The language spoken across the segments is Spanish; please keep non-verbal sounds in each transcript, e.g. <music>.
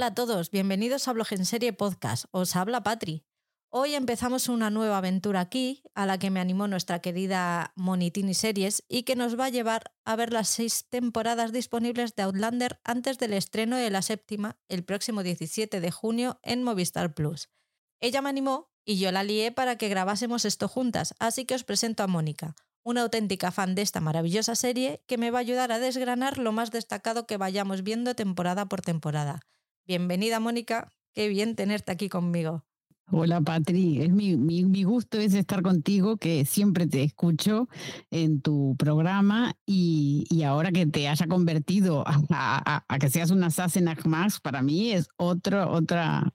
Hola a todos, bienvenidos a Blog en Serie Podcast. Os habla Patri. Hoy empezamos una nueva aventura aquí, a la que me animó nuestra querida Monitini Series y que nos va a llevar a ver las seis temporadas disponibles de Outlander antes del estreno de la séptima, el próximo 17 de junio en Movistar Plus. Ella me animó y yo la lié para que grabásemos esto juntas, así que os presento a Mónica, una auténtica fan de esta maravillosa serie que me va a ayudar a desgranar lo más destacado que vayamos viendo temporada por temporada. Bienvenida Mónica, qué bien tenerte aquí conmigo. Hola Patri, es mi, mi, gusto es estar contigo, que siempre te escucho en tu programa y, y ahora que te haya convertido a, a, que seas una Sassenach más, para mí es otro, otra,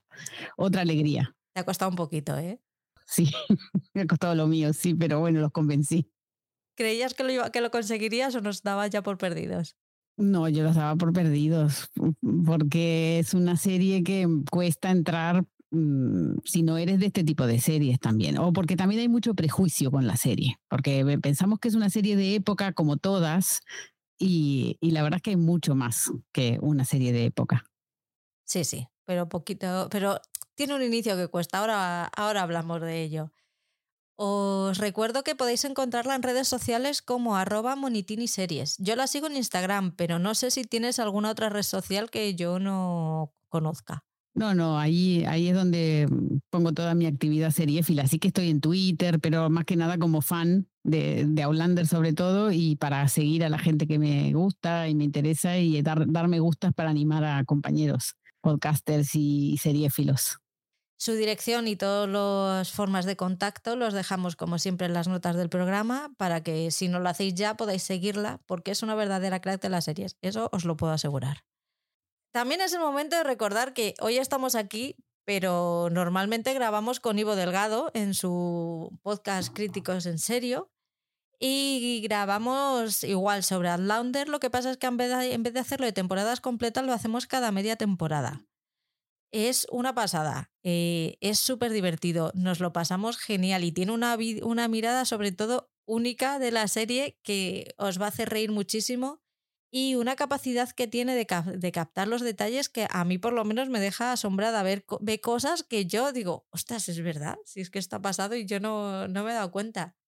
otra alegría. Te ha costado un poquito, ¿eh? Sí, <laughs> me ha costado lo mío, sí, pero bueno, los convencí. ¿Creías que lo, que lo conseguirías o nos dabas ya por perdidos? No, yo los daba por perdidos, porque es una serie que cuesta entrar Mm, si no eres de este tipo de series también, o porque también hay mucho prejuicio con la serie, porque pensamos que es una serie de época como todas, y, la verdad es que hay mucho más que una serie de época. Sí, sí, pero poquito, pero tiene un inicio que cuesta, ahora, ahora hablamos de ello. Os recuerdo que podéis encontrarla en redes sociales como arroba monitiniseries. Yo la sigo en Instagram, pero no sé si tienes alguna otra red social que yo no conozca. No, no, ahí, ahí es donde pongo toda mi actividad seriéfila. Así que estoy en Twitter, pero más que nada como fan de, de Outlander sobre todo y para seguir a la gente que me gusta y me interesa y dar, darme gustas para animar a compañeros, podcasters y seriéfilos. Su dirección y todas las formas de contacto los dejamos como siempre en las notas del programa para que si no lo hacéis ya podáis seguirla porque es una verdadera crack de las series. Eso os lo puedo asegurar. También es el momento de recordar que hoy estamos aquí, pero normalmente grabamos con Ivo Delgado en su podcast Críticos en Serio. Y grabamos igual sobre Outlander, lo que pasa es que en vez, de, en vez de hacerlo de temporadas completas, lo hacemos cada media temporada. Es una pasada, eh, es súper divertido, nos lo pasamos genial y tiene una, una mirada sobre todo única de la serie que os va a hacer reír muchísimo y una capacidad que tiene de, captar los detalles que a mí por lo menos me deja asombrada. Ver, ve cosas que yo digo, ostras, es verdad, si es que está pasado y yo no, no me he dado cuenta.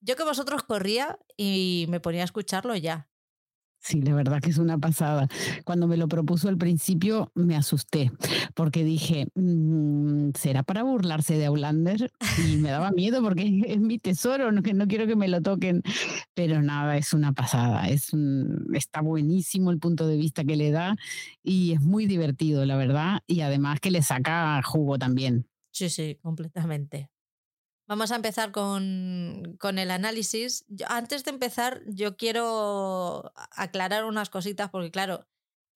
Yo que vosotros corría y me ponía a escucharlo ya. Sí, la verdad que es una pasada. Cuando me lo propuso al principio me asusté porque dije, mm, ¿será para burlarse de Aulander? Y me daba miedo porque es mi tesoro, no, que no quiero que me lo toquen. Pero nada, es una pasada. Es está buenísimo el punto de vista que le da y es muy divertido, la verdad. Y además que le saca jugo también. Sí, sí, completamente. Vamos a empezar con, el análisis. antes de empezar, yo quiero aclarar unas cositas porque, claro,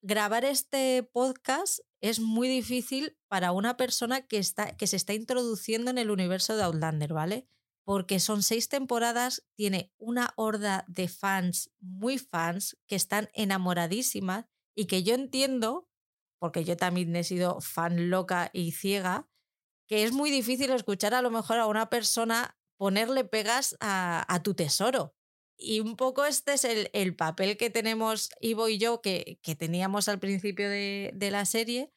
grabar este podcast es muy difícil para una persona que, está, que se está introduciendo en el universo de Outlander, ¿vale? Porque son seis temporadas, tiene una horda de fans, muy fans, que están enamoradísimas y que yo entiendo, porque yo también he sido fan loca y ciega, que es muy difícil escuchar a lo mejor a una persona ponerle pegas a, tu tesoro. Y un poco este es el, papel que tenemos Ivo y yo, que, que teníamos al principio de, de, la serie,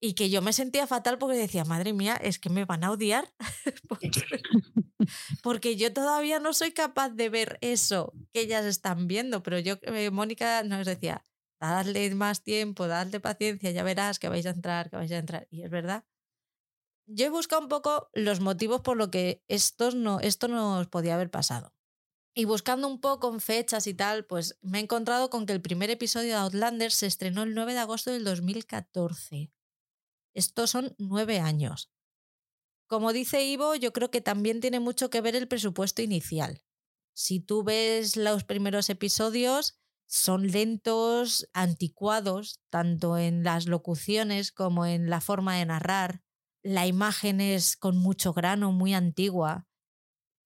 y que yo me sentía fatal porque decía, madre mía, es que me van a odiar. <laughs> porque, yo todavía no soy capaz de ver eso que ellas están viendo, pero yo, eh, Mónica nos decía, dadle más tiempo, dadle paciencia, ya verás que vais a entrar, que vais a entrar. Y es verdad, yo he buscado un poco los motivos por lo que estos no, esto nos podía haber pasado. Y buscando un poco en fechas y tal, pues me he encontrado con que el primer episodio de Outlander se estrenó el 9 de agosto del 2014. Estos son nueve años. Como dice Ivo, yo creo que también tiene mucho que ver el presupuesto inicial. Si tú ves los primeros episodios, son lentos, anticuados, tanto en las locuciones como en la forma de narrar la imagen es con mucho grano, muy antigua.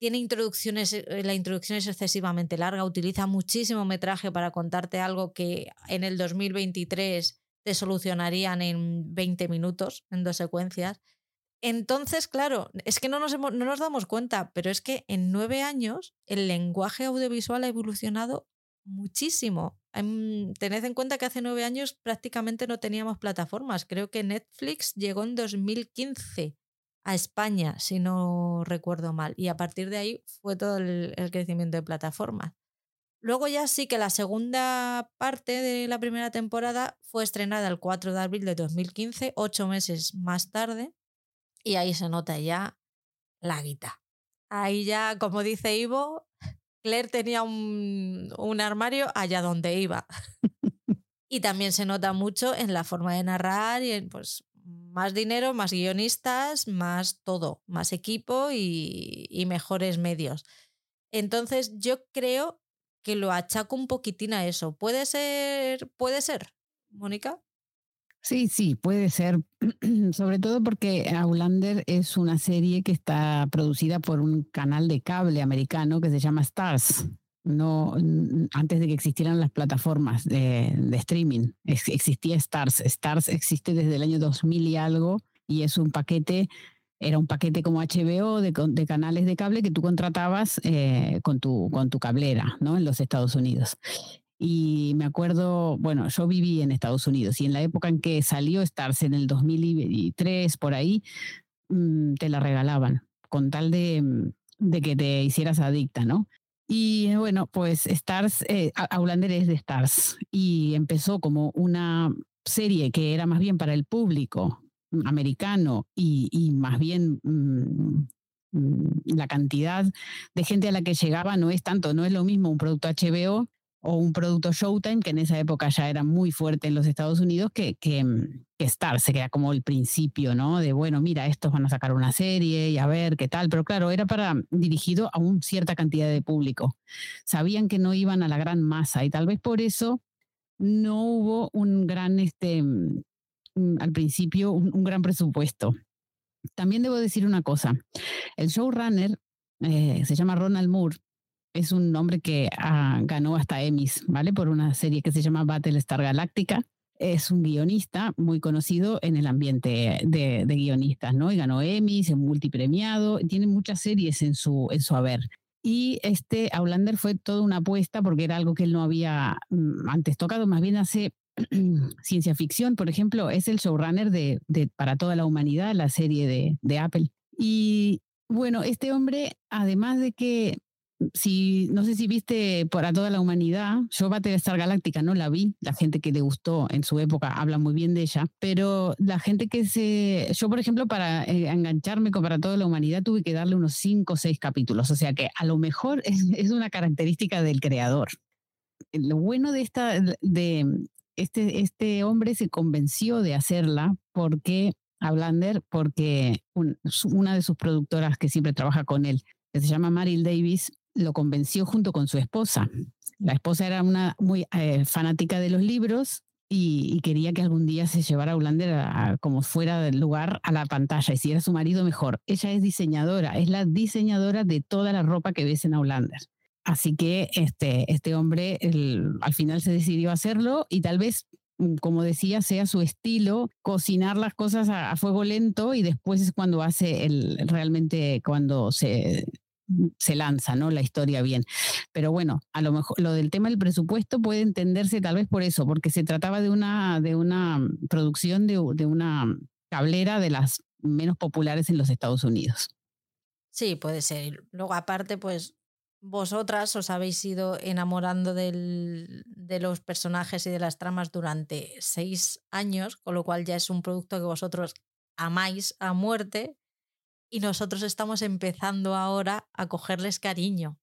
Tiene introducciones, eh, la introducción es excesivamente larga, utiliza muchísimo metraje para contarte algo que en el 2023 te solucionarían en 20 minutos, en dos secuencias. Entonces, claro, es que no nos, no nos damos cuenta, pero es que en nueve años el lenguaje audiovisual ha evolucionado muchísimo. Em, tened en cuenta que hace nueve años prácticamente no teníamos plataformas. Creo que Netflix llegó en 2015 a España, si no recuerdo mal. Y a partir de ahí fue todo el, crecimiento de plataformas. Luego ya sí que la segunda parte de la primera temporada fue estrenada el 4 de abril de 2015, ocho meses más tarde, y ahí se nota ya la guita. Ahí ya, como dice Ivo, Claire tenía un, un armario allá donde iba. <laughs> y también se nota mucho en la forma de narrar y en pues más dinero, más guionistas, más todo, más equipo y, mejores medios. Entonces yo creo que lo achaco un poquitín a eso. ¿Puede ser, puede ser, Mónica? Sí, sí, puede ser, <clears throat> sobre todo porque Aulander es una serie que está producida por un canal de cable americano que se llama Stars no antes de que existieran las plataformas de, streaming. existía Stars. Stars existe desde el año 2000 y algo y es un paquete, era un paquete como HBO de, de canales de cable que tú contratabas eh, con, tu, con tu cablera ¿no? en los Estados Unidos. Y me acuerdo, bueno, yo viví en Estados Unidos y en la época en que salió Stars, en el 2003, por ahí, mm, te la regalaban con tal de, de que te hicieras adicta, ¿no? Y bueno, pues Stars, eh, Aulander es de Stars y empezó como una serie que era más bien para el público americano y, más bien mm, mm, la cantidad de gente a la que llegaba no es tanto, no es lo mismo un producto HBO o un producto Showtime, que en esa época ya era muy fuerte en los Estados Unidos, que, que, mm, que Star, se queda como el principio, ¿no? De, bueno, mira, estos van a sacar una serie y a ver qué tal, pero claro, era para dirigido a una cierta cantidad de público. Sabían que no iban a la gran masa y tal vez por eso no hubo un gran, este, mm, mm, al principio, un, gran presupuesto. También debo decir una cosa, el showrunner eh, se llama Ronald Moore es un nombre que ah, ganó hasta Emmys, ¿vale? Por una serie que se llama Battlestar Galactica. Es un guionista muy conocido en el ambiente de, guionistas, ¿no? Y ganó Emmys, es multipremiado, tiene muchas series en su, en su haber. Y este Aulander fue toda una apuesta porque era algo que él no había mm, antes tocado, más bien hace <clears throat> ciencia ficción, por ejemplo, es el showrunner de, de Para toda la humanidad, la serie de, de Apple. Y bueno, este hombre, además de que si, no sé si viste para toda la humanidad, yo Battlestar Galáctica no la vi, la gente que le gustó en su época habla muy bien de ella, pero la gente que se, yo por ejemplo para eh, engancharme con para toda la humanidad tuve que darle unos cinco o seis capítulos, o sea que a lo mejor <laughs> es, es una característica del creador. Lo bueno de esta, de este, este hombre se convenció de hacerla porque a Blander, porque una de sus productoras que siempre trabaja con él, que se llama Maril Davis, lo convenció junto con su esposa. La esposa era una muy eh, fanática de los libros y, quería que algún día se llevara a Ulander como fuera del lugar a la pantalla. Y si era su marido, mejor. Ella es diseñadora, es la diseñadora de toda la ropa que ves en Aulander. Así que este, este hombre al final se decidió a hacerlo y tal vez mm, como decía, sea su estilo, cocinar las cosas a, a, fuego lento y después es cuando hace el, realmente, cuando se, se lanza, ¿no? La historia bien. Pero bueno, a lo mejor lo del tema del presupuesto puede entenderse tal vez por eso, porque se trataba de una, de una producción de, de una cablera de las menos populares en los Estados Unidos. Sí, puede ser. Luego, aparte, pues vosotras os habéis ido enamorando del, de los personajes y de las tramas durante seis años, con lo cual ya es un producto que vosotros amáis a muerte y nosotros estamos empezando ahora a cogerles cariño.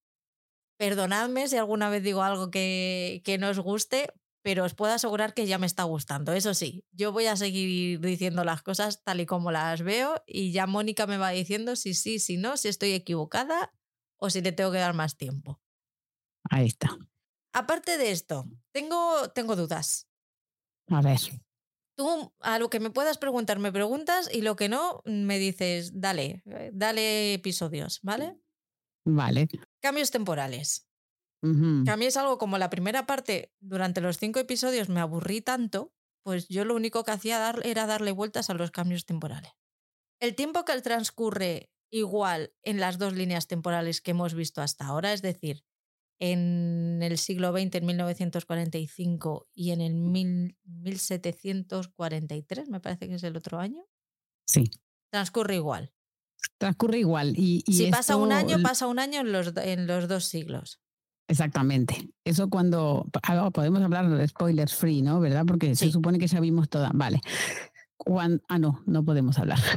Perdonadme si alguna vez digo algo que, que no os guste, pero os puedo asegurar que ya me está gustando. Eso sí, yo voy a seguir diciendo las cosas tal y como las veo y ya Mónica me va diciendo si sí, si no, si estoy equivocada o si le tengo que dar más tiempo. Ahí está. Aparte de esto, tengo, tengo dudas. A ver. Tú a lo que me puedas preguntar, me preguntas y lo que no, me dices, dale, eh, dale episodios, ¿vale? Vale. Cambios temporales. Que a mí es algo como la primera parte, durante los cinco episodios me aburrí tanto, pues yo lo único que hacía era darle vueltas a los cambios temporales. El tiempo que transcurre igual en las dos líneas temporales que hemos visto hasta ahora, es decir, en el siglo XX, en 1945, y en el 1743, me parece que es el otro año. Sí. Transcurre igual. Transcurre igual. Y, si pasa un año, pasa un año en los, en los dos siglos. Exactamente. Eso cuando ah, podemos hablar de spoilers free, ¿no? ¿Verdad? Porque se supone que sabimos toda. Vale. ah, no, no podemos hablar. <laughs>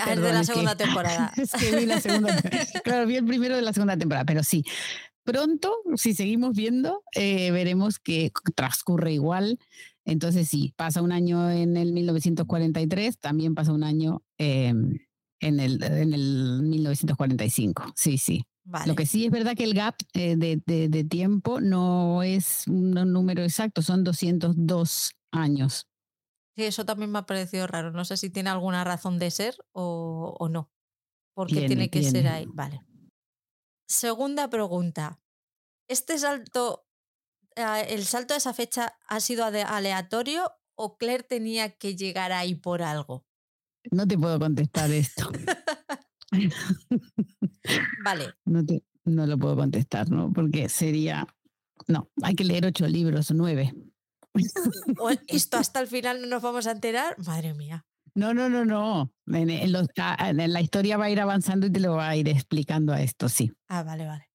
Ah, es de la segunda <laughs> temporada. es que vi la segunda. <laughs> claro, vi el primero de la segunda temporada, pero sí. Pronto, si seguimos viendo, eh, veremos que transcurre igual. Entonces, sí, pasa un año en el 1943, también pasa un año em, en, el, en el 1945. Sí, sí. Lo que sí es verdad que el gap eh, de, de, tiempo no es un número exacto, son 202 años. Sí, eso también me ha parecido raro. No sé si tiene alguna razón de ser o, o no. Porque tiene que ser ahí. Vale. Segunda pregunta. ¿Este salto, ah, el salto de esa fecha ha sido aleatorio o Claire tenía que llegar ahí por algo? No te puedo contestar esto. <laughs> vale. <laughs> No, te, no lo puedo contestar, ¿no? Porque sería. No, hay que leer ocho libros o nueve. <laughs> ¿Esto hasta el final no nos vamos a enterar? Madre mía. No, no, no, no. En, ah, la historia va a ir avanzando y te lo va a ir explicando a esto, sí. Ah, vale, vale.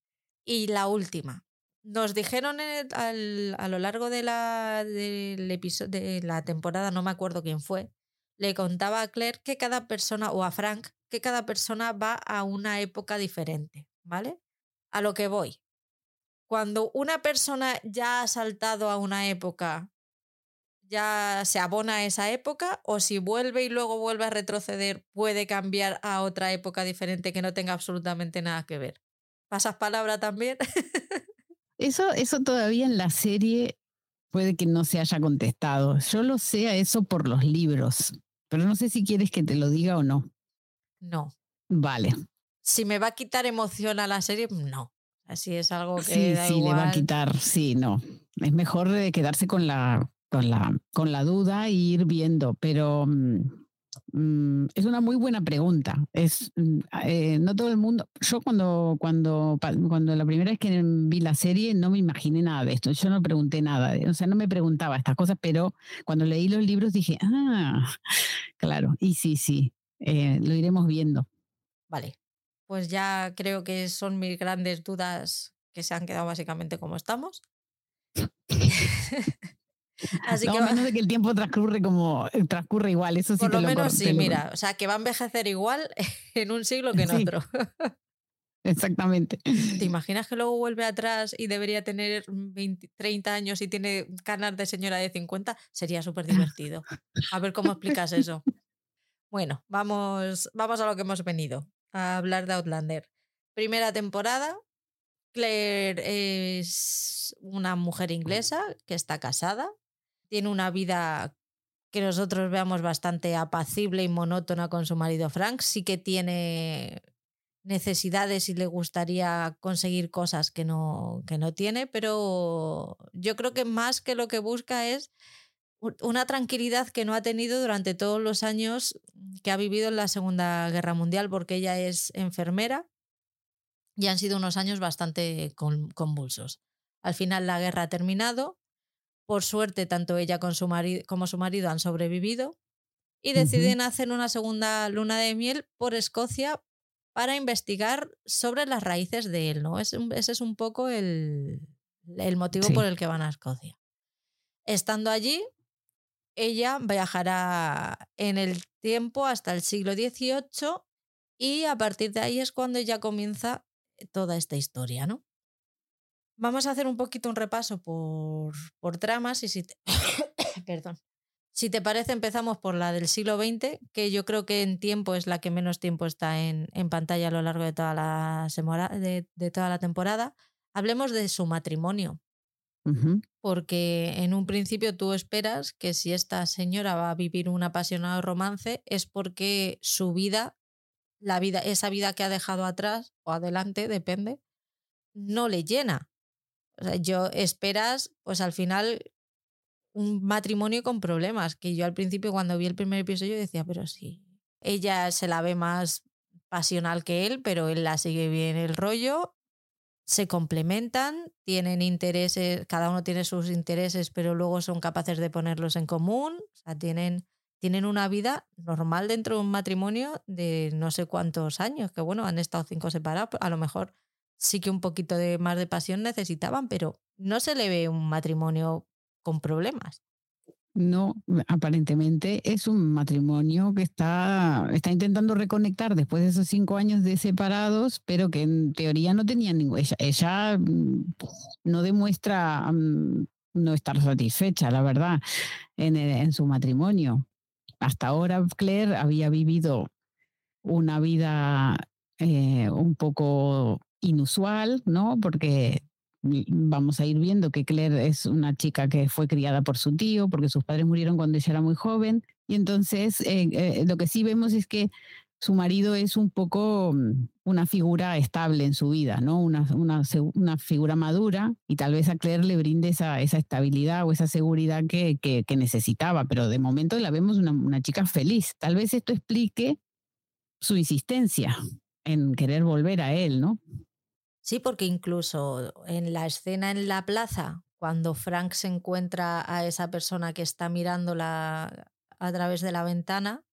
Y la última. Nos dijeron a lo largo de la, del episodio, de la temporada, no me acuerdo quién fue, le contaba a Claire que cada persona, o a Frank, que cada persona va a una época diferente, ¿vale? A lo que voy. Cuando una persona ya ha saltado a una época, ya se abona a esa época, o si vuelve y luego vuelve a retroceder, puede cambiar a otra época diferente que no tenga absolutamente nada que ver. ¿Pasas palabra también? <laughs> eso, eso todavía en la serie puede que no se haya contestado. Yo lo sé a eso por los libros, pero no sé si quieres que te lo diga o no. No. Vale. Si me va a quitar emoción a la serie, no. Así es algo que. Sí, sí, le va a quitar, sí, no. Es mejor quedarse con la, con la, con la duda e ir viendo, pero mm, mm, es una muy buena pregunta. Es mm, eh, no todo el mundo. Yo cuando, cuando, cuando la primera vez que vi la serie no me imaginé nada de esto. Yo no pregunté nada, o sea, no me preguntaba estas cosas, pero cuando leí los libros dije, ah, claro, y sí, sí, eh, lo iremos viendo. Vale, pues ya creo que son mis grandes dudas que se han quedado básicamente como estamos. <laughs> Así que menos de que el tiempo transcurre como eh, transcurre igual, eso sí. Por lo, menos sí, mira, o sea, que va a envejecer igual <laughs> en un siglo que en otro. <laughs> Exactamente. ¿Te imaginas que luego vuelve atrás y debería tener 20, 30 años y tiene canas de señora de 50? Sería súper divertido. A ver cómo explicas eso. Bueno, vamos, vamos a lo que hemos venido, a hablar de Outlander. Primera temporada, Claire es una mujer inglesa que está casada, tiene una vida que nosotros veamos bastante apacible y monótona con su marido Frank, sí que tiene necesidades y le gustaría conseguir cosas que no, que no tiene, pero yo creo que más que lo que busca es una tranquilidad que no ha tenido durante todos los años que ha vivido en la Segunda Guerra Mundial, porque ella es enfermera y han sido unos años bastante convulsos. Al final la guerra ha terminado, por suerte tanto ella como su marido han sobrevivido y deciden hacer una segunda luna de miel por Escocia para investigar sobre las raíces de él, ¿no? Ese, es un poco el, motivo por el que van a Escocia. Estando allí, ella viajará en el tiempo hasta el siglo XVIII y a partir de ahí es cuando ya comienza toda esta historia, ¿no? Vamos a hacer un poquito un repaso por, por tramas y si te, <coughs> perdón. Si te parece, empezamos por la del siglo XX, que yo creo que en tiempo es la que menos tiempo está en, en pantalla a lo largo de toda, la, de toda la temporada. Hablemos de su matrimonio, porque en un principio tú esperas que si esta señora va a vivir un apasionado romance es porque su vida, la vida, esa vida que ha dejado atrás o adelante, depende, no le llena. O sea, yo esperas, pues al final, un matrimonio con problemas, que yo al principio cuando vi el primer episodio decía, pero sí, ella se la ve más pasional que él, pero él la sigue bien el rollo se complementan, tienen intereses, cada uno tiene sus intereses, pero luego son capaces de ponerlos en común, o sea, tienen, tienen una vida normal dentro de un matrimonio de no sé cuántos años, que bueno, han estado cinco separados, a lo mejor sí que un poquito de más de pasión necesitaban, pero no se le ve un matrimonio con problemas. No, aparentemente es un matrimonio que está, está intentando reconectar después de esos cinco años de separados, pero que en teoría no tenía ningún. Ella, mm, no demuestra mm, no estar satisfecha, la verdad, en, en su matrimonio. Hasta ahora Claire había vivido una vida eh, un poco inusual, ¿no? Porque vamos a ir viendo que Claire es una chica que fue criada por su tío, porque sus padres murieron cuando ella era muy joven. Y entonces eh, eh, lo que sí vemos es que su marido es un poco mm, una figura estable en su vida, ¿no? Una, una, una figura madura y tal vez a Claire le brinde esa, esa estabilidad o esa seguridad que, que, que necesitaba, pero de momento la vemos una, una chica feliz. Tal vez esto explique su insistencia en querer volver a él, ¿no? Sí, porque incluso en la escena en la plaza, cuando Frank se encuentra a esa persona que está mirándola a través de la ventana,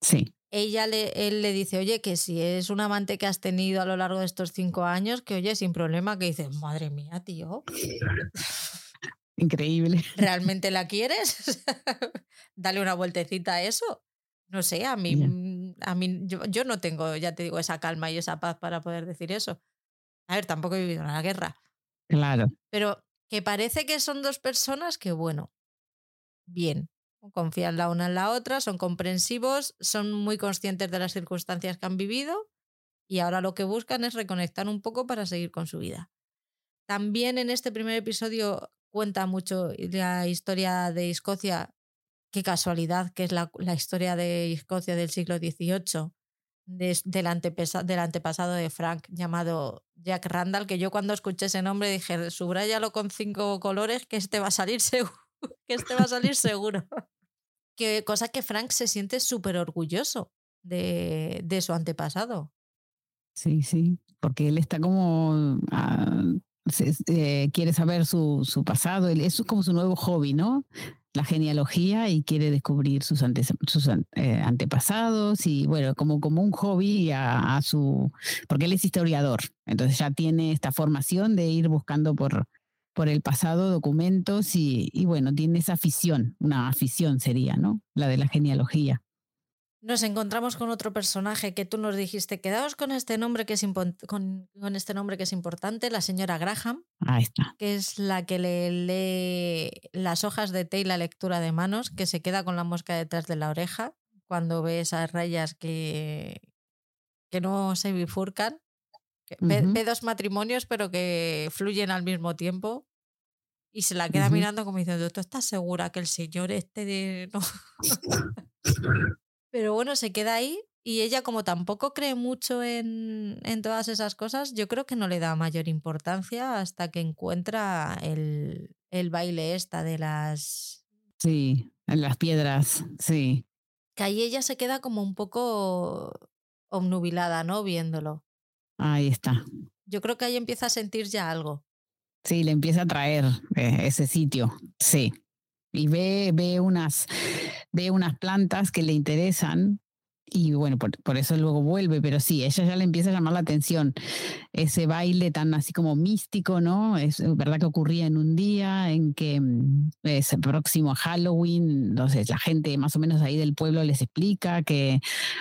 sí. ella le, él le dice, oye, que si es un amante que has tenido a lo largo de estos cinco años, que oye, sin problema, que dice, madre mía, tío. <laughs> Increíble. <laughs> ¿Realmente la quieres? <laughs> Dale una vueltecita a eso. No sé, a mí, a mí yo, yo no tengo, ya te digo, esa calma y esa paz para poder decir eso. A ver, tampoco he vivido en la guerra. Claro. Pero que parece que son dos personas que, bueno, bien, confían la una en la otra, son comprensivos, son muy conscientes de las circunstancias que han vivido y ahora lo que buscan es reconectar un poco para seguir con su vida. También en este primer episodio cuenta mucho la historia de Escocia, qué casualidad que es la, la historia de Escocia del siglo XVIII, del, antepasado de Frank llamado Jack Randall, que yo cuando escuché ese nombre dije, subrayalo con cinco colores que este va a salir <laughs> seguro. que este va a salir seguro. que, cosa que Frank se siente súper orgulloso de, de, su antepasado. Sí, sí, porque él está como... Ah, eh, quiere saber su, su pasado, eso es como su nuevo hobby, ¿no? La genealogía y quiere descubrir sus, eh, antepasados y bueno, como, como un hobby a, su, porque él es historiador, entonces ya tiene esta formación de ir buscando por, por el pasado documentos y, y bueno, tiene esa afición, una afición sería, ¿no? La de la genealogía. Nos encontramos con otro personaje que tú nos dijiste, quedaos con este nombre que es con, con, este nombre que es importante, la señora Graham. Ahí está. Que es la que le lee las hojas de té y la lectura de manos, que se queda con la mosca detrás de la oreja cuando ve esas rayas que, que no se bifurcan. ve, dos matrimonios, pero que fluyen al mismo tiempo. Y se la queda mirando como diciendo, ¿tú estás segura que el señor este de... No? <laughs> Pero bueno, se queda ahí y ella como tampoco cree mucho en, en, todas esas cosas, yo creo que no le da mayor importancia hasta que encuentra el, el baile esta de las... Sí, en las piedras, sí. Que ahí ella se queda como un poco obnubilada, ¿no? Viéndolo. Ahí está. Yo creo que ahí empieza a sentir ya algo. Sí, le empieza a traer eh, ese sitio, sí y ve, ve, unas, ve unas plantas que le interesan y bueno, por, por, eso luego vuelve, pero sí, ella ya le empieza a llamar la atención. Ese baile tan así como místico, ¿no? Es verdad que ocurría en un día en que mm, es próximo a Halloween, entonces la gente más o menos ahí del pueblo les explica que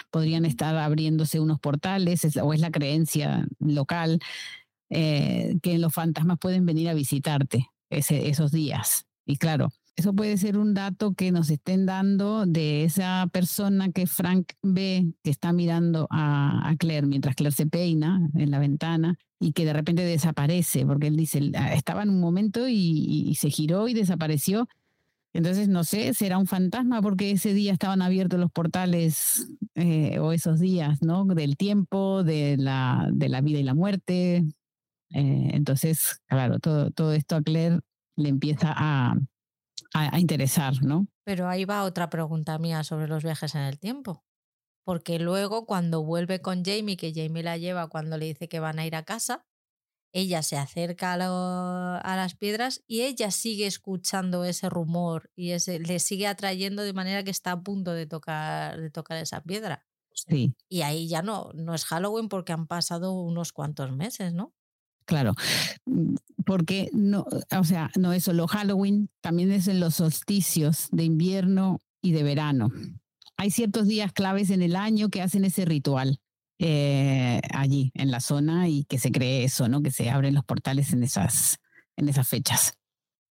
podrían estar abriéndose unos portales, o es la creencia local, eh, que los fantasmas pueden venir a visitarte ese, esos días. Y claro, eso puede ser un dato que nos estén dando de esa persona que Frank ve que está mirando a, Claire mientras Claire se peina en la ventana y que de repente desaparece, porque él dice, ah, estaba en un momento y, se giró y desapareció. Entonces, no sé, será un fantasma porque ese día estaban abiertos los portales eh, o esos días, ¿no? Del tiempo, de la, de la vida y la muerte. Eh, entonces, claro, todo, todo esto a Claire le empieza a, a, interesar, ¿no? Pero ahí va otra pregunta mía sobre los viajes en el tiempo. Porque luego cuando vuelve con Jamie, que Jamie la lleva cuando le dice que van a ir a casa, ella se acerca a, a, las piedras y ella sigue escuchando ese rumor y ese, le sigue atrayendo de manera que está a punto de tocar, de tocar esa piedra. Sí. Y ahí ya no, no es Halloween porque han pasado unos cuantos meses, ¿no? Claro, mm, porque no, o sea, no es solo Halloween, también es en los solsticios de invierno y de verano. Hay ciertos días claves en el año que hacen ese ritual. Eh, allí en la zona y que se cree eso, ¿no? Que se abren los portales en esas, en esas fechas.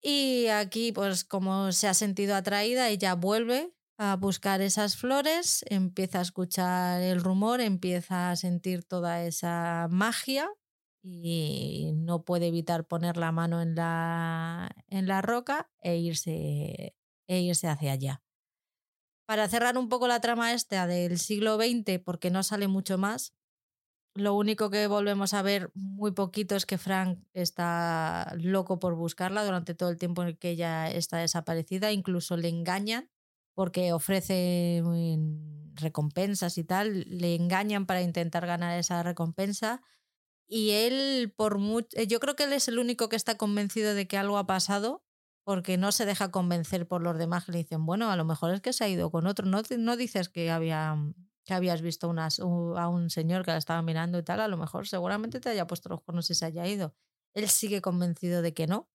Y aquí, pues como se ha sentido atraída, ella vuelve a buscar esas flores, empieza a escuchar el rumor, empieza a sentir toda esa magia y no puede evitar poner la mano en la, en la roca e irse, e irse hacia allá. Para cerrar un poco la trama esta del siglo XX, porque no sale mucho más, lo único que volvemos a ver muy poquito es que Frank está loco por buscarla durante todo el tiempo en que ella está desaparecida. Incluso le engañan porque ofrece recompensas y tal. Le engañan para intentar ganar esa recompensa. Y él, por mucho. Yo creo que él es el único que está convencido de que algo ha pasado porque no se deja convencer por los demás que le dicen, bueno, a lo mejor es que se ha ido con otro. No, no dices que, había, que habías visto unas, a un señor que la estaba mirando y tal, a lo mejor seguramente te haya puesto los cuernos y se haya ido. Él sigue convencido de que no.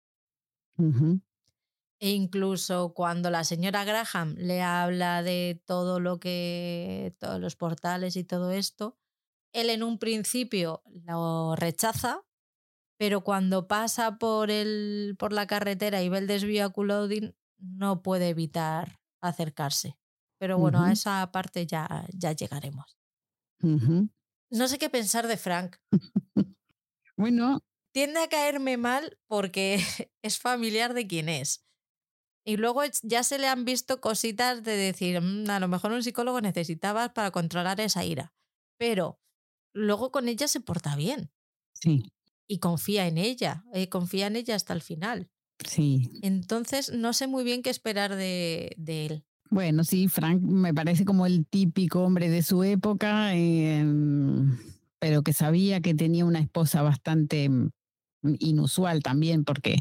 E incluso cuando la señora Graham le habla de todo lo que, todos los portales y todo esto, él en un principio lo rechaza pero cuando pasa por, el, por la carretera y ve el desvío a Culloden, no puede evitar acercarse. Pero bueno, a esa parte ya, ya llegaremos. No sé qué pensar de Frank. <laughs> bueno. Tiende a caerme mal porque <laughs> es familiar de quién es. Y luego ya se le han visto cositas de decir, mm, a lo mejor un psicólogo necesitabas para controlar esa ira. Pero luego con ella se porta bien. Sí y confía en ella, eh, confía en ella hasta el final. Sí. Entonces, no sé muy bien qué esperar de, de, él. Bueno, sí, Frank me parece como el típico hombre de su época, em, pero que sabía que tenía una esposa bastante mm, inusual también, porque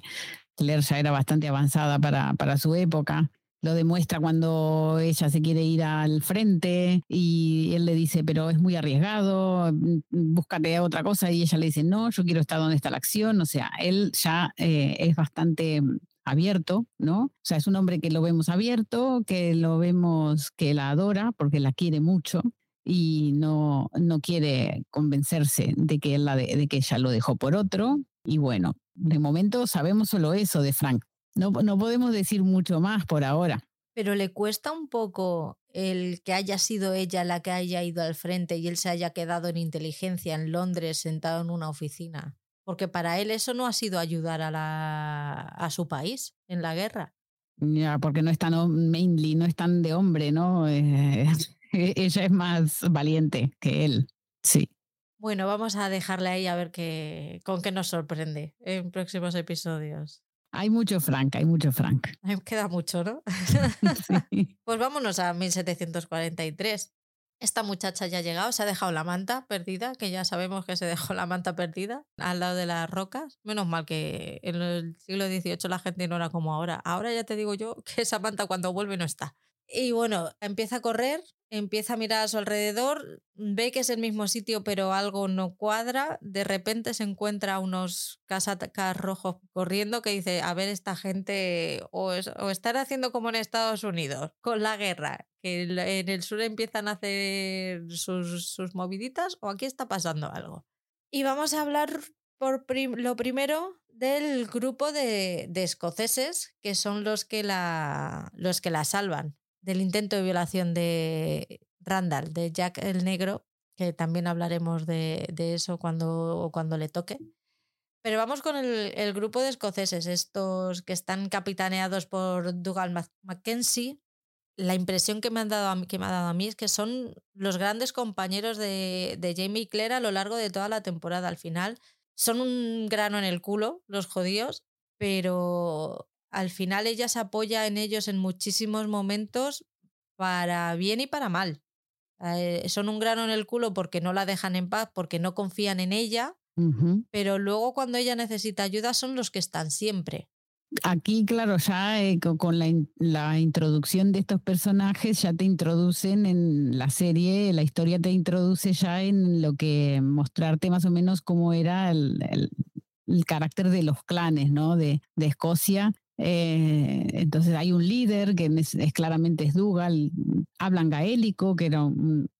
Claire ya era bastante avanzada para, para su época lo demuestra cuando ella se quiere ir al frente y él le dice, pero es muy arriesgado, mm, búscate otra cosa y ella le dice, no, yo quiero estar donde está la acción, o sea, él ya eh, es bastante abierto, ¿no? O sea, es un hombre que lo vemos abierto, que lo vemos que la adora porque la quiere mucho y no, no quiere convencerse de que, él la de que ella lo dejó por otro. Y bueno, de momento sabemos solo eso de Frank, no, no podemos decir mucho más por ahora. Pero le cuesta un poco el que haya sido ella la que haya ido al frente y él se haya quedado en inteligencia en Londres sentado en una oficina. Porque para él eso no ha sido ayudar a, la, a su país en la guerra. Ya, porque no es tan mainly, no es tan de hombre, ¿no? Eh, <laughs> ella es más valiente que él, sí. Bueno, vamos a dejarle ahí a ver qué, con qué nos sorprende en próximos episodios. Hay mucho Frank, hay mucho Frank. <laughs> Queda mucho, ¿no? <laughs> <laughs> Pues vámonos a 1743. Esta muchacha ya ha llegado, se ha dejado la manta perdida, que ya sabemos que se dejó la manta perdida al lado de las rocas. Menos mal que en el siglo XVIII la gente no era como ahora. Ahora ya te digo yo que esa manta cuando vuelve no está. Y bueno, empieza a correr, empieza a mirar a su alrededor, ve que es el mismo sitio pero algo no cuadra, de repente se encuentra unos casacas rojos corriendo que dice, a ver, esta gente o, están haciendo como en Estados Unidos, con la guerra, que en el sur empiezan a hacer sus, sus moviditas o aquí está pasando algo. Y vamos a hablar por lo primero del grupo de, de, escoceses, que son los que, la, los que la salvan del intento de violación de Randall, de Jack el Negro, que también hablaremos de, eso cuando, cuando le toque. Pero vamos con el, grupo de escoceses, estos que están capitaneados por Dougal Mackenzie. La impresión que me, han dado que me ha dado a mí es que son los grandes compañeros de, de Jamie y Claire a lo largo de toda la temporada. Al final son un grano en el culo, los judíos, pero al final ella se apoya en ellos en muchísimos momentos para bien y para mal. Eh, son un grano en el culo porque no la dejan en paz, porque no confían en ella, pero luego cuando ella necesita ayuda son los que están siempre. Aquí, claro, ya eh, con la, la, introducción de estos personajes ya te introducen en la serie, la historia te introduce ya en lo que mostrarte más o menos cómo era el, el, carácter de los clanes, ¿no? De, de Escocia. Eh, entonces hay un líder que es, claramente es Dougal, hablan gaélico, que era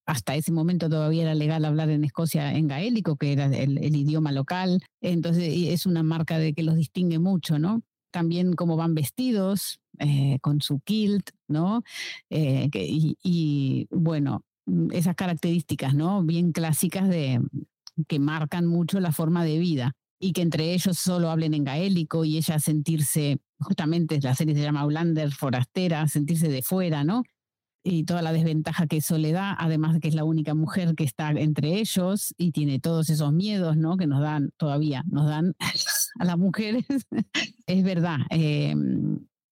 hasta ese momento todavía era legal hablar en Escocia en gaélico, que era el, idioma local. Entonces es una marca de que los distingue mucho, ¿no? también cómo van vestidos, eh, con su kilt, ¿no? Eh, y, bueno, mm, esas características, ¿no? Bien clásicas de que marcan mucho la forma de vida y que entre ellos solo hablen en gaélico y ella sentirse, justamente la serie se llama Outlander, forastera, sentirse de fuera, ¿no? y toda la desventaja que eso le da, además de que es la única mujer que está entre ellos y tiene todos esos miedos, ¿no? Que nos dan todavía, nos dan <laughs> a las mujeres. <laughs> es verdad. Eh,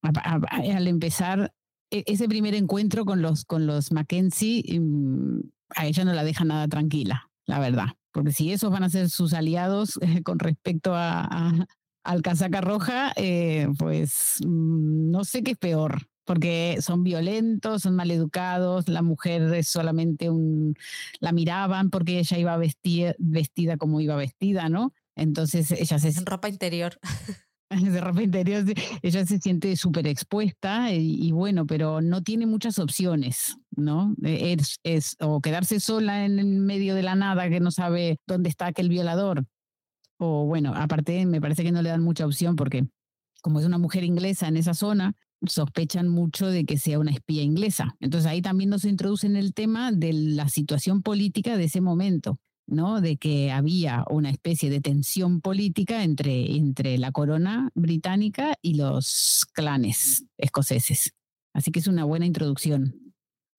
al empezar e, ese primer encuentro con los, con los Mackenzie, mm, a ella no la deja nada tranquila, la verdad. Porque si esos van a ser sus aliados <laughs> con respecto a, al casaca roja, eh, pues mm, no sé qué es peor porque son violentos, son maleducados, la mujer es solamente un, la miraban porque ella iba vestida, vestida como iba vestida, ¿no? Entonces ella se... En ropa interior. <laughs> <laughs> de ropa interior, ella se siente súper expuesta y, bueno, pero no tiene muchas opciones, ¿no? E, es, es o quedarse sola en el medio de la nada que no sabe dónde está aquel violador, o bueno, aparte me parece que no le dan mucha opción porque como es una mujer inglesa en esa zona, sospechan mucho de que sea una espía inglesa. Entonces ahí también nos introduce en el tema de la situación política de ese momento, ¿no? De que había una especie de tensión política entre, entre la corona británica y los clanes escoceses. Así que es una buena introducción.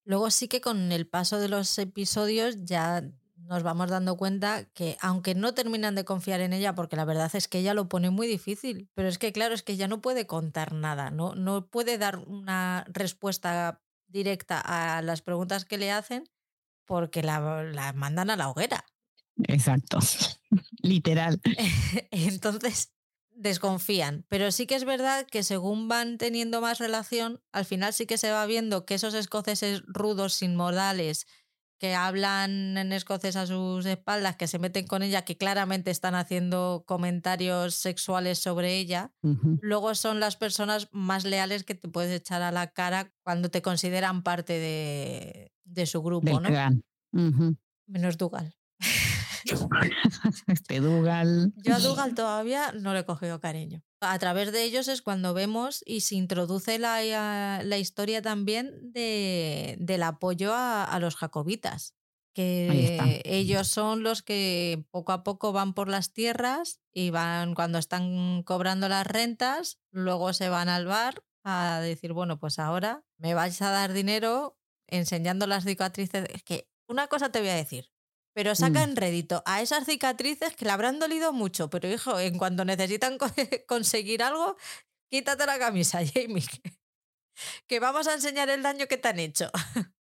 Luego sí que con el paso de los episodios ya nos vamos dando cuenta que aunque no terminan de confiar en ella, porque la verdad es que ella lo pone muy difícil, pero es que claro, es que ella no puede contar nada, no, no puede dar una respuesta directa a las preguntas que le hacen porque la, la mandan a la hoguera. Exacto, <laughs> literal. <laughs> Entonces desconfían, pero sí que es verdad que según van teniendo más relación, al final sí que se va viendo que esos escoceses rudos, sin modales, que hablan en escocés a sus espaldas, que se meten con ella, que claramente están haciendo comentarios sexuales sobre ella, luego son las personas más leales que te puedes echar a la cara cuando te consideran parte de, de su grupo, ¿no? Menos Dougal. <laughs> este Dougal. Yo a Dougal todavía no le he cogido cariño a través de ellos es cuando vemos y se introduce la, eh, la historia también de, del apoyo a, los jacobitas, que ellos son los que poco a poco van por las tierras y van cuando están cobrando las rentas, luego se van al bar a decir, bueno, pues ahora me vais a dar dinero enseñando las cicatrices. Es que una cosa te voy a decir, pero sacan mm. rédito a esas cicatrices que le habrán dolido mucho. Pero hijo, en cuanto necesitan <laughs> conseguir algo, quítate la camisa, <laughs> Jamie. Que vamos a enseñar el daño que te han hecho. <laughs>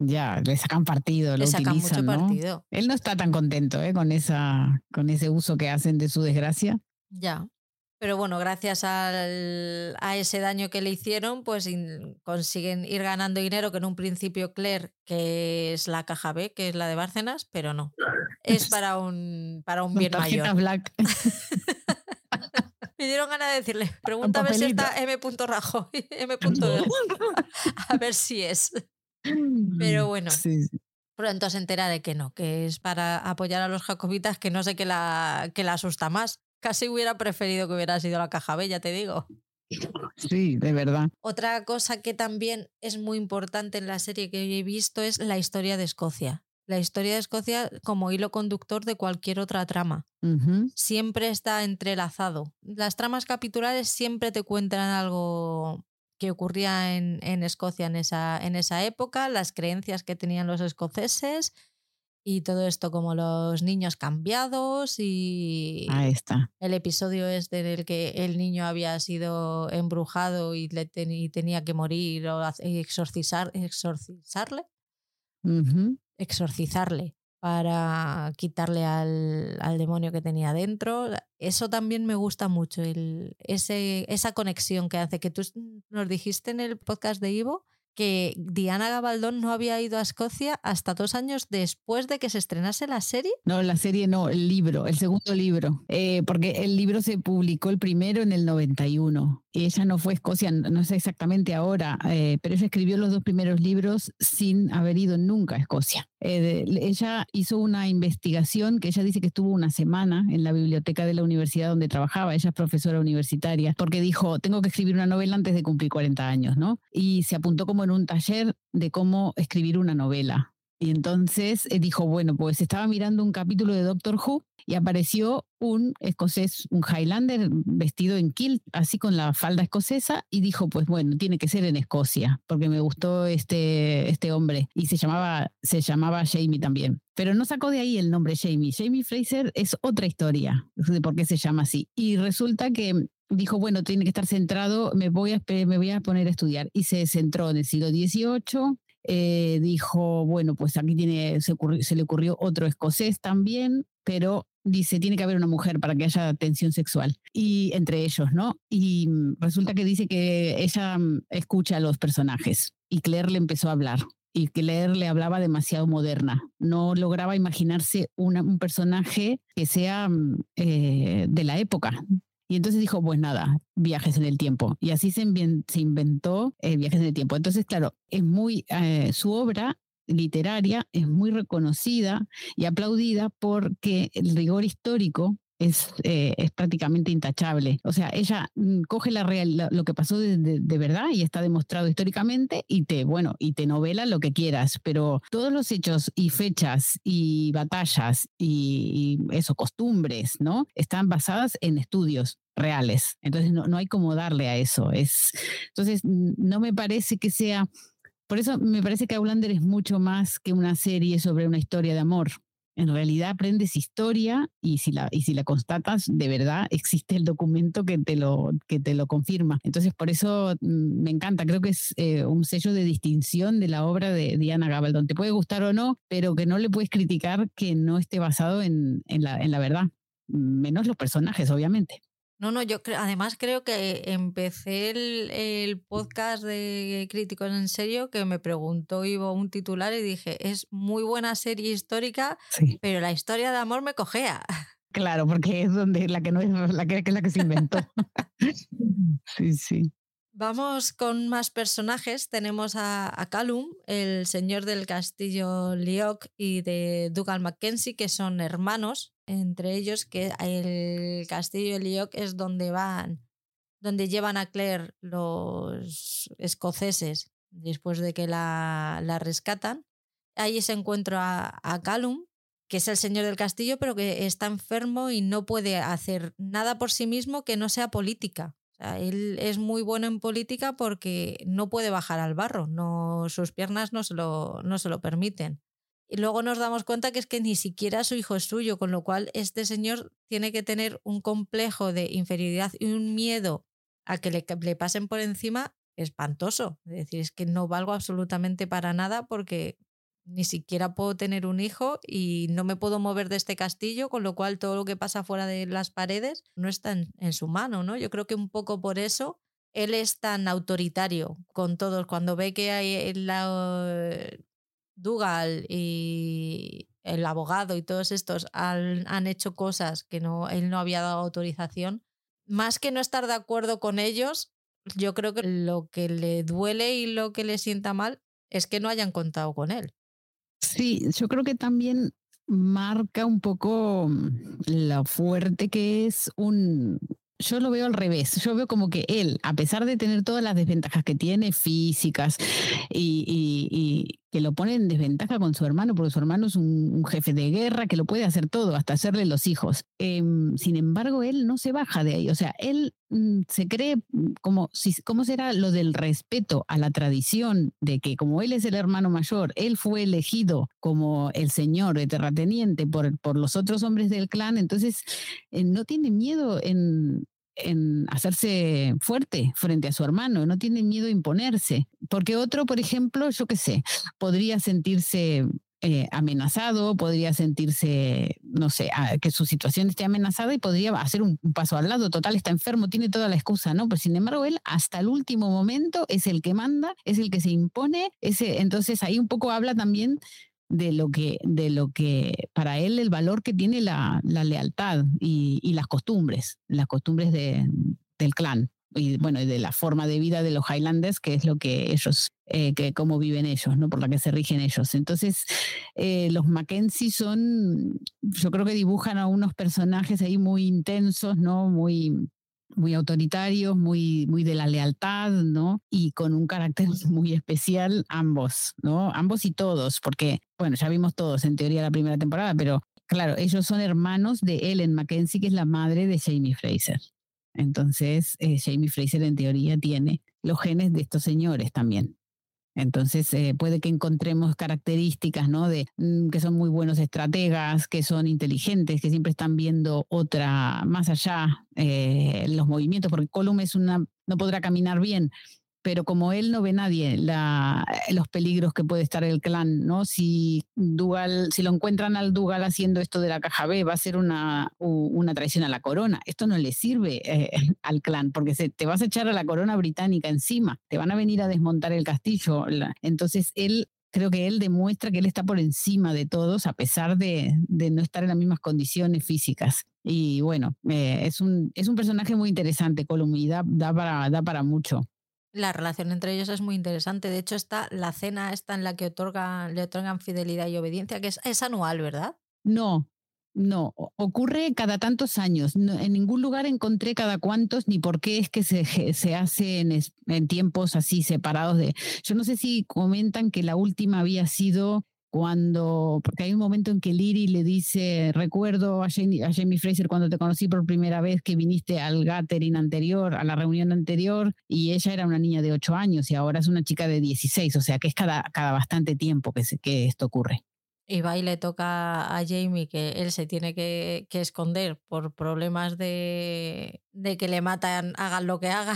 Ya, le sacan partido, le sacan mucho partido. Él no está tan contento ¿eh? con, esa, con ese uso que hacen de su desgracia. Ya. Pero bueno, gracias al, a ese daño que le hicieron, pues consiguen ir ganando dinero, que en un principio Claire, que es la caja B, que es la de Bárcenas, pero no. Es para un, para un bien mayor. Black. <laughs> Me dieron ganas de decirle, ver si está M. Rajo, <laughs> M. <laughs> a ver si es. Pero bueno. Pronto se entera de que no, que es para apoyar a los jacobitas, que no sé qué la, que la asusta más. Casi hubiera preferido que hubiera sido la caja B, ya te digo. Sí, de verdad. Otra cosa que también es muy importante en la serie que he visto es la historia de Escocia. La historia de Escocia como hilo conductor de cualquier otra trama. Siempre está entrelazado. Las tramas capitulares siempre te cuentan algo que ocurría en, en Escocia en esa, en esa época, las creencias que tenían los escoceses, y todo esto como los niños cambiados y Ahí está. el episodio es en el que el niño había sido embrujado y, le tenía que morir o exorcizar, exorcizarle. Exorcizarle para quitarle al, al, demonio que tenía dentro. Eso también me gusta mucho, el, ese, esa conexión que hace, que tú nos dijiste en el podcast de Ivo, que Diana Gabaldón no había ido a Escocia hasta dos años después de que se estrenase la serie. No, la serie no, el libro, el segundo libro, eh, porque el libro se publicó el primero en el 91 y ella no fue a Escocia, no sé exactamente ahora, eh, pero ella escribió los dos primeros libros sin haber ido nunca a Escocia. Eh, ella hizo una investigación que ella dice que estuvo una semana en la biblioteca de la universidad donde trabajaba, ella es profesora universitaria, porque dijo, tengo que escribir una novela antes de cumplir 40 años, ¿no? Y se apuntó como en un taller de cómo escribir una novela. Y entonces eh, dijo, bueno, pues estaba mirando un capítulo de Doctor Who y apareció un escocés, un Highlander vestido en kilt, así con la falda escocesa, y dijo, pues bueno, tiene que ser en Escocia, porque me gustó este, este hombre. Y se llamaba, se llamaba Jamie también. Pero no sacó de ahí el nombre Jamie. Jamie Fraser es otra historia de por qué se llama así. Y resulta que dijo, bueno, tiene que estar centrado, me voy a, me voy a poner a estudiar. Y se centró en el siglo XVIII, eh, dijo, bueno, pues aquí tiene, se, le ocurrió otro escocés también, pero dice, tiene que haber una mujer para que haya tensión sexual. Y entre ellos, ¿no? Y mm, resulta que dice que ella mm, escucha a los personajes y Claire le empezó a hablar. Y Claire le hablaba demasiado moderna. No lograba imaginarse un personaje que sea mm, eh, de la época, y entonces dijo, pues nada, viajes en el tiempo. Y así se, inventó eh, viajes en el tiempo. Entonces, claro, es muy, eh, su obra literaria es muy reconocida y aplaudida porque el rigor histórico es, eh, es, prácticamente intachable. O sea, ella mm, coge la real, lo que pasó de, verdad y está demostrado históricamente y te, bueno, y te novela lo que quieras, pero todos los hechos y fechas y batallas y, y eso, costumbres, ¿no? Están basadas en estudios reales. Entonces no, no hay como darle a eso. Es, entonces no me parece que sea... Por eso me parece que Aulander es mucho más que una serie sobre una historia de amor en realidad aprendes historia y si la, y si la constatas, de verdad existe el documento que te lo, que te lo confirma. Entonces, por eso mm, me encanta, creo que es eh, un sello de distinción de la obra de Diana Gabaldon. Te puede gustar o no, pero que no le puedes criticar que no esté basado en, en, la, en la verdad, menos los personajes, obviamente. No, no, yo además creo que empecé el, podcast de Críticos en Serio que me preguntó Ivo un titular y dije, es muy buena serie histórica, pero la historia de amor me cojea. Claro, porque es donde la que no es la que, la que se inventó. <laughs> sí, sí. Vamos con más personajes. Tenemos a, a, Callum, el señor del castillo Lioc y de Dougal Mackenzie, que son hermanos entre ellos que el castillo Lioc es donde van, donde llevan a Claire los escoceses después de que la, la rescatan. Ahí se encuentra a, Callum, que es el señor del castillo, pero que está enfermo y no puede hacer nada por sí mismo que no sea política. Él es muy bueno en política porque no puede bajar al barro, no, sus piernas no se lo, no se lo permiten. Y luego nos damos cuenta que es que ni siquiera su hijo es suyo, con lo cual este señor tiene que tener un complejo de inferioridad y un miedo a que le, le pasen por encima espantoso. Es decir, es que no valgo absolutamente para nada porque ni siquiera puedo tener un hijo y no me puedo mover de este castillo, con lo cual todo lo que pasa fuera de las paredes no está en, en, su mano, ¿no? Yo creo que un poco por eso él es tan autoritario con todos. Cuando ve que hay la, Dougal y el abogado y todos estos han, han, hecho cosas que no, él no había dado autorización, más que no estar de acuerdo con ellos, yo creo que lo que le duele y lo que le sienta mal es que no hayan contado con él. Sí, yo creo que también marca un poco lo fuerte que es un, yo lo veo al revés. Yo veo como que él, a pesar de tener todas las desventajas que tiene físicas y, que lo pone en desventaja con su hermano, porque su hermano es un, jefe de guerra que lo puede hacer todo, hasta hacerle los hijos. Em, sin embargo, él no se baja de ahí. O sea, él mm, se cree como, si, ¿cómo será lo del respeto a la tradición de que como él es el hermano mayor, él fue elegido como el señor de terrateniente por, por los otros hombres del clan, entonces eh, no tiene miedo en, en hacerse fuerte frente a su hermano, no tiene miedo a imponerse. Porque otro, por ejemplo, yo qué sé, podría sentirse eh, amenazado, podría sentirse, no sé, que su situación esté amenazada y podría hacer un, paso al lado. Total, está enfermo, tiene toda la excusa, ¿no? Pero sin embargo, él hasta el último momento es el que manda, es el que se impone. Ese, entonces ahí un poco habla también de lo que, de lo que para él el valor que tiene la, lealtad y, las costumbres, las costumbres de, del clan y bueno, de la forma de vida de los Highlanders, que es lo que ellos, eh, que cómo viven ellos, ¿no? Por la que se rigen ellos. Entonces, eh, los Mackenzie son, yo creo que dibujan a unos personajes ahí muy intensos, ¿no? Muy, muy autoritarios, muy, muy de la lealtad, ¿no? Y con un carácter <laughs> muy especial ambos, ¿no? Ambos y todos, porque, bueno, ya vimos todos en teoría la primera temporada, pero claro, ellos son hermanos de Ellen Mackenzie, que es la madre de Jamie Fraser. Entonces, eh, Jamie Fraser en teoría tiene los genes de estos señores también. Entonces, eh, puede que encontremos características, ¿no? De mm, que son muy buenos estrategas, que son inteligentes, que siempre están viendo otra, más allá, eh, los movimientos, porque Colum es una, no podrá caminar bien, pero como él no ve nadie los peligros que puede estar el clan, ¿no? Si Dugal, si lo encuentran al Dugal haciendo esto de la caja B, va a ser una, una traición a la corona. Esto no le sirve eh, <laughs> al clan, porque se, te vas a echar a la corona británica encima, te van a venir a desmontar el castillo. entonces él creo que él demuestra que él está por encima de todos a pesar de, de no estar en las mismas condiciones físicas. Y bueno, eh, es, un, es un personaje muy interesante, Colum, y da, para, da para mucho. La relación entre ellos es muy interesante. De hecho, está la cena esta en la que otorgan, le otorgan fidelidad y obediencia, que es, anual, ¿verdad? No, no, ocurre cada tantos años. en ningún lugar encontré cada cuántos ni por qué es que se, se hace en, en, tiempos así separados de... Yo no sé si comentan que la última había sido cuando, porque hay un momento en que Liri le dice, recuerdo a Jamie, Fraser cuando te conocí por primera vez que viniste al gathering anterior, a la reunión anterior, y ella era una niña de 8 años y ahora es una chica de 16, o sea que es cada, cada bastante tiempo que, que esto ocurre. Y va y le toca a Jamie que él se tiene que, que esconder por problemas de, de que le matan, hagan lo que haga.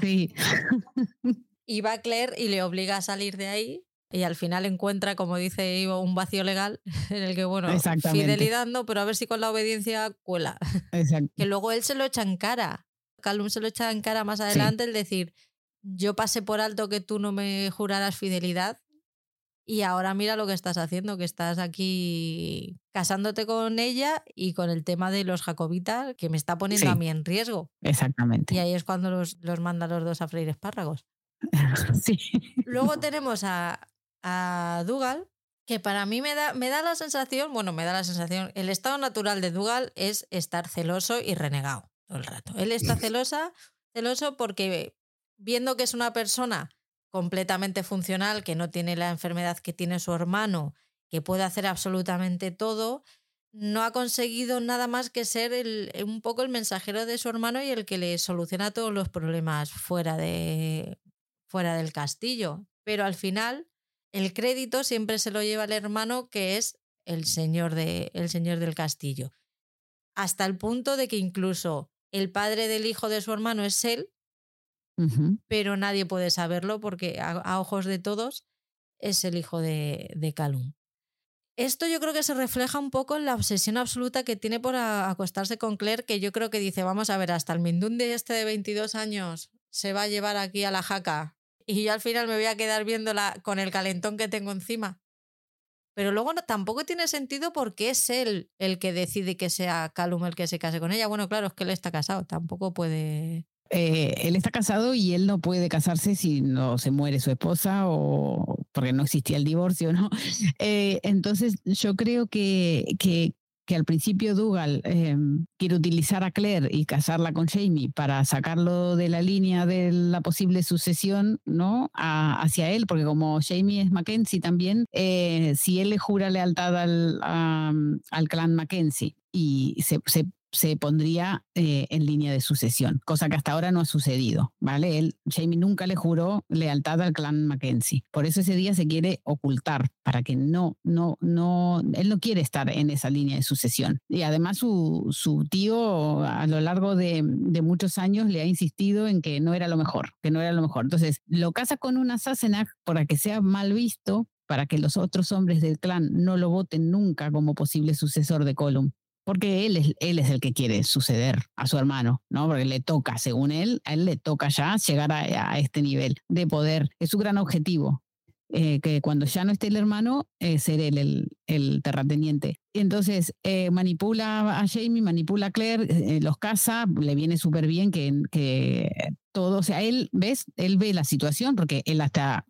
Sí. <laughs> y va Claire y le obliga a salir de ahí y al final encuentra, como dice Ivo, un vacío legal <laughs> en el que, bueno, fidelidad no, pero a ver si con la obediencia cuela. que luego él se lo echa en cara. Calum se lo echa en cara más adelante el decir, yo pasé por alto que tú no me juraras fidelidad y ahora mira lo que estás haciendo, que estás aquí casándote con ella y con el tema de los jacobitas que me está poniendo a mí en riesgo. Exactamente. Y ahí es cuando los, los manda los dos a freír espárragos. <laughs> sí. Luego tenemos a, a Dougal, que para mí me da, me da la sensación, bueno, me da la sensación, el estado natural de Dougal es estar celoso y renegado todo el rato. Él está celosa, celoso porque viendo que es una persona completamente funcional, que no tiene la enfermedad que tiene su hermano, que puede hacer absolutamente todo, no ha conseguido nada más que ser el, un poco el mensajero de su hermano y el que le soluciona todos los problemas fuera, de, fuera del castillo. Pero al final el crédito siempre se lo lleva el hermano que es el señor, de, el señor del castillo. Hasta el punto de que incluso el padre del hijo de su hermano es él, pero nadie puede saberlo porque a, ojos de todos es el hijo de, de Calum. Esto yo creo que se refleja un poco en la obsesión absoluta que tiene por acostarse con Claire, que yo creo que dice, vamos a ver, hasta el Mindundi este de 22 años se va a llevar aquí a la jaca y yo al final me voy a quedar viéndola con el calentón que tengo encima. Pero luego tampoco tiene sentido porque es él el que decide que sea Calum el que se case con ella. Bueno, claro, es que él está casado, tampoco puede... Eh, él está casado y él no puede casarse si no se muere su esposa o porque no existía el divorcio, ¿no? <laughs> Eh, entonces yo creo que, que, que al principio Dougal em, quiere utilizar a Claire y casarla con Jamie para sacarlo de la línea de la posible sucesión ¿no? hacia él, porque como Jamie es Mackenzie también, eh, si él le jura lealtad al, al clan Mackenzie y se, se se pondría eh, en línea de sucesión, cosa que hasta ahora no ha sucedido, ¿vale? Él, Jamie nunca le juró lealtad al clan Mackenzie. Por eso ese día se quiere ocultar, para que no, no, no, él no quiere estar en esa línea de sucesión. Y además su, su tío a lo largo de, de, muchos años le ha insistido en que no era lo mejor, que no era lo mejor. Entonces lo casa con una Sassenach para que sea mal visto, para que los otros hombres del clan no lo voten nunca como posible sucesor de Colum. Porque él es, él es el que quiere suceder a su hermano, ¿no? Porque le toca, según él, a él le toca ya llegar a, este nivel de poder. Es su gran objetivo. Eh, que cuando ya no esté el hermano, eh, ser él el, el terrateniente. Y entonces eh, manipula a Jamie, manipula a Claire, los casa, le viene súper bien que, que todo, o sea, él, ¿ves? Él ve la situación porque él hasta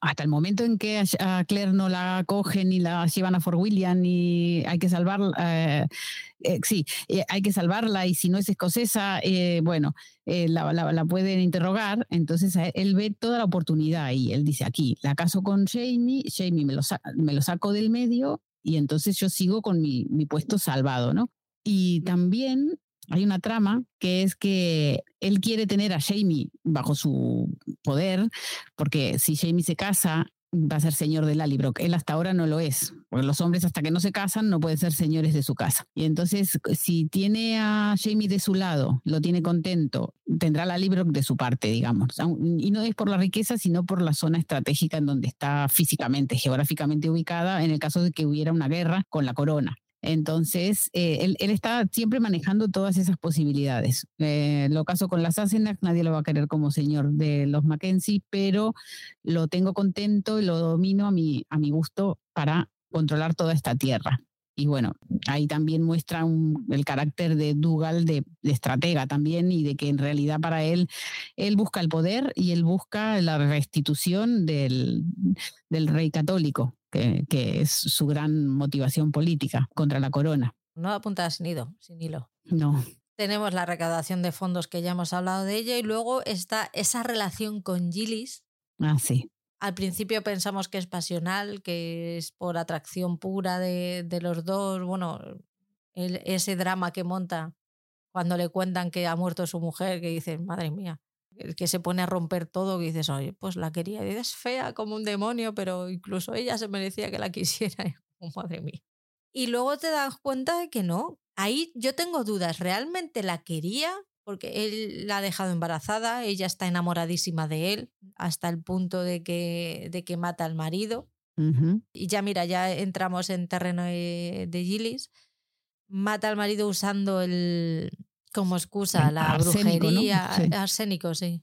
hasta el momento en que a Claire no la cogen ni la llevan a Fort William y hay que salvarla, eh, eh, sí, eh, hay que salvarla y si no es escocesa, bueno, la, la, pueden interrogar, entonces él ve toda la oportunidad y él dice aquí, la caso con Jamie, Jamie me lo, me lo saco del medio y entonces yo sigo con mi, mi puesto salvado, ¿no? Y también hay una trama que es que él quiere tener a Jamie bajo su poder, porque si Jamie se casa, va a ser señor de Lallybrook. Él hasta ahora no lo es, porque los hombres hasta que no se casan no pueden ser señores de su casa. Y entonces, si tiene a Jamie de su lado, lo tiene contento, tendrá Lallybrook de su parte, digamos. Y no es por la riqueza, sino por la zona estratégica en donde está físicamente, geográficamente ubicada, en el caso de que hubiera una guerra con la corona. Entonces, eh, él, está siempre manejando todas esas posibilidades. Eh, lo caso con las Asenac, nadie lo va a querer como señor de los Mackenzie, pero lo tengo contento y lo domino a mi, a mi gusto para controlar toda esta tierra. Y bueno, ahí también muestra el carácter de Dougal de, de, estratega también y de que en realidad para él, él busca el poder y él busca la restitución del, del rey católico que, es su gran motivación política contra la corona. No apunta sin hilo, sin hilo. No. Tenemos la recaudación de fondos que ya hemos hablado de ella y luego está esa relación con Gillis. Ah, sí. Al principio pensamos que es pasional, que es por atracción pura de, de los dos. Bueno, ese drama que monta cuando le cuentan que ha muerto su mujer, que dicen, madre mía, que se pone a romper todo, que dices, oye, pues la quería, y es fea como un demonio, pero incluso ella se merecía que la <laughs> quisiera, oh, madre mía. Y luego te das cuenta de que no. Ahí yo tengo dudas, ¿realmente la quería? Porque él la ha dejado embarazada, ella está enamoradísima de él, hasta el punto de que, de que mata al marido. Y ya mira, ya entramos en terreno de, de Gillis. Mata al marido usando el, como excusa la brujería, arsénico, sí.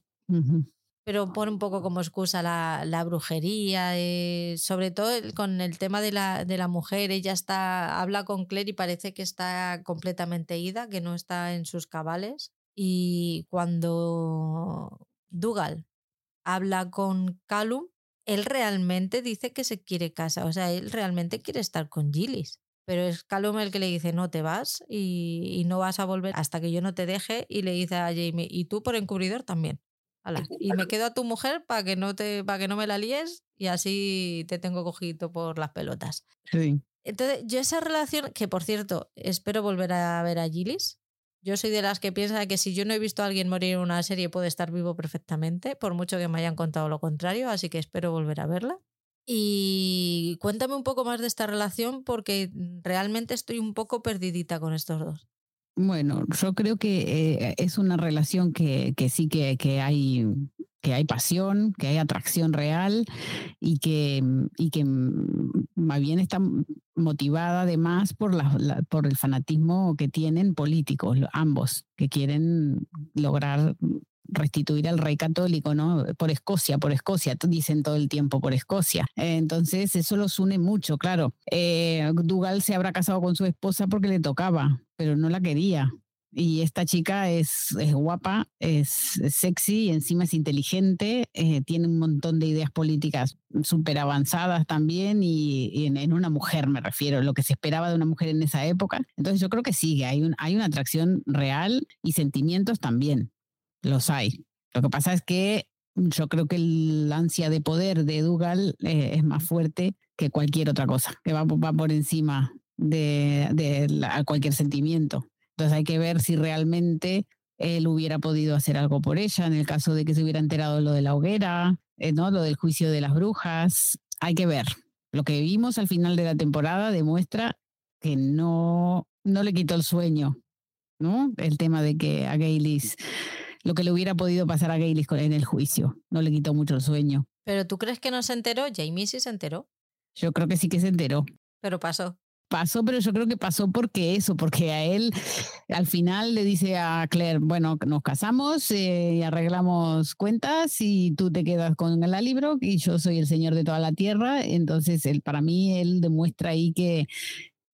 Pero pone un poco como excusa la, la brujería, eh, sobre todo con el tema de la, de la mujer. Ella está, habla con Claire y parece que está completamente ida, que no está en sus cabales. Y cuando Dougal habla con Callum, él realmente dice que se quiere casar, o sea, él realmente quiere estar con Gillis. Pero es Callum el que le dice, no te vas y, no vas a volver hasta que yo no te deje. Y le dice a Jamie, y tú por encubridor también. <laughs> Y me quedo a tu mujer para que, no te, para que no me la líes y así te tengo cogido por las pelotas. Sí. Entonces, yo esa relación, que por cierto, espero volver a ver a Gillis. Yo soy de las que piensa que si yo no he visto a alguien morir en una serie puede estar vivo perfectamente, por mucho que me hayan contado lo contrario, así que espero volver a verla. Y cuéntame un poco más de esta relación porque realmente estoy un poco perdidita con estos dos. Bueno, yo creo que eh, es una relación que, que sí que, que, hay que hay pasión, que hay atracción real y que, y que más bien está motivada además por, la, por el fanatismo que tienen políticos, ambos, que quieren lograr restituir al rey católico, ¿no? Por Escocia, por Escocia, dicen todo el tiempo por Escocia. Entonces eso los une mucho, claro. Eh, Dougal se habrá casado con su esposa porque le tocaba, pero no la quería. Y esta chica es, es guapa, es, sexy y encima es inteligente, eh, tiene un montón de ideas políticas súper avanzadas también y, en, una mujer me refiero, lo que se esperaba de una mujer en esa época. Entonces yo creo que sí, hay, un, hay una atracción real y sentimientos también los hay. Lo que pasa es que yo creo que el ansia de poder de Dougal eh, es más fuerte que cualquier otra cosa, que va, va por encima de, de cualquier sentimiento. Entonces hay que ver si realmente él hubiera podido hacer algo por ella en el caso de que se hubiera enterado lo de la hoguera, eh, ¿no? lo del juicio de las brujas. Hay que ver. Lo que vimos al final de la temporada demuestra que no, no le quitó el sueño, ¿no? El tema de que a Gaylis lo que le hubiera podido pasar a Gaylis en el juicio. No le quitó mucho el sueño. Pero tú crees que no se enteró? Jamie sí se enteró. Yo creo que sí que se enteró. Pero pasó. Pasó, pero yo creo que pasó porque eso, porque a él al final le dice a Claire, bueno, nos casamos eh, y arreglamos cuentas y tú te quedas con el libro y yo soy el señor de toda la tierra. Entonces, él, para mí, él demuestra ahí que,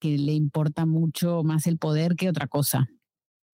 que le importa mucho más el poder que otra cosa.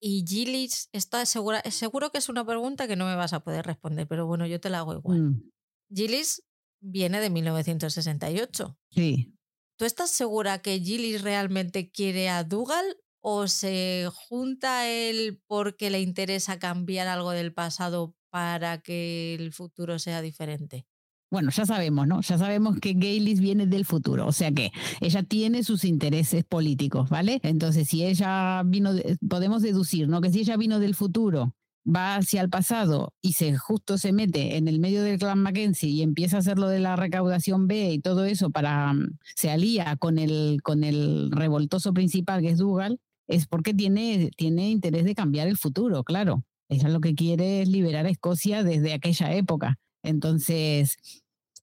Y Gillis está segura, seguro que es una pregunta que no me vas a poder responder, pero bueno, yo te la hago igual. Mm, Gillis viene de 1968. sí. ¿Tú estás segura que Gillis realmente quiere a Dougal o se junta él porque le interesa cambiar algo del pasado para que el futuro sea diferente? Bueno, ya sabemos, ¿no? Ya sabemos que Gaylis viene del futuro, o sea que ella tiene sus intereses políticos, ¿vale? Entonces, si ella vino, de- podemos deducir, ¿no? Que si ella vino del futuro, va hacia el pasado y se justo se mete en el medio del clan Mackenzie y empieza a hacer lo de la recaudación B y todo eso para mm, se alía con el con el revoltoso principal que es Dougal, es porque tiene tiene interés de cambiar el futuro, claro. Ella lo que quiere es liberar a Escocia desde aquella época. Entonces,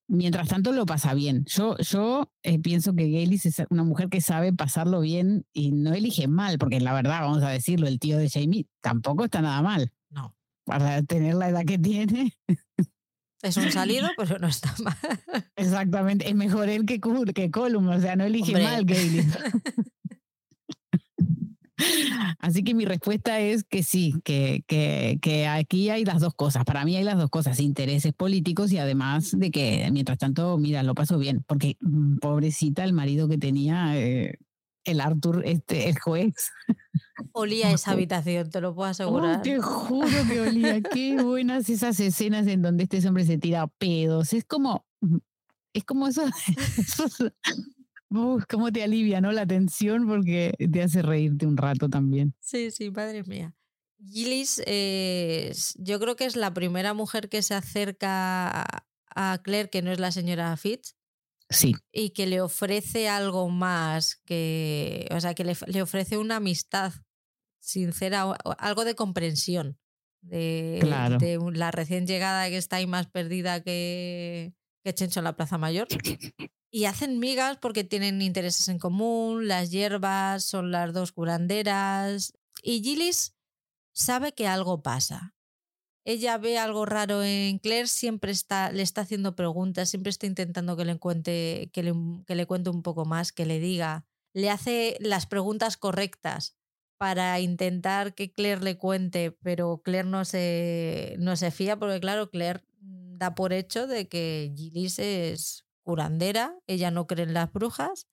mientras tanto lo pasa bien. Yo, yo eh, pienso que Gaylis es una mujer que sabe pasarlo bien y no elige mal, porque la verdad, vamos a decirlo, el tío de Jamie tampoco está nada mal. No. Para tener la edad que tiene, Es un salido, <laughs> pero no está mal. exactamente, es mejor él que, que Colum, o sea, no elige Hombre. mal Gaylis. <laughs> Así que mi respuesta es que sí, que, que, que aquí hay las dos cosas. Para mí hay las dos cosas, intereses políticos y además de que mientras tanto, mira, lo paso bien, porque mm, pobrecita el marido que tenía eh, el Arthur, este, el juez. Olía esa <laughs> habitación, te lo puedo Oh, asegurar. te juro que olía. Qué buenas esas escenas en donde este hombre se tira pedos. Es como, es como eso, <laughs> esos, Uf, cómo te alivia, ¿no? La tensión porque te hace reírte un rato también. Sí, sí, madre mía. Gillis, es- yo creo que es la primera mujer que se acerca a- Claire, que no es la señora Fitz, Sí, y que le ofrece algo más, que, o sea, que le, le ofrece una amistad sincera, algo de comprensión de, Claro. de la recién llegada que está ahí más perdida que, que Chencho en la Plaza Mayor. Y hacen migas porque tienen intereses en común, las hierbas son las dos curanderas. Y Gillis sabe que algo pasa. Ella ve algo raro en Claire, siempre está, le está haciendo preguntas, siempre está intentando que le, cuente, que, le, que le cuente un poco más, que le diga. Le hace las preguntas correctas para intentar que Claire le cuente, pero Claire no se, no se fía porque, claro, Claire da por hecho de que Gillis es curandera, ella no cree en las brujas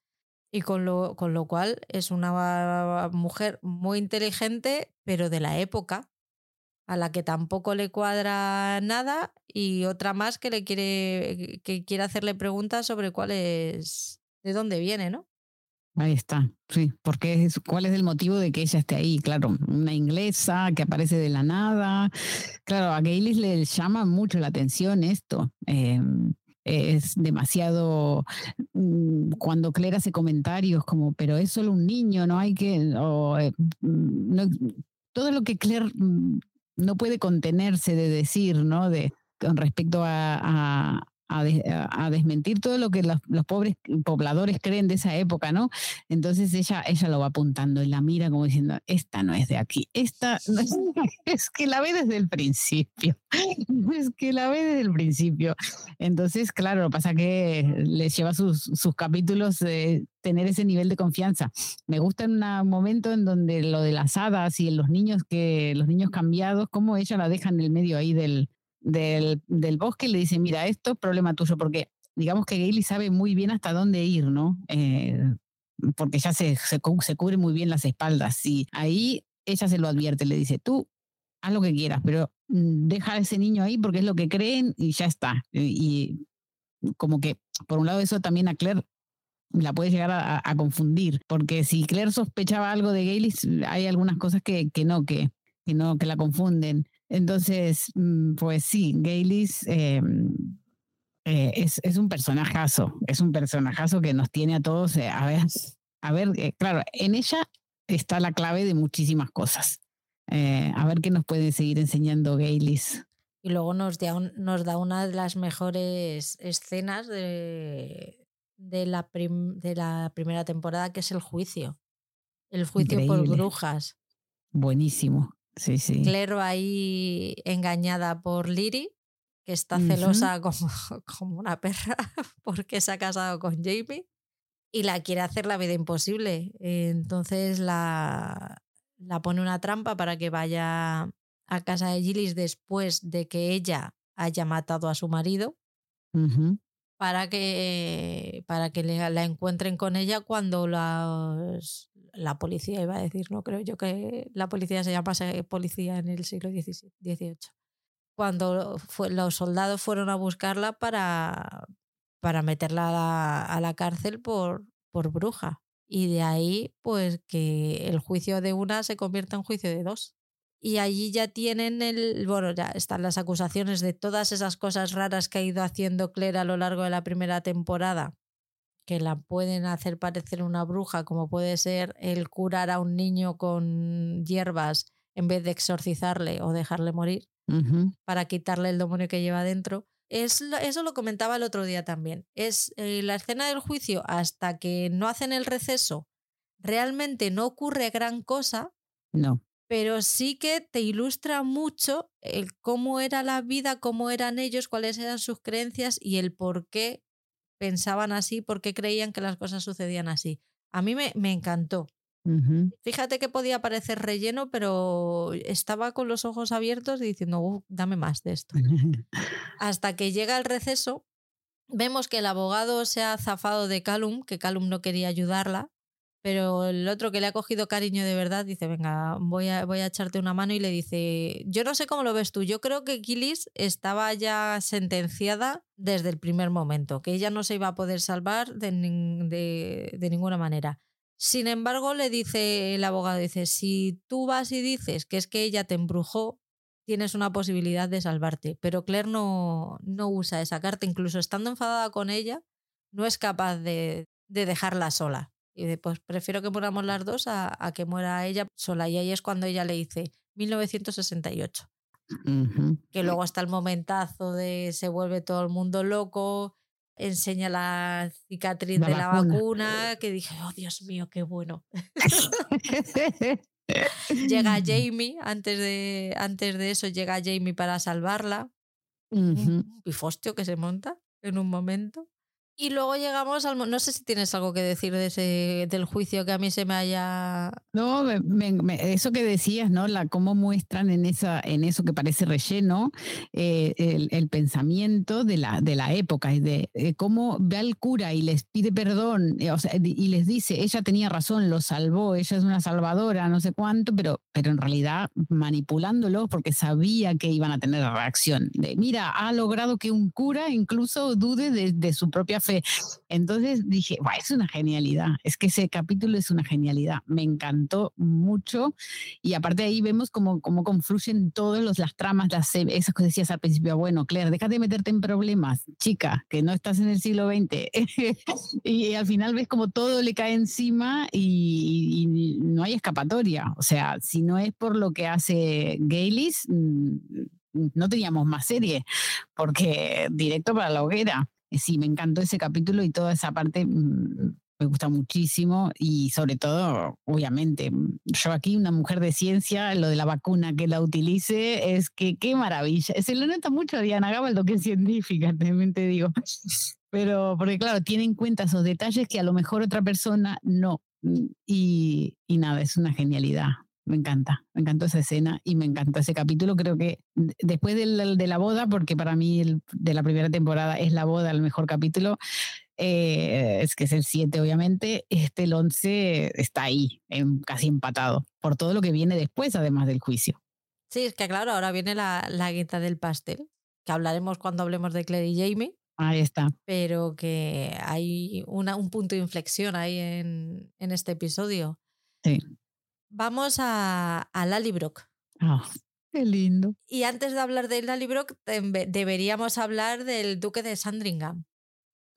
y con lo, con lo cual es una mujer muy inteligente, pero de la época, a la que tampoco le cuadra nada y otra más que le quiere, que quiere hacerle preguntas sobre cuál es, de dónde viene, ¿no? ahí está. Sí, porque es, ¿cuál es el motivo de que ella esté ahí? Claro, una inglesa que aparece de la nada. Claro, a Gaylis le llama mucho la atención esto. eh, es demasiado mm, cuando Claire hace comentarios como, pero es solo un niño, no hay que, eh, mm, no- todo lo que Claire mm, no puede contenerse de decir, ¿no? De, con respecto a- a de- a- a desmentir todo lo que los, pobres pobladores creen de esa época, ¿no? Entonces ella, ella lo va apuntando y la mira como diciendo, esta no es de aquí, esta no es, <laughs> que la ve desde el principio, <laughs> es que la ve desde el principio. Entonces, claro, lo pasa que les lleva sus, sus capítulos tener ese nivel de confianza. Me gusta en un momento en donde lo de las hadas y los niños que los niños cambiados, cómo ella la deja en el medio ahí del, del, del bosque le dice, mira, esto es problema tuyo, porque digamos que Gailey sabe muy bien hasta dónde ir, ¿no? Eh, porque ya se, se, cu- se cubre muy bien las espaldas y ahí ella se lo advierte, le dice, tú haz lo que quieras, pero mm, deja a ese niño ahí porque es lo que creen y ya está. Y, como que, por un lado, eso también a Claire la puede llegar a, confundir, porque si Claire sospechaba algo de Gaylis, hay algunas cosas que, que no, que, que no, que la confunden. Entonces, mm, pues sí, Gaylis eh, eh, es, es un personajazo, es un personajazo que nos tiene a todos, eh, a ver, a ver, eh, claro, en ella está la clave de muchísimas cosas. A ver qué nos puede seguir enseñando Gaylis. Y luego nos da, un- nos da una de las mejores escenas de, de la, de la primera temporada, que es el juicio. El juicio por brujas. Buenísimo. Sí, va ahí engañada por Liri, que está celosa <laughs> como, como una perra porque se ha casado con Jamie y la quiere hacer la vida imposible. Entonces la, la pone una trampa para que vaya a casa de Gillis después de que ella haya matado a su marido. Para que, para que la encuentren con ella cuando las, la policía, iba a decir, no creo yo que la policía se llama policía en el siglo XVIII. Cuando los soldados fueron a buscarla para, para meterla a la, cárcel por, por bruja. Y de ahí, pues que el juicio de una se convierta en juicio de dos. Y allí ya tienen el. Bueno, ya están las acusaciones de todas esas cosas raras que ha ido haciendo Claire a lo largo de la primera temporada que la pueden hacer parecer una bruja, como puede ser el curar a un niño con hierbas en vez de exorcizarle o dejarle morir para quitarle el demonio que lleva dentro. Es, eso lo comentaba el otro día también. Es eh, la escena del juicio hasta que no hacen el receso. Realmente no ocurre gran cosa. No. Pero sí que te ilustra mucho el cómo era la vida, cómo eran ellos, cuáles eran sus creencias y el por qué pensaban así, porque creían que las cosas sucedían así. A mí me, me encantó. Fíjate que podía parecer relleno, pero estaba con los ojos abiertos y diciendo, dame más de esto. Hasta que llega el receso, vemos que el abogado se ha zafado de Calum, que Calum no quería ayudarla, pero el otro que le ha cogido cariño de verdad dice, venga, voy a, voy a echarte una mano y le dice, yo no sé cómo lo ves tú, yo creo que Gillis estaba ya sentenciada desde el primer momento, que ella no se iba a poder salvar de, de, ninguna manera. Sin embargo, le dice el abogado, dice, si tú vas y dices que es que ella te embrujó, tienes una posibilidad de salvarte. Pero Claire no, no usa esa carta, incluso estando enfadada con ella, no es capaz de, de dejarla sola. Y pues prefiero que muramos las dos a, que muera ella sola. Y ahí es cuando ella le dice 1968. Que luego hasta el momentazo de se vuelve todo el mundo loco, enseña la cicatriz de la vacuna, que dije, oh Dios mío, qué bueno. <laughs> llega Jamie, antes de, antes de eso llega Jamie para salvarla. Un pifostio que se monta en un momento. Y luego llegamos al... No sé si tienes algo que decir de ese, del juicio que a mí se me haya... No, eso que decías, ¿no? La, cómo muestran en, esa, en eso que parece relleno eh, el, pensamiento de la, de la época, y de eh, cómo ve al cura y les pide perdón eh, y les dice, ella tenía razón, lo salvó, ella es una salvadora, no sé cuánto, pero, pero en realidad manipulándolo porque sabía que iban a tener reacción. De, Mira, ha logrado que un cura incluso dude de, de su propia Entonces dije, es una genialidad, es que ese capítulo es una genialidad, me encantó mucho y aparte ahí vemos cómo, cómo confluyen todas las tramas, las, esas que decías al principio, bueno, Claire, déjate de meterte en problemas, chica, que no estás en el siglo XX. <laughs> y, al final ves como todo le cae encima y, no hay escapatoria. O sea, si no es por lo que hace Gaylis, mm, no teníamos más serie, porque directo para la hoguera. Eh, sí, me encantó ese capítulo y toda esa parte mm, me gusta muchísimo y sobre todo, obviamente, mm, yo aquí, una mujer de ciencia, lo de la vacuna que la utilice, es que qué maravilla. Se lo nota mucho a Diana lo que es científica, <laughs> también te digo. Pero, porque claro, tiene en cuenta esos detalles que a lo mejor otra persona no. Mm, y nada, es una genialidad. Me encanta, me encantó esa escena y me encantó ese capítulo. Creo que después del, de la boda, porque para mí el, de la primera temporada es la boda el mejor capítulo, eh, es que es el 7 obviamente, este el 11 está ahí, casi empatado, por todo lo que viene después, además del juicio. Sí, es que claro, ahora viene la, la guita del pastel, que hablaremos cuando hablemos de Claire y Jamie. Ahí está. Pero que hay una, un punto de inflexión ahí en, en este episodio. Sí. Vamos a, a Lallybrook. Ah, qué lindo. Y antes de hablar de Lallybrook, deberíamos hablar del duque de Sandringham.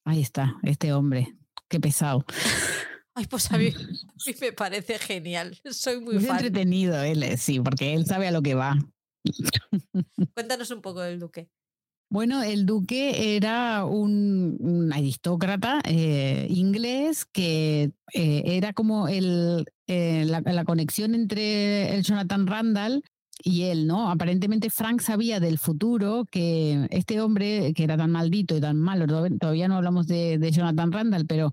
Ahí está, este hombre. Qué pesado. Ay, pues a mí, <laughs> me parece genial. Soy muy, muy entretenido él, eh, sí, porque él sabe a lo que va. <laughs> Cuéntanos un poco del duque. Bueno, el duque era un, aristócrata eh, inglés que eh, era como el, eh, la, la, conexión entre el Jonathan Randall y él, ¿no? Aparentemente Frank sabía del futuro que este hombre, que era tan maldito y tan malo, todavía no hablamos de, Jonathan Randall, pero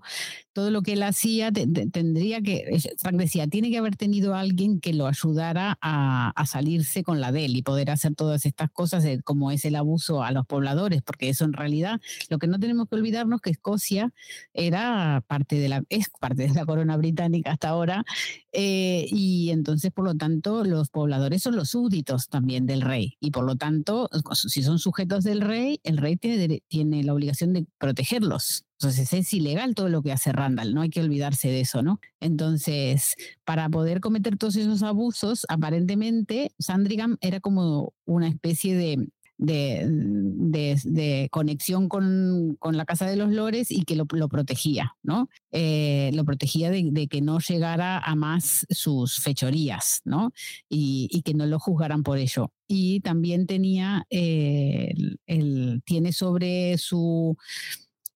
todo lo que él hacía tendría que, Frank decía, tiene que haber tenido alguien que lo ayudara a, salirse con la de él y poder hacer todas estas cosas como es el abuso a los pobladores, porque eso en realidad, lo que no tenemos que olvidarnos que Escocia era parte de la, es parte de la corona británica hasta ahora, eh, y entonces por lo tanto los pobladores son los súbditos también del rey, y por lo tanto, si son sujetos del rey, el rey tiene, tiene la obligación de protegerlos. Entonces es ilegal todo lo que hace Randall, no hay que olvidarse de eso, ¿no? Entonces, para poder cometer todos esos abusos, aparentemente Sandringham era como una especie de, de, conexión con, la Casa de los Lores y que lo, protegía, ¿no? Eh, lo protegía de, que no llegara a más sus fechorías, ¿no? Y, que no lo juzgaran por ello. Y también tenía, eh, el, tiene sobre su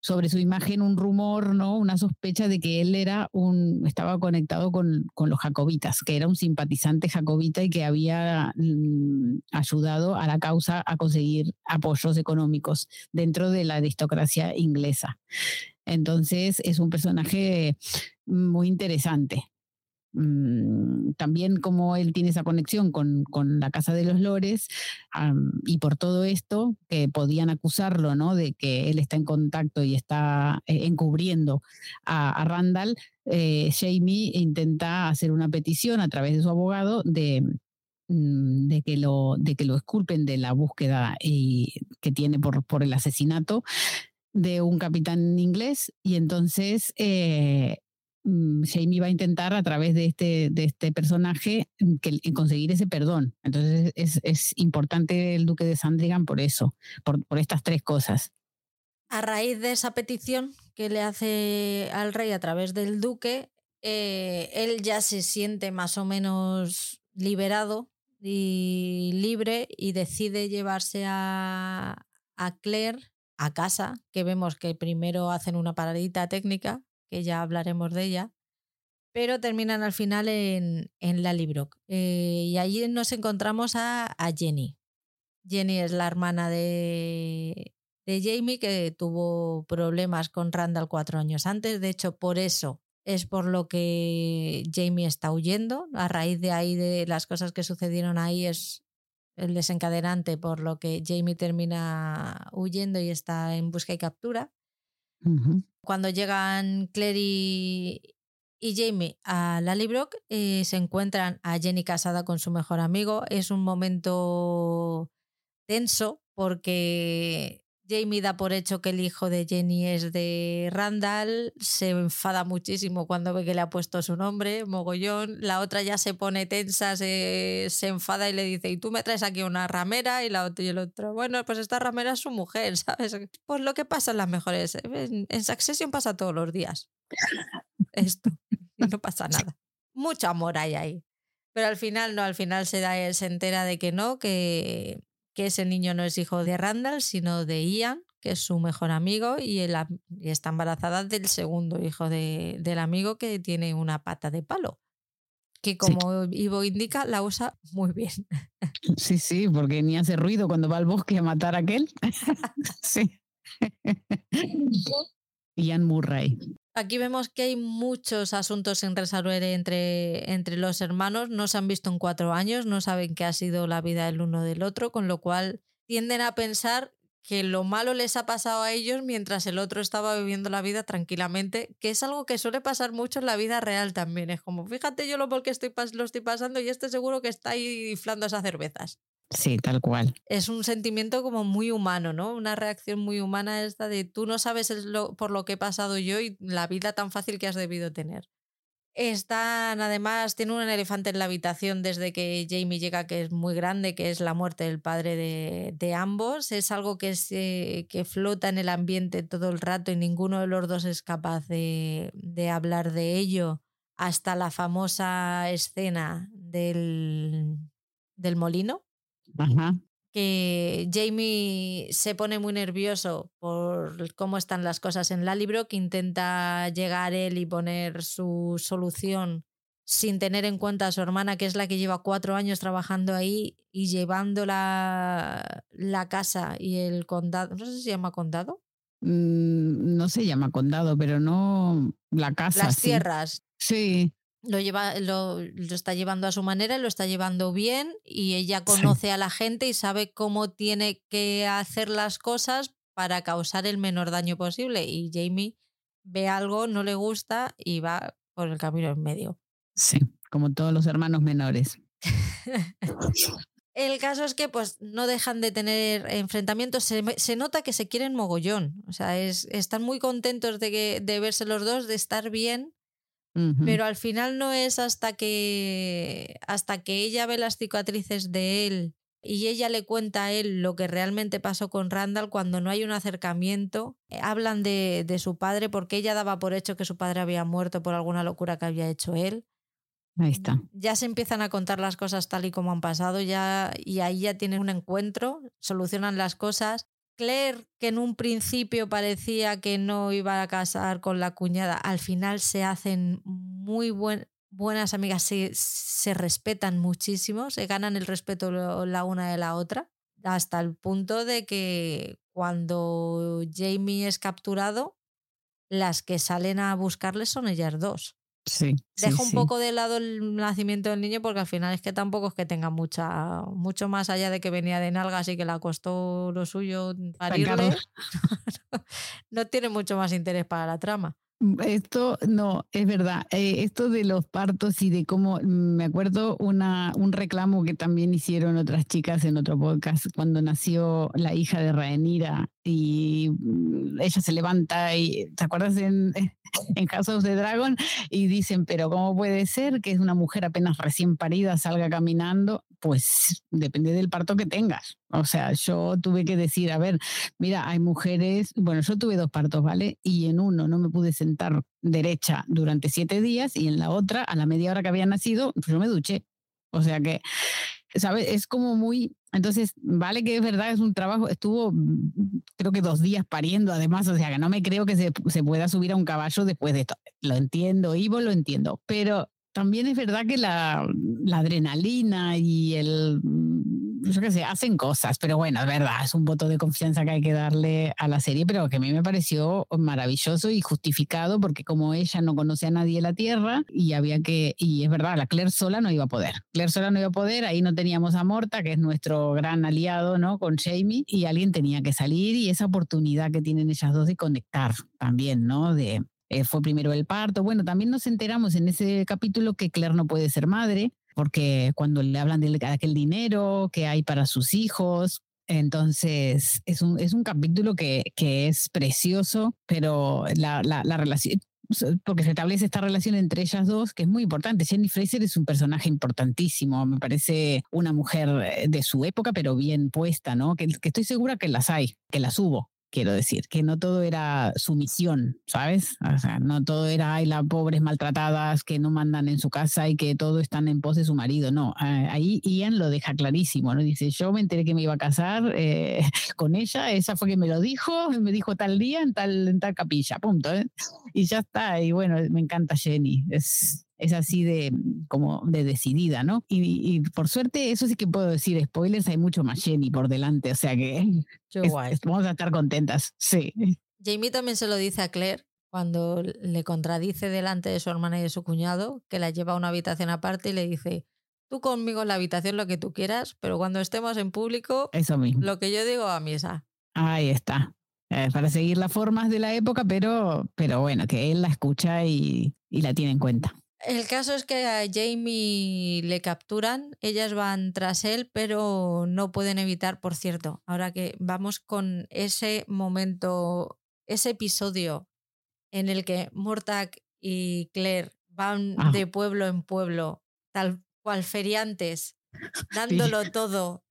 sobre su imagen un rumor, ¿no? Una sospecha de que él era un, estaba conectado con, con los jacobitas, que era un simpatizante jacobita y que había mm, ayudado a la causa a conseguir apoyos económicos dentro de la aristocracia inglesa. Entonces es un personaje muy interesante. Mm, también como él tiene esa conexión con, la Casa de los Lores y por todo esto que podían acusarlo ¿no? de que él está en contacto y está eh, encubriendo a, Randall, eh, Jamie intenta hacer una petición a través de su abogado de, mm, de que lo de que lo esculpen de la búsqueda y, que tiene por, por el asesinato de un capitán inglés y entonces eh, Jamie va a intentar a través de este, de este personaje mm, que, conseguir ese perdón. Entonces es, es, importante el duque de Sandringham por eso, por, por estas tres cosas. A raíz de esa petición que le hace al rey a través del duque, eh, él ya se siente más o menos liberado y libre y decide llevarse a, a Claire a casa, que vemos que primero hacen una paradita técnica que ya hablaremos de ella, pero terminan al final en, en Lallybrook. Eh, y allí nos encontramos a, Jenny. Jenny es la hermana de, de Jamie que tuvo problemas con Randall cuatro años antes. De hecho, por eso es por lo que Jamie está huyendo. A raíz de ahí, de las cosas que sucedieron ahí, es el desencadenante por lo que Jamie termina huyendo y está en busca y captura. Cuando llegan Claire y, Jamie a Lallybrook, eh, se encuentran a Jenny casada con su mejor amigo. Es un momento tenso porque Jamie da por hecho que el hijo de Jenny es de Randall, se enfada muchísimo cuando ve que le ha puesto su nombre, mogollón. La otra ya se pone tensa, se, se enfada y le dice, ¿y tú me traes aquí una ramera? Y la otra y el otro, bueno, pues esta ramera es su mujer, <laughs> ¿sabes? Pues lo que pasa en las mejores. En, en Succession pasa todos los días. <laughs> Esto. No pasa nada. Mucho amor hay ahí. Pero al final no, al final se, da, se entera de que no, que que ese niño no es hijo de Randall, sino de Ian, que es su mejor amigo, y, está embarazada del segundo hijo del amigo que tiene una pata de palo. Que como Ivo indica, la usa muy bien. <laughs> Sí, sí, porque ni hace ruido cuando va al bosque a matar a aquel. <laughs> sí. <laughs> Ian Murray. Aquí vemos que hay muchos asuntos sin resolver entre, entre los hermanos, no se han visto en cuatro años, no saben qué ha sido la vida del uno del otro, con lo cual tienden a pensar que lo malo les ha pasado a ellos mientras el otro estaba viviendo la vida tranquilamente, que es algo que suele pasar mucho en la vida real también. Es como, fíjate yo lo porque estoy, lo estoy pasando y este seguro que está ahí inflando esas cervezas. Sí, tal cual. Es un sentimiento como muy humano, ¿no? Una reacción muy humana esta de tú no sabes por lo que he pasado yo y la vida tan fácil que has debido tener. Están, además, tiene un elefante en la habitación desde que Jamie llega, que es muy grande, que es la muerte del padre de, ambos. Es algo que, se, que flota en el ambiente todo el rato y ninguno de los dos es capaz de, de hablar de ello hasta la famosa escena del, del molino, que Jamie se pone muy nervioso por cómo están las cosas en la libro, que intenta llegar él y poner su solución sin tener en cuenta a su hermana, que es la que lleva cuatro años trabajando ahí y llevando la, la casa y el condado, no sé si se llama condado. Mm, no se llama condado, pero no la casa. Las tierras. Sí. Lo, lleva, lo, lo, está llevando a su manera, lo está llevando bien y ella conoce Sí. a la gente y sabe cómo tiene que hacer las cosas para causar el menor daño posible. Y Jamie ve algo, no le gusta y va por el camino en medio. Sí, como todos los hermanos menores. <laughs> El caso es que pues no dejan de tener enfrentamientos. Se, se nota que se quieren mogollón. O sea, es, están muy contentos de, que, de verse los dos, de estar bien. Pero al final no es hasta que hasta que ella ve las cicatrices de él y ella le cuenta a él lo que realmente pasó con Randall cuando no hay un acercamiento. eh, Hablan de, de su padre porque ella daba por hecho que su padre había muerto por alguna locura que había hecho él. Ahí está. Ya se empiezan a contar las cosas tal y como han pasado ya y ahí ya tienen un encuentro, solucionan las cosas. Claire, que en un principio parecía que no iba a casar con la cuñada, al final se hacen muy buen- buenas amigas, se, se respetan muchísimo, se ganan el respeto la una de la otra, hasta el punto de que cuando Jamie es capturado, las que salen a buscarle son ellas dos. Sí. sí, Deja un sí. poco de lado el nacimiento del niño porque al final es que tampoco es que tenga mucha, mucho más allá de que venía de nalgas y que le costó lo suyo parirle. <laughs> No tiene mucho más interés para la trama. Esto no, es verdad. Eh, esto de los partos y de cómo, me acuerdo una, un reclamo que también hicieron otras chicas en otro podcast cuando nació la hija de Rhaenyra y mm, ella se levanta y, ¿te acuerdas en, <laughs> en House of the Dragon? Y dicen, pero ¿cómo puede ser que es una mujer apenas recién parida salga caminando? Pues depende del parto que tengas. O sea, yo tuve que decir, a ver, Mira, hay mujeres, bueno, yo tuve dos partos, ¿vale? Y en uno no me pude sentar derecha durante siete días y en la otra, a la media hora que había nacido, pues yo me duché. O sea que, ¿sabes? Es como muy... Entonces, vale que es verdad, es un trabajo, estuvo mm, creo que dos días pariendo además, o sea que no me creo que se, se pueda subir a un caballo después de esto. Lo entiendo, Ivo lo entiendo, pero también es verdad que la, la adrenalina y el, mm, yo qué sé, hacen cosas, pero bueno, es verdad, es un voto de confianza que hay que darle a la serie, pero que a mí me pareció maravilloso y justificado porque como ella no conoce a nadie en la Tierra y había que, y es verdad, la Claire sola no iba a poder, Claire sola no iba a poder, ahí no teníamos a Morta, que es nuestro gran aliado, ¿no? Con Jamie, y alguien tenía que salir y esa oportunidad que tienen ellas dos de conectar también, ¿no? De, eh, fue primero el parto. Bueno, también nos enteramos en ese capítulo que Claire no puede ser madre, porque cuando le hablan de aquel dinero que hay para sus hijos, entonces es un, es un capítulo que, que es precioso, pero la, la, la relación, porque se establece esta relación entre ellas dos, que es muy importante. Jenny Fraser es un personaje importantísimo, me parece una mujer eh, de su época, pero bien puesta, ¿no? Que, que estoy segura que las hay, que las hubo quiero decir, que no todo era sumisión, ¿sabes? O sea, no todo era, ay, las pobres maltratadas que no mandan en su casa y que todo están en pos de su marido, no, ahí Ian lo deja clarísimo, ¿no? Dice, yo me enteré que me iba a casar eh, <laughs> con ella, esa fue que me lo dijo, me dijo tal día en tal, en tal capilla, punto, ¿eh? Y ya está, y bueno, me encanta Jenny, es, es así de como de decidida, ¿no? Y, y, por suerte, eso sí que puedo decir, spoilers, hay mucho más Jenny por delante, o sea que <laughs> es, es, vamos a estar contentas, sí. Jamie también se lo dice a Claire cuando le contradice delante de su hermana y de su cuñado, que la lleva a una habitación aparte y le dice, tú conmigo en la habitación lo que tú quieras, pero cuando estemos en público, eso mismo. lo que yo digo a misa. Ahí está. Eh, para seguir las formas de la época, pero, pero bueno, que él la escucha y, y la tiene en cuenta. El caso es que a Jamie le capturan, ellas van tras él, pero no pueden evitar, por cierto, ahora que vamos con ese momento, ese episodio en el que Mortag y Claire van ah. de pueblo en pueblo, tal cual feriantes, dándolo sí. todo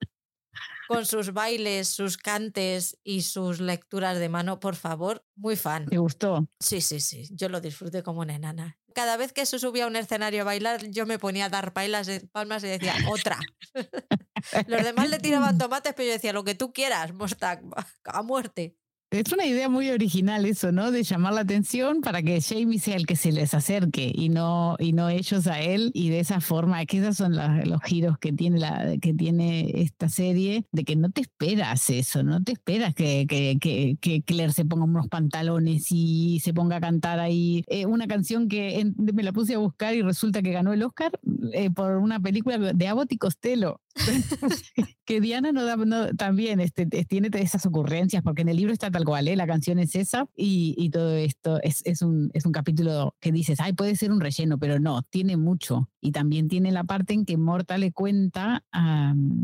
con sus bailes, sus cantes y sus lecturas de mano, por favor, muy fan. ¿Te gustó? Sí, sí, sí, yo lo disfruté como una enana. cada vez que se subía a un escenario a bailar, yo me ponía a dar palmas, palmas y decía, otra. <laughs> Los demás le tiraban <laughs> tomates, pero yo decía, lo que tú quieras, Mostak, <laughs> a muerte. Es una idea muy original eso, ¿no? De llamar la atención para que Jamie sea el que se les acerque y no, y no ellos a él. Y de esa forma, que esos son los giros que tiene, la, que tiene esta serie, de que no te esperas eso, no te esperas que, que, que, Claire se ponga unos pantalones y se ponga a cantar ahí eh, una canción que me la puse a buscar y resulta que ganó el Oscar eh, por una película de Abbott y Costello. <laughs> que Diana no da, también este, tiene esas ocurrencias, porque en el libro está tal cual, ¿eh? la canción es esa y, y todo esto es, es, un, es un capítulo que dices, ay, puede ser un relleno, pero no, tiene mucho. Y también tiene la parte en que Morta le cuenta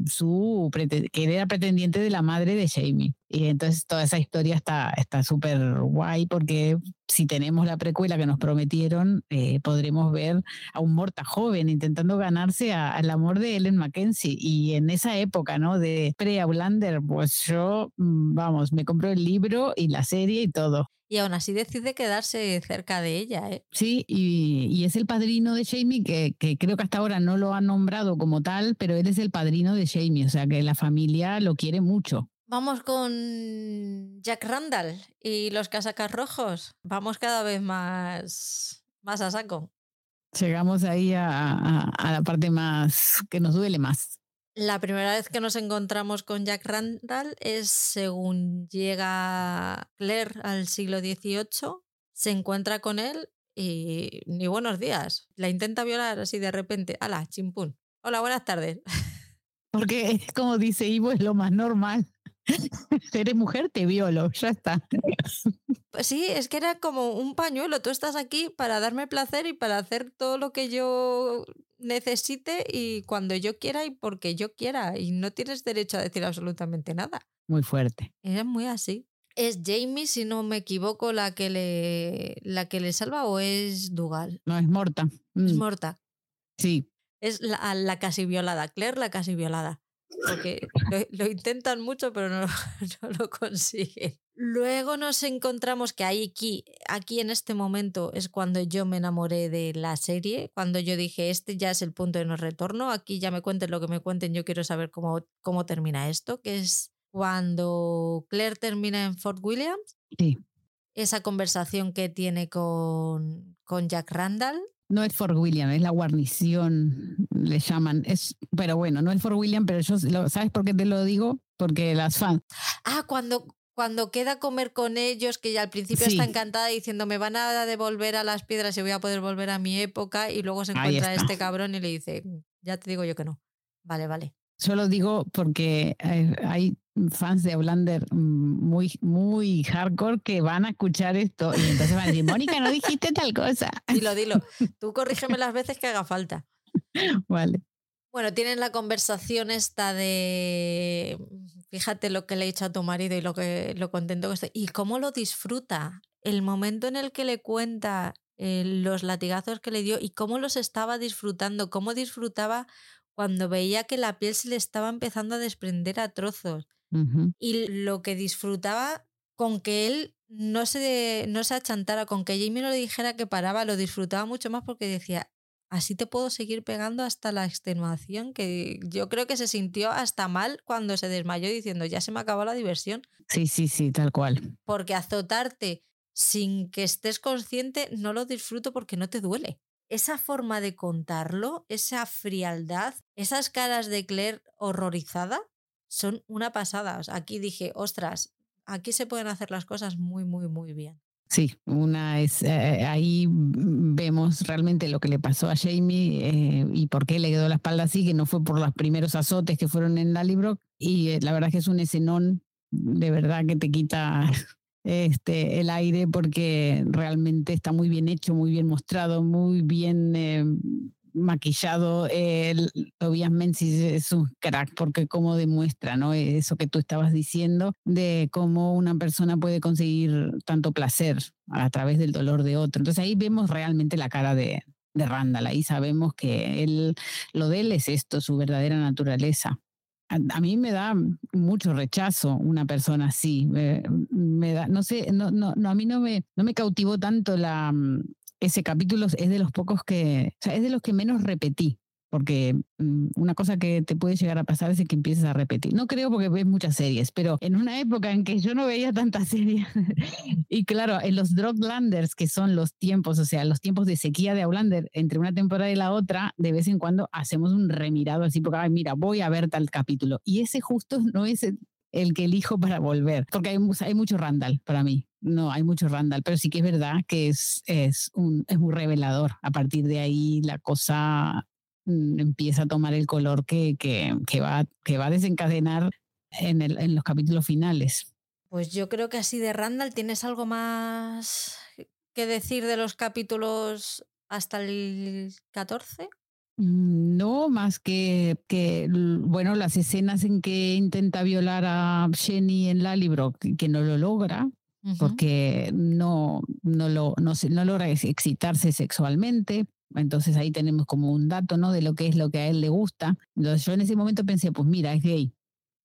su, que era pretendiente de la madre de Jamie. Y entonces toda esa historia está súper guay porque si tenemos la precuela que nos prometieron, eh, podremos ver a un Morta joven intentando ganarse al amor de Ellen Mackenzie. Y en esa época, ¿no? De pre-Aulander, pues yo, mm, vamos, me compró el libro y la serie y todo. Y aún así decide quedarse cerca de ella. ¿eh? Sí, y, y, es el padrino de Jamie, que, que, creo que hasta ahora no lo ha nombrado como tal, pero él es el padrino de Jamie, o sea que la familia lo quiere mucho. Vamos con Jack Randall y los casacas rojos. Vamos cada vez más, más a saco. Llegamos ahí a, la parte más que nos duele más. La primera vez que nos encontramos con Jack Randall es según llega Claire al siglo XVIII, se encuentra con él y ni buenos días. La intenta violar así de repente. ¡Hala, chimpún! Hola, buenas tardes. Porque como dice Ivo, es lo más normal. <laughs> Eres mujer, te violo, ya está. Pues sí, es que era como un pañuelo. Tú estás aquí para darme placer y para hacer todo lo que yo necesite y cuando yo quiera y porque yo quiera. Y no tienes derecho a decir absolutamente nada. Muy fuerte. Era muy así. ¿Es Jamie, si no me equivoco, la que le, la que le salva o es Dugal? No, es Morta. Es mm. Morta. Sí. Es la, la casi violada. Claire, la casi violada porque lo, intentan mucho, pero no, <laughs> no, lo consiguen. Luego nos encontramos que aquí, aquí en este momento es cuando yo me enamoré de la serie, cuando yo dije, este ya es el punto de no retorno, aquí ya me cuenten lo que me cuenten, yo quiero saber cómo, cómo termina esto, que es cuando Claire termina en Fort Williams. Sí. Esa conversación que tiene con, con Jack Randall no es Fort William, es la guarnición, le llaman. Es, pero bueno, no es Fort William, pero yo, ¿sabes por qué te lo digo? Porque las fans. Ah, cuando, cuando queda a comer con ellos, que ya al principio está encantada diciendo me van a devolver a las piedras y voy a poder volver a mi época, y luego se encuentra este cabrón y le dice, ya te digo yo que no. Vale, vale. Solo digo porque eh, hay fans de Outlander muy, muy hardcore que van a escuchar esto y entonces van a decir, Mónica, no dijiste tal cosa. <laughs> Dilo, dilo. <laughs> Tú corrígeme las veces que haga falta. Vale. Bueno, tienen la conversación esta de fíjate lo que le he dicho a tu marido y lo que lo contento que estoy. Y cómo lo disfruta. El momento en el que le cuenta eh, los latigazos que le dio y cómo los estaba disfrutando, cómo disfrutaba cuando veía que la piel se le estaba empezando a desprender a trozos. Y lo que disfrutaba con que él no se, no se achantara, con que Jamie no le dijera que paraba, lo disfrutaba mucho más porque decía, así te puedo seguir pegando hasta la extenuación, que yo creo que se sintió hasta mal cuando se desmayó diciendo, ya se me acabó la diversión. Sí, sí, sí, tal cual. Porque azotarte sin que estés consciente no lo disfruto porque no te duele esa forma de contarlo, esa frialdad, esas caras de Claire horrorizada, son una pasada. aquí dije, ostras, aquí se pueden hacer las cosas muy, muy, muy bien. Sí, una es eh, ahí vemos realmente lo que le pasó a Jamie eh, y por qué le quedó la espalda así, que no fue por los primeros azotes que fueron en la libro y eh, la verdad que es un escenón de verdad que te quita este, el aire porque realmente está muy bien hecho, muy bien mostrado, muy bien eh, maquillado. El, Tobias Menzies es un crack porque cómo demuestra ¿no? eso que tú estabas diciendo de cómo una persona puede conseguir tanto placer a través del dolor de otro. Entonces ahí vemos realmente la cara de, de Randall, ahí sabemos que él, lo de él es esto, su verdadera naturaleza a, mí me da mucho rechazo una persona así. me da, no sé, no, no, no, a mí no me, no me cautivó tanto la, mm, ese capítulo es de los pocos que, o sea, es de los que menos repetí porque mm, una cosa que te puede llegar a pasar es que empieces a repetir. No creo porque ves muchas series, pero en una época en que yo no veía tantas <laughs> series, y claro, en los Droglanders, que son los tiempos, o sea, los tiempos de sequía de Outlander, entre una temporada y la otra, de vez en cuando hacemos un remirado así, porque, ay, mira, voy a ver tal capítulo. Y ese justo no es el que elijo para volver, porque hay, hay mucho Randall para mí. No, hay mucho Randall, pero sí que es verdad que es, es, un, es muy revelador. A partir de ahí la cosa empieza a tomar el color que, que, que, va, que va a desencadenar en, el, en los capítulos finales. Pues yo creo que así de Randall tienes algo más que decir de los capítulos hasta el 14. Mm, no, más que, que, bueno, las escenas en que intenta violar a Jenny en la libro, que no lo logra, porque no, no, lo, no, no logra excitarse sexualmente, entonces ahí tenemos como un dato, ¿no? De lo que es lo que a él le gusta. Entonces yo en ese momento pensé, pues mira, es gay,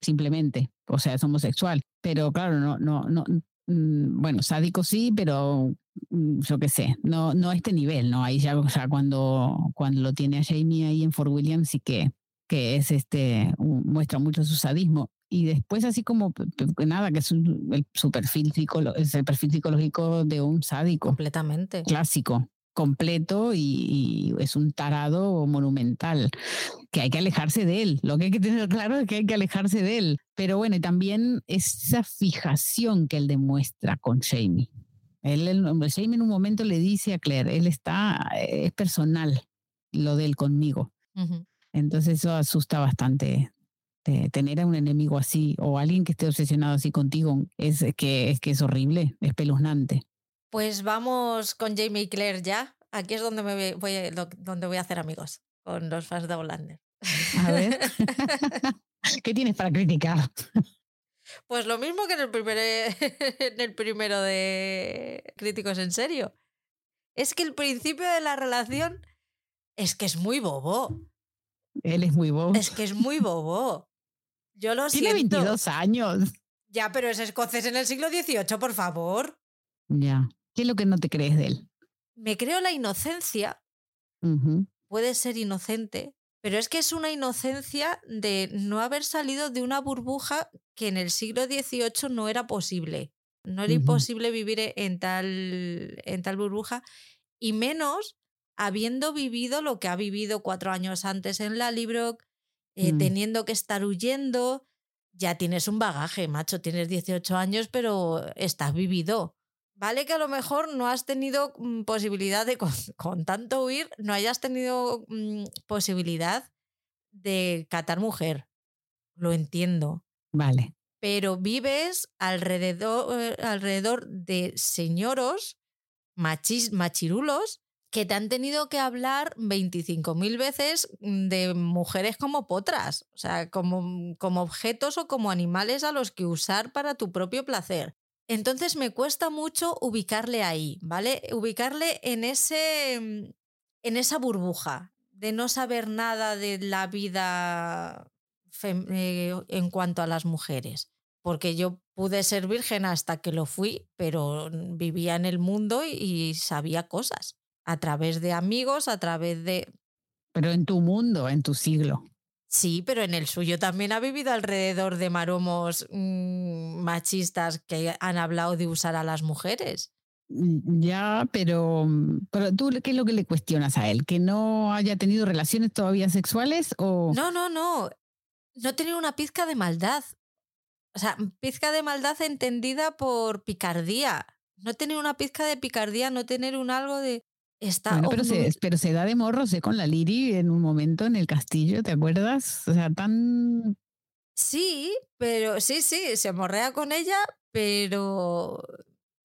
simplemente, o sea, es homosexual. Pero claro, no, no, no, mm, bueno, sádico sí, pero mm, yo qué sé, no, no a este nivel, ¿no? Ahí ya, cuando, cuando lo tiene a Jamie ahí en Fort Williams sí que, que es este, muestra mucho su sadismo. Y después así como nada, que es el, su perfil es el perfil psicológico de un sádico. Completamente. Clásico completo y, es un tarado monumental, que hay que alejarse de él. Lo que hay que tener claro es que hay que alejarse de él. Pero bueno, y también esa fijación que él demuestra con Jamie. Él, el, Jamie en un momento le dice a Claire, él está, es personal lo de él conmigo. Entonces eso asusta bastante. tener a un enemigo así o alguien que esté obsesionado así contigo es que es que es horrible, es peluznante. Pues vamos con Jamie y Claire ya. Aquí es donde, me voy, donde voy a hacer amigos con los fans de Outlander. A ver. <laughs> <laughs> ¿Qué tienes para criticar? Pues lo mismo que en el, primer, <laughs> en el primero de Críticos en Serio. Es que el principio de la relación es que es muy bobo. Él es muy bobo. Es que es muy bobo. Yo lo Tiene siento. 22 años. Ya, pero es escocés en el siglo XVIII, por favor. Ya. ¿Qué es lo que no te crees de él? Me creo la inocencia. Puede ser inocente, pero es que es una inocencia de no haber salido de una burbuja que en el siglo XVIII no era posible. No era imposible vivir e, en tal, en tal burbuja, y menos habiendo vivido lo que ha vivido cuatro años antes en la Libro, eh, mm. teniendo que estar huyendo. Ya tienes un bagaje, macho, tienes 18 años, pero estás vivido. Vale que a lo mejor no has tenido mm, posibilidad de, <laughs> con, tanto huir, no hayas tenido mm, posibilidad de catar mujer. Lo entiendo. Vale. Pero vives alrededor, eh, alrededor de señoros machis, machirulos que te han tenido que hablar 25.000 veces mm, de mujeres como potras, o sea, como, como objetos o como animales a los que usar para tu propio placer. Entonces me cuesta mucho ubicarle ahí, ¿vale? Ubicarle en, ese, mm, en esa burbuja de no saber nada de la vida eh, en cuanto a las mujeres. Porque yo pude ser virgen hasta que lo fui, pero vivía en el mundo y sabía cosas a través de amigos, a través de... Pero en tu mundo, en tu siglo. Sí, pero en el suyo también ha vivido alrededor de maromos mm, machistas que han hablado de usar a las mujeres. Mm, ya, pero, mm, pero tú, ¿qué es lo que le cuestionas a él? ¿Que no haya tenido relaciones todavía sexuales o...? No, no, no. No tener una pizca de maldad. O sea, pizca de maldad entendida por picardía. No tener una pizca de picardía, no tener un algo de Está pero, se, pero se da de morro, sé, con la Liri en un momento en el castillo, ¿te acuerdas? O sea, tan... Sí, pero sí, sí, se morrea con ella, pero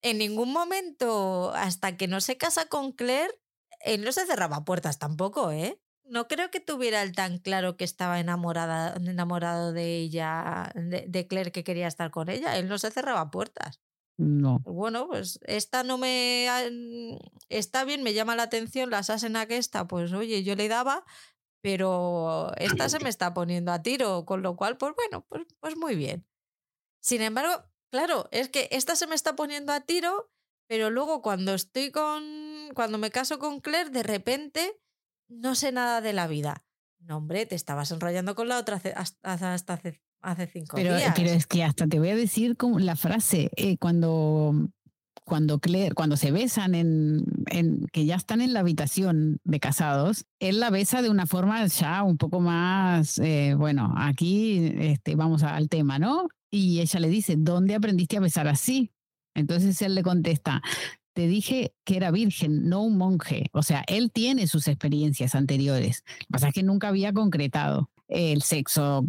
en ningún momento, hasta que no se casa con Claire, él no se cerraba puertas tampoco, ¿eh? No creo que tuviera el tan claro que estaba enamorada, enamorado de ella, de Claire, que quería estar con ella. Él no se cerraba puertas. No. Bueno, pues esta no me. Está bien, me llama la atención la Sasena que está, pues oye, yo le daba, pero esta se me está poniendo a tiro, con lo cual, pues bueno, pues, pues muy bien. Sin embargo, claro, es que esta se me está poniendo a tiro, pero luego cuando estoy con, cuando me caso con Claire, de repente no sé nada de la vida. No, hombre, te estabas enrollando con la otra hasta, hace, hace, cinco pero, días. Pero es que hasta te voy a decir como la frase, eh, cuando cuando Claire, cuando se besan en, en, que ya están en la habitación de casados, él la besa de una forma ya un poco más, eh, bueno, aquí este, vamos al tema, ¿no? Y ella le dice, ¿dónde aprendiste a besar así? Entonces él le contesta, te dije que era virgen, no un monje. O sea, él tiene sus experiencias anteriores. Lo que pasa es que nunca había concretado el sexo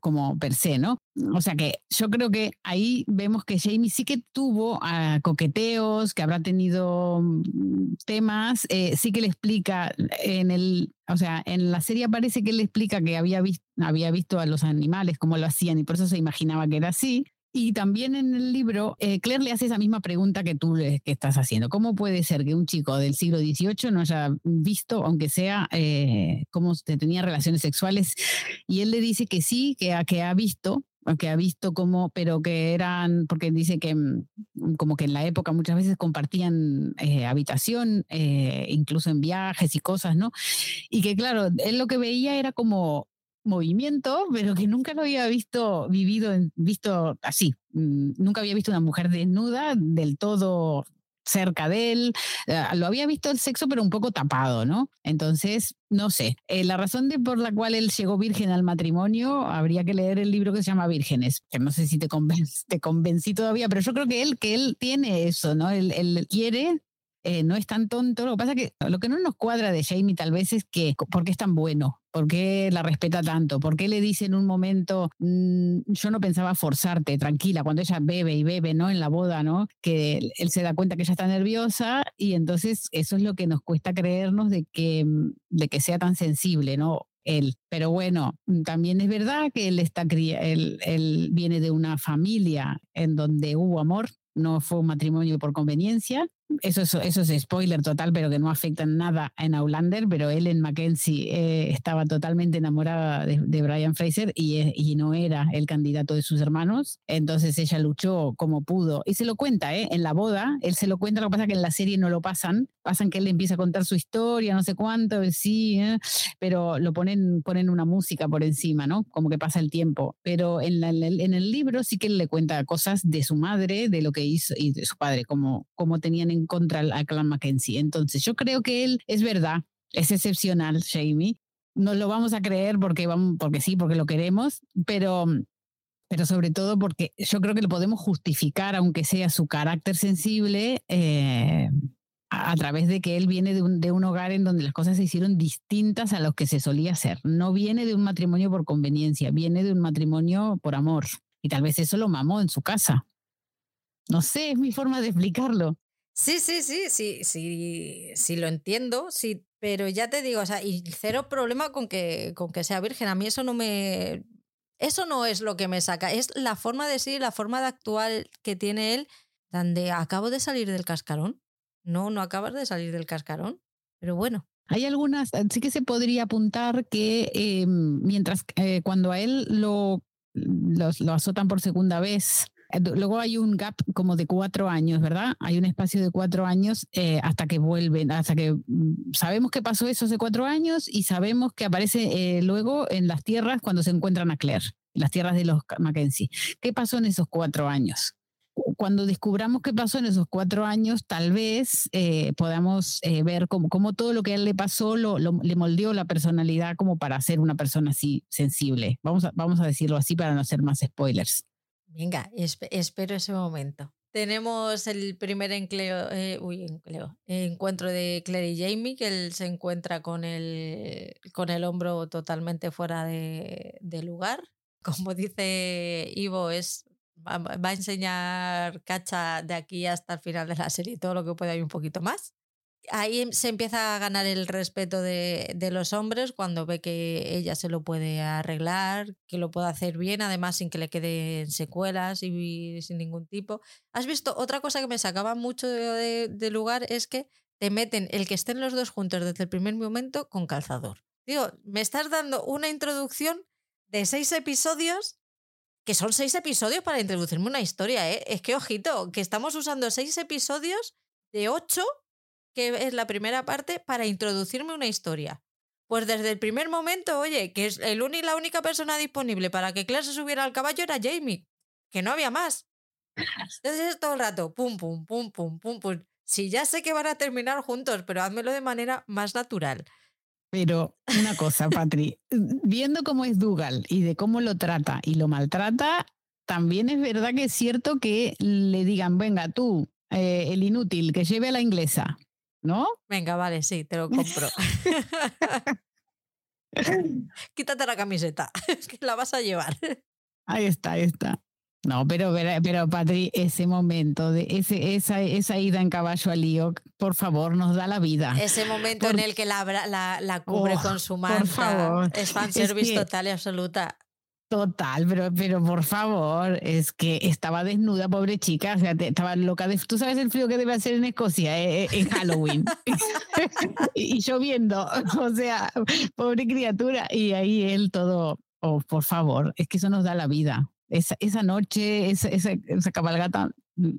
como per se, ¿no? O sea que yo creo que ahí vemos que Jamie sí que tuvo ah, coqueteos, que habrá tenido mm, temas, eh, sí que le explica en el, o sea, en la serie parece que le explica que había visto, había visto a los animales, cómo lo hacían y por eso se imaginaba que era así. Y también en el libro, eh, Claire le hace esa misma pregunta que tú que estás haciendo. ¿Cómo puede ser que un chico del siglo XVIII no haya visto, aunque sea, eh, cómo se tenía relaciones sexuales? Y él le dice que sí, que, que ha visto, que ha visto cómo, pero que eran, porque dice que mm, como que en la época muchas veces compartían eh, habitación, incluso en viajes y cosas, ¿no? Y que claro, él lo que veía era como movimiento, pero que nunca lo había visto, vivido, visto así. Mm, nunca había visto una mujer desnuda del todo cerca de él. Eh, lo había visto el sexo, pero un poco tapado, ¿no? Entonces, no sé. Eh, la razón de por la cual él llegó virgen al matrimonio, habría que leer el libro que se llama Vírgenes, que no sé si te, te convencí todavía, pero yo creo que él, que él tiene eso, ¿no? Él, él quiere eh, no es tan tonto. Lo que pasa que lo que no nos cuadra de Jamie tal vez es que, ¿por qué es tan bueno? ¿Por qué la respeta tanto? ¿Por qué le dice en un momento, mm, yo no pensaba forzarte, tranquila, cuando ella bebe y bebe, ¿no? En la boda, ¿no? Que él, se da cuenta que ella está nerviosa y entonces eso es lo que nos cuesta creernos de que, mm, de que sea tan sensible, ¿no? él. Pero bueno, mm, también es verdad que él, está, él viene de una familia en donde hubo amor, no fue un matrimonio por conveniencia. Eso es, eso es spoiler total, pero que no afecta nada en Outlander, pero Ellen Mackenzie eh, estaba totalmente enamorada de, Brian Fraser y, y, no era el candidato de sus hermanos. Entonces ella luchó como pudo. Y se lo cuenta, ¿eh? En la boda, él se lo cuenta, lo que pasa es que en la serie no lo pasan. Pasan que él empieza a contar su historia, no sé cuánto, sí, ¿eh? pero lo ponen, ponen una música por encima, ¿no? Como que pasa el tiempo. Pero en, en el libro sí que él le cuenta cosas de su madre, de lo que hizo y de su padre, como, como tenían en contra al clan Mackenzie. Entonces, yo creo que él es verdad, es excepcional, Jamie. Nos lo vamos a creer porque, vamos, porque sí, porque lo queremos, pero, pero sobre todo porque yo creo que lo podemos justificar, aunque sea su carácter sensible, eh, a, través de que él viene de un, de un, hogar en donde las cosas se hicieron distintas a lo que se solía hacer. No viene de un matrimonio por conveniencia, viene de un matrimonio por amor. Y tal vez eso lo mamó en su casa. No sé, es mi forma de explicarlo. Sí, sí, sí, sí, sí, sí lo entiendo, sí, pero ya te digo, o sea, y cero problema con que, con que sea virgen. A mí eso no me. Eso no es lo que me saca, es la forma de ser, la forma de actuar que tiene él, donde acabo de salir del cascarón. No, no acabas de salir del cascarón, pero bueno. Hay algunas, sí que se podría apuntar que eh, mientras eh, cuando a él lo, lo azotan por segunda vez, eh, luego hay un gap como de cuatro años, ¿verdad? Hay un espacio de cuatro años eh, hasta que vuelven, hasta que mm, sabemos que pasó eso hace cuatro años y sabemos que aparece eh, luego en las tierras cuando se encuentran a Claire, las tierras de los Mackenzie. ¿Qué pasó en esos cuatro años? Cuando descubramos qué pasó en esos cuatro años, tal vez podamos ver cómo, todo lo que a él le pasó lo, le moldeó la personalidad como para ser una persona así sensible. Vamos vamos a decirlo así para no hacer más spoilers. Venga, espero ese momento. Tenemos el primer eh, encuentro de Claire y Jamie, que él se encuentra con el, con el hombro totalmente fuera de, lugar. <laughs> Como dice Ivo, es, va, va, a enseñar Cacha de aquí hasta el final de la serie todo lo que pueda y un poquito más ahí se empieza a ganar el respeto de, de, los hombres cuando ve que ella se lo puede arreglar, que lo puede hacer bien, además sin que le queden secuelas y sin ningún tipo. Has visto, otra cosa que me sacaba mucho de, de lugar es que te meten el que estén los dos juntos desde el primer momento con calzador. Digo, me estás dando una introducción de seis episodios que son seis episodios para introducirme una historia, ¿eh? Es que, ojito, que estamos usando seis episodios de ocho que es la primera parte para introducirme una historia. Pues desde el primer momento, oye, que es el la única persona disponible para que Claire se subiera al caballo era Jamie, que no había más. Entonces es todo el rato, pum, pum, pum, pum, pum, pum. Sí, ya sé que van a terminar juntos, pero házmelo de manera más natural. Pero una cosa, Patri, viendo cómo es Dougal y de cómo lo trata y lo maltrata, también es verdad que es cierto que le digan, venga tú, eh, el inútil, que lleve a la inglesa, ¿no? Venga, vale, sí, te lo compro. <laughs> <laughs> Quítate la camiseta, <laughs> que la vas a llevar. Ahí está, ahí está. No, pero, pero Patri, ese momento, de ese, esa, esa ida en caballo al lío, por favor, nos da la vida. Ese momento en el que la, la, cubre oh, con su manta. Por favor. Es fanservice total y absoluta. Total, pero, pero por favor, es que estaba desnuda, pobre chica, o sea, estaba loca de... Tú sabes el frío que debe hacer en Escocia eh, eh, en Halloween. <laughs> <laughs> y, lloviendo, o sea, pobre criatura. Y ahí él todo, oh, por favor, es que eso nos da la vida. Esa, esa noche, esa, esa, esa cabalgata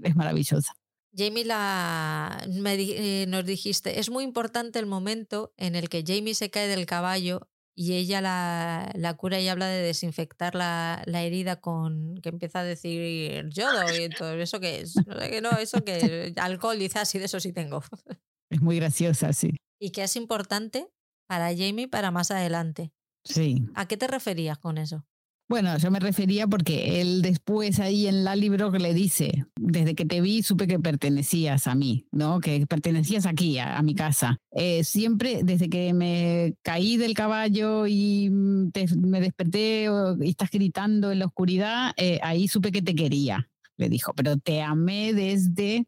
es maravillosa. Jamie la, me, eh, nos dijiste, es muy importante el momento en el que Jamie se cae del caballo y ella la, la, cura y habla de desinfectar la, la, herida con que empieza a decir yodo y <laughs> todo eso que es. No sé qué no, eso que <laughs> alcohol dice así, de eso sí tengo. <laughs> Es muy graciosa, sí. Y que es importante para Jamie para más adelante. Sí. ¿A qué te referías con eso? Bueno, yo me refería porque él después ahí en la libro le dice, desde que te vi supe que pertenecías a mí, ¿no? Que pertenecías aquí, a, mi casa. Eh, siempre, desde que me caí del caballo y me desperté y estás gritando en la oscuridad, eh, ahí supe que te quería, le dijo, pero te amé desde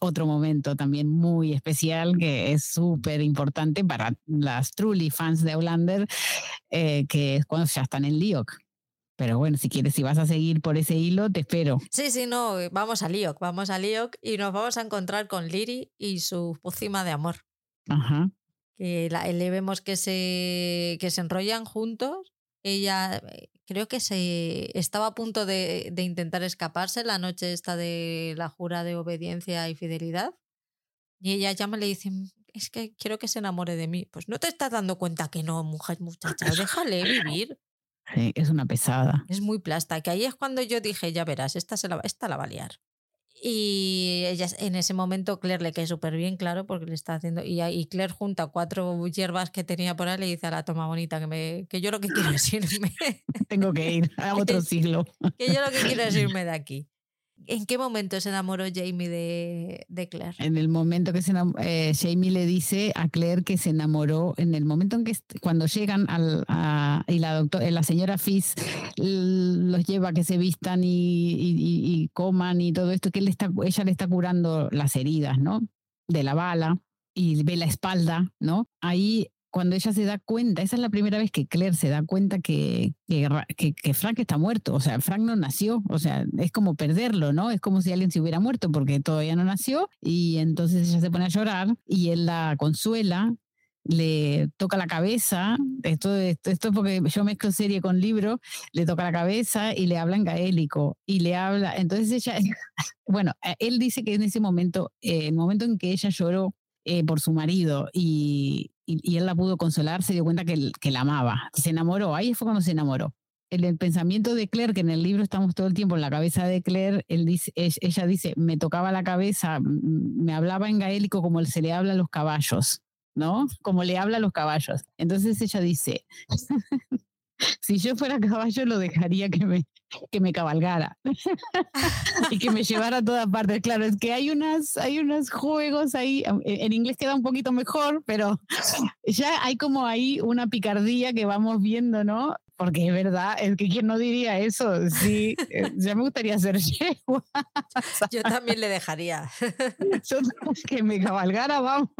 otro momento también muy especial que es súper importante para las truly fans de Outlander, eh, que es cuando ya están en Liok. Pero bueno, si quieres, si vas a seguir por ese hilo, te espero. Sí, sí, no, vamos a Liok, vamos a Liok y nos vamos a encontrar con Liri y su pócima de amor. Ajá. Que le vemos que se, que se enrollan juntos. Ella eh, creo que se estaba a punto de, de intentar escaparse la noche esta de la jura de obediencia y fidelidad. Y ella llama y le dice, es que quiero que se enamore de mí. Pues no te estás dando cuenta que no, mujer, muchacha, <laughs> déjale vivir es una pesada. Es muy plasta, que ahí es cuando yo dije, ya verás, esta, se la, esta la va a liar. Y ella, en ese momento Claire le cae súper bien, claro, porque le está haciendo. Y, y, Claire junta cuatro hierbas que tenía por ahí le dice a la toma bonita que, me, que yo lo que quiero es <laughs> irme. Tengo que ir <laughs> a otro siglo. que yo lo que quiero es <laughs> irme de aquí. ¿En qué momento se enamoró Jamie de, de Claire? En el momento que se eh, Jamie le dice a Claire que se enamoró, en el momento en que cuando llegan al, a, y la, doctor, eh, la señora Fizz los lleva a que se vistan y, y, coman y todo esto, que él está, ella le está curando las heridas, ¿no? De la bala y ve la espalda, ¿no? Ahí cuando ella se da cuenta, esa es la primera vez que Claire se da cuenta que, que, que, Frank está muerto, o sea, Frank no nació, o sea, es como perderlo, ¿no? Es como si alguien se hubiera muerto porque todavía no nació. Y entonces ella se pone a llorar y él la consuela, le toca la cabeza, esto, esto, esto es porque yo mezclo serie con libro, le toca la cabeza y le habla en gaélico y le habla, entonces ella, <laughs> bueno, él dice que en ese momento, eh, el momento en que ella lloró eh, por su marido y, y, él la pudo consolar, se dio cuenta que, que la amaba, se enamoró, ahí fue cuando se enamoró. El, pensamiento de Claire, que en el libro estamos todo el tiempo en la cabeza de Claire, él dice, ella dice, me tocaba la cabeza, me hablaba en gaélico como se le habla a los caballos, ¿no? Como le habla a los caballos. Entonces ella dice, <laughs> si yo fuera caballo lo dejaría que me, que me cabalgara <laughs> y que me llevara a todas partes. Claro, es que hay unas, hay unos juegos ahí, en inglés queda un poquito mejor, pero <laughs> ya hay como ahí una picardía que vamos viendo, ¿no? Porque es verdad, es que quién no diría eso, sí, eh, ya me gustaría ser <laughs> yegua. Yo también le dejaría. Yo, que me cabalgara, vamos.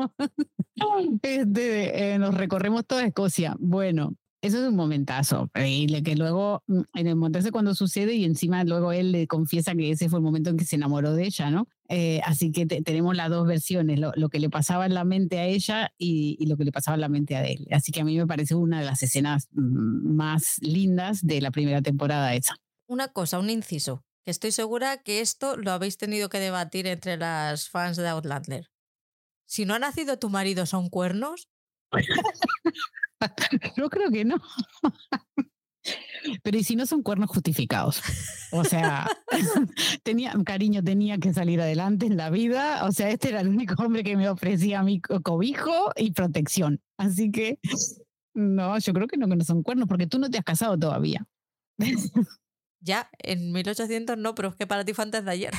Este, eh, nos recorremos toda Escocia. Bueno, eso es un momentazo, increíble, que luego mm, en el momento cuando sucede y encima luego él le confiesa que ese fue el momento en que se enamoró de ella, ¿no? Eh, así que tenemos las dos versiones, lo, que le pasaba en la mente a ella y, lo que le pasaba en la mente a él. Así que a mí me parece una de las escenas mm, más lindas de la primera temporada esa. Una cosa, un inciso, que estoy segura que esto lo habéis tenido que debatir entre las fans de Outlander. Si no ha nacido tu marido, ¿son cuernos? <laughs> <laughs> Yo creo que no. <laughs> Pero y si no son cuernos justificados. O sea, <laughs> tenía cariño, tenía que salir adelante en la vida. O sea, este era el único hombre que me ofrecía mi cobijo y protección. Así que no, yo creo que no, que no son cuernos, porque tú no te has casado todavía. Ya, en 1800 no, pero es que para ti fue antes de ayer.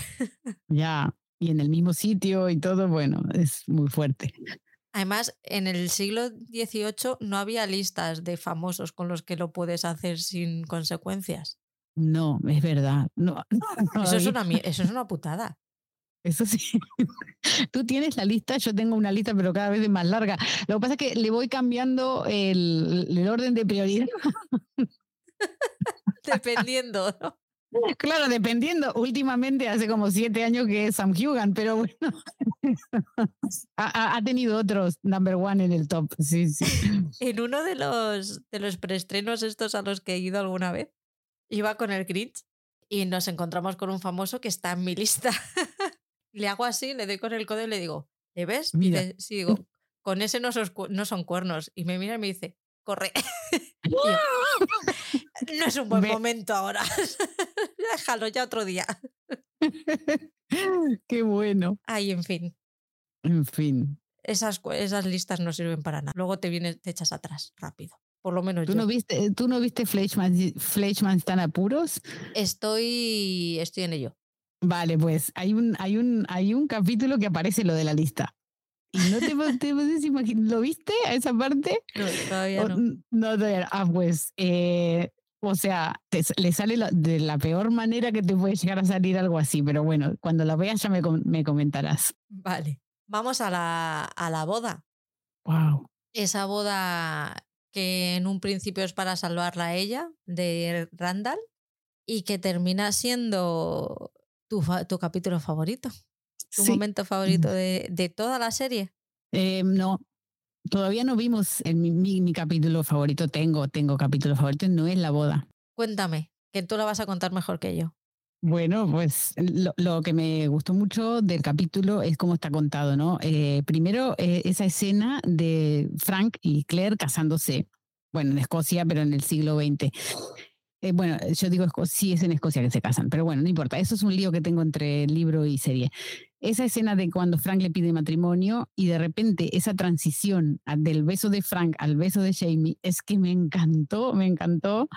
Ya, y en el mismo sitio y todo, bueno, es muy fuerte. Además, en el siglo XVIII no había listas de famosos con los que lo puedes hacer sin consecuencias. No, es verdad. No, <laughs> <laughs> eso, es una, eso es una putada. Eso sí. <laughs> Tú tienes la lista, yo tengo una lista, pero cada vez es más larga. Lo que pasa es que le voy cambiando el, el orden de prioridad. Dependiendo, ¿no? Claro, dependiendo. Últimamente hace como siete años que es Sam Hugan, pero bueno, <laughs> ha, tenido otros number one en el top. Sí, sí. En uno de los, de los preestrenos estos a los que he ido alguna vez, iba con el Grinch y nos encontramos con un famoso que está en mi lista. <laughs> le hago así, le doy con el codo y le digo, ¿le ves? Mira. sí, digo, con ese no son, no son cuernos. Y me mira y me dice, corre. <laughs> no es un buen momento ahora. <laughs> Déjalo ya otro día. <laughs> Qué bueno. Ay, en fin. En fin. Esas, esas listas no sirven para nada. Luego te vienes, te echas atrás rápido. Por lo menos ¿Tú yo. No viste, ¿Tú no viste Fleischmann, están apuros? Estoy, estoy en ello. Vale, pues hay un, hay, un, hay un capítulo que aparece lo de la lista. ¿Y no te, puedes imaginar? ¿Lo viste a esa parte? No, todavía no. No, todavía. Ah, pues eh, o sea, le sale de la peor manera que te puede llegar a salir algo así, pero bueno, cuando la veas ya me, me comentarás. Vale, vamos a la, a la boda. Wow. Esa boda que en un principio es para salvarla a ella, de Randall, y que termina siendo tu, tu capítulo favorito, tu momento favorito de, de, toda la serie. Eh, no, Todavía no vimos en mi, mi, capítulo favorito. Tengo, tengo capítulo favorito, no es la boda. Cuéntame, que tú lo vas a contar mejor que yo. Bueno, pues lo, lo, que me gustó mucho del capítulo es cómo está contado, ¿no? Eh, primero, eh, esa escena de Frank y Claire casándose, bueno, en Escocia, pero en el siglo XX. Eh, bueno, yo digo, sí es en Escocia que se casan, pero bueno, no importa. Eso es un lío que tengo entre libro y serie. Esa escena de cuando Frank le pide matrimonio y de repente esa transición del beso de Frank al beso de Jamie es que me encantó, me encantó.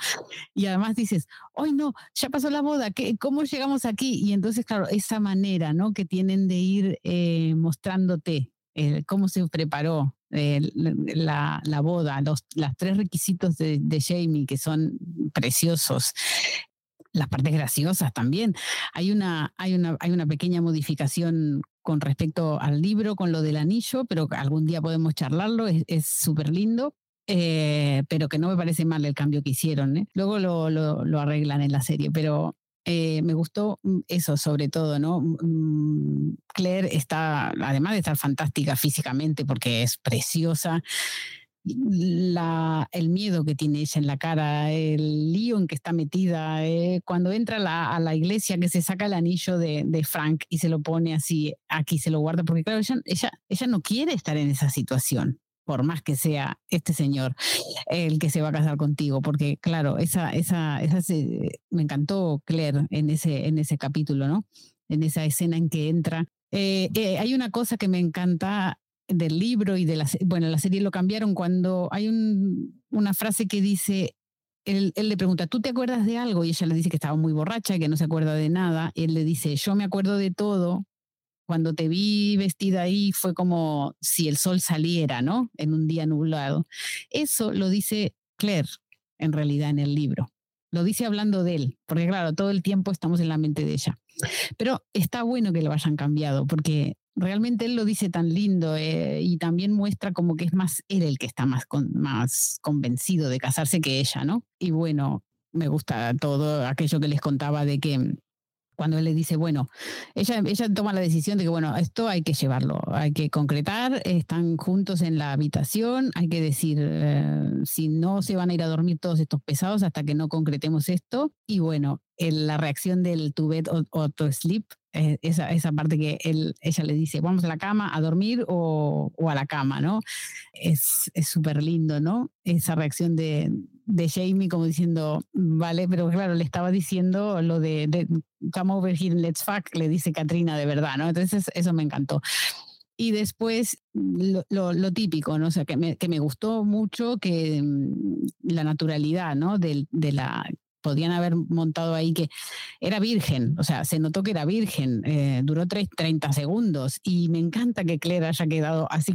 Y además dices, hoy no, ya pasó la boda, ¿qué, ¿cómo llegamos aquí? Y entonces, claro, esa manera ¿no? que tienen de ir eh, mostrándote eh, cómo se preparó eh, la, la, boda, los las tres requisitos de, de, Jamie que son preciosos. Las partes graciosas también. Hay una, hay, una, hay una pequeña modificación con respecto al libro, con lo del anillo, pero algún día podemos charlarlo, es súper lindo. Eh, pero que no me parece mal el cambio que hicieron. ¿eh? Luego lo, lo, arreglan en la serie, pero eh, me gustó mm, eso sobre todo, ¿no? Mm, Claire está, además de estar fantástica físicamente porque es preciosa, el miedo que tiene ella en la cara, el lío en que está metida, eh, cuando entra a la iglesia que se saca el anillo de, Frank y se lo pone así, aquí se lo guarda, porque claro, ella, ella, ella no quiere estar en esa situación por más que sea este señor el que se va a casar contigo, porque claro, esa, esa, esa me encantó Claire en ese, en ese capítulo, ¿no? En esa escena en que entra. Eh, eh, hay una cosa que me encanta del libro y de la, bueno, la serie lo cambiaron cuando hay un, una frase que dice, él, él, le pregunta, ¿tú te acuerdas de algo? Y ella le dice que estaba muy borracha, que no se acuerda de nada. Él le dice, yo me acuerdo de todo, cuando te vi vestida ahí fue como si el sol saliera, ¿no? En un día nublado. Eso lo dice Claire, en realidad, en el libro. Lo dice hablando de él, porque claro, todo el tiempo estamos en la mente de ella. Pero está bueno que lo hayan cambiado, porque realmente él lo dice tan lindo eh, y también muestra como que es más él el que está más, más convencido de casarse que ella, ¿no? Y bueno, me gusta todo aquello que les contaba de que cuando él le dice, bueno, ella, ella toma la decisión de que, bueno, esto hay que llevarlo, hay que concretar, están juntos en la habitación, hay que decir, eh, si no se van a ir a dormir todos estos pesados hasta que no concretemos esto. Y bueno, la reacción del to bed o, to sleep, eh, esa, esa parte que él, ella le dice, vamos a la cama a dormir o, o a la cama, ¿no? Es súper lindo, ¿no? Esa reacción de, de Jamie como diciendo, vale, pero claro, le estaba diciendo lo de, de come over here let's fuck, le dice Katrina de verdad, ¿no? Entonces eso me encantó. Y después lo, lo, típico, ¿no? O sea, que me, que me gustó mucho que mm, la naturalidad, ¿no? De, de la podían haber montado ahí que era virgen, o sea, se notó que era virgen, eh, duró 30 segundos y me encanta que Claire haya quedado así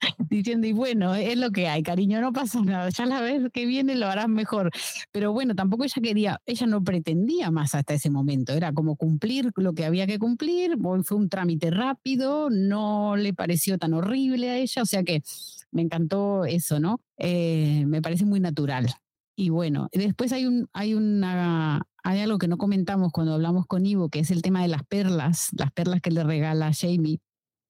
<laughs> diciendo, y bueno, es lo que hay, cariño, no pasa nada, ya la vez que viene lo harás mejor. Pero bueno, tampoco ella quería, ella no pretendía más hasta ese momento, era como cumplir lo que había que cumplir, fue un trámite rápido, no le pareció tan horrible a ella, o sea que me encantó eso, ¿no? Eh, me parece muy natural. Y bueno, después hay, un, hay, una, hay algo que no comentamos cuando hablamos con Ivo, que es el tema de las perlas, las perlas que le regala Jamie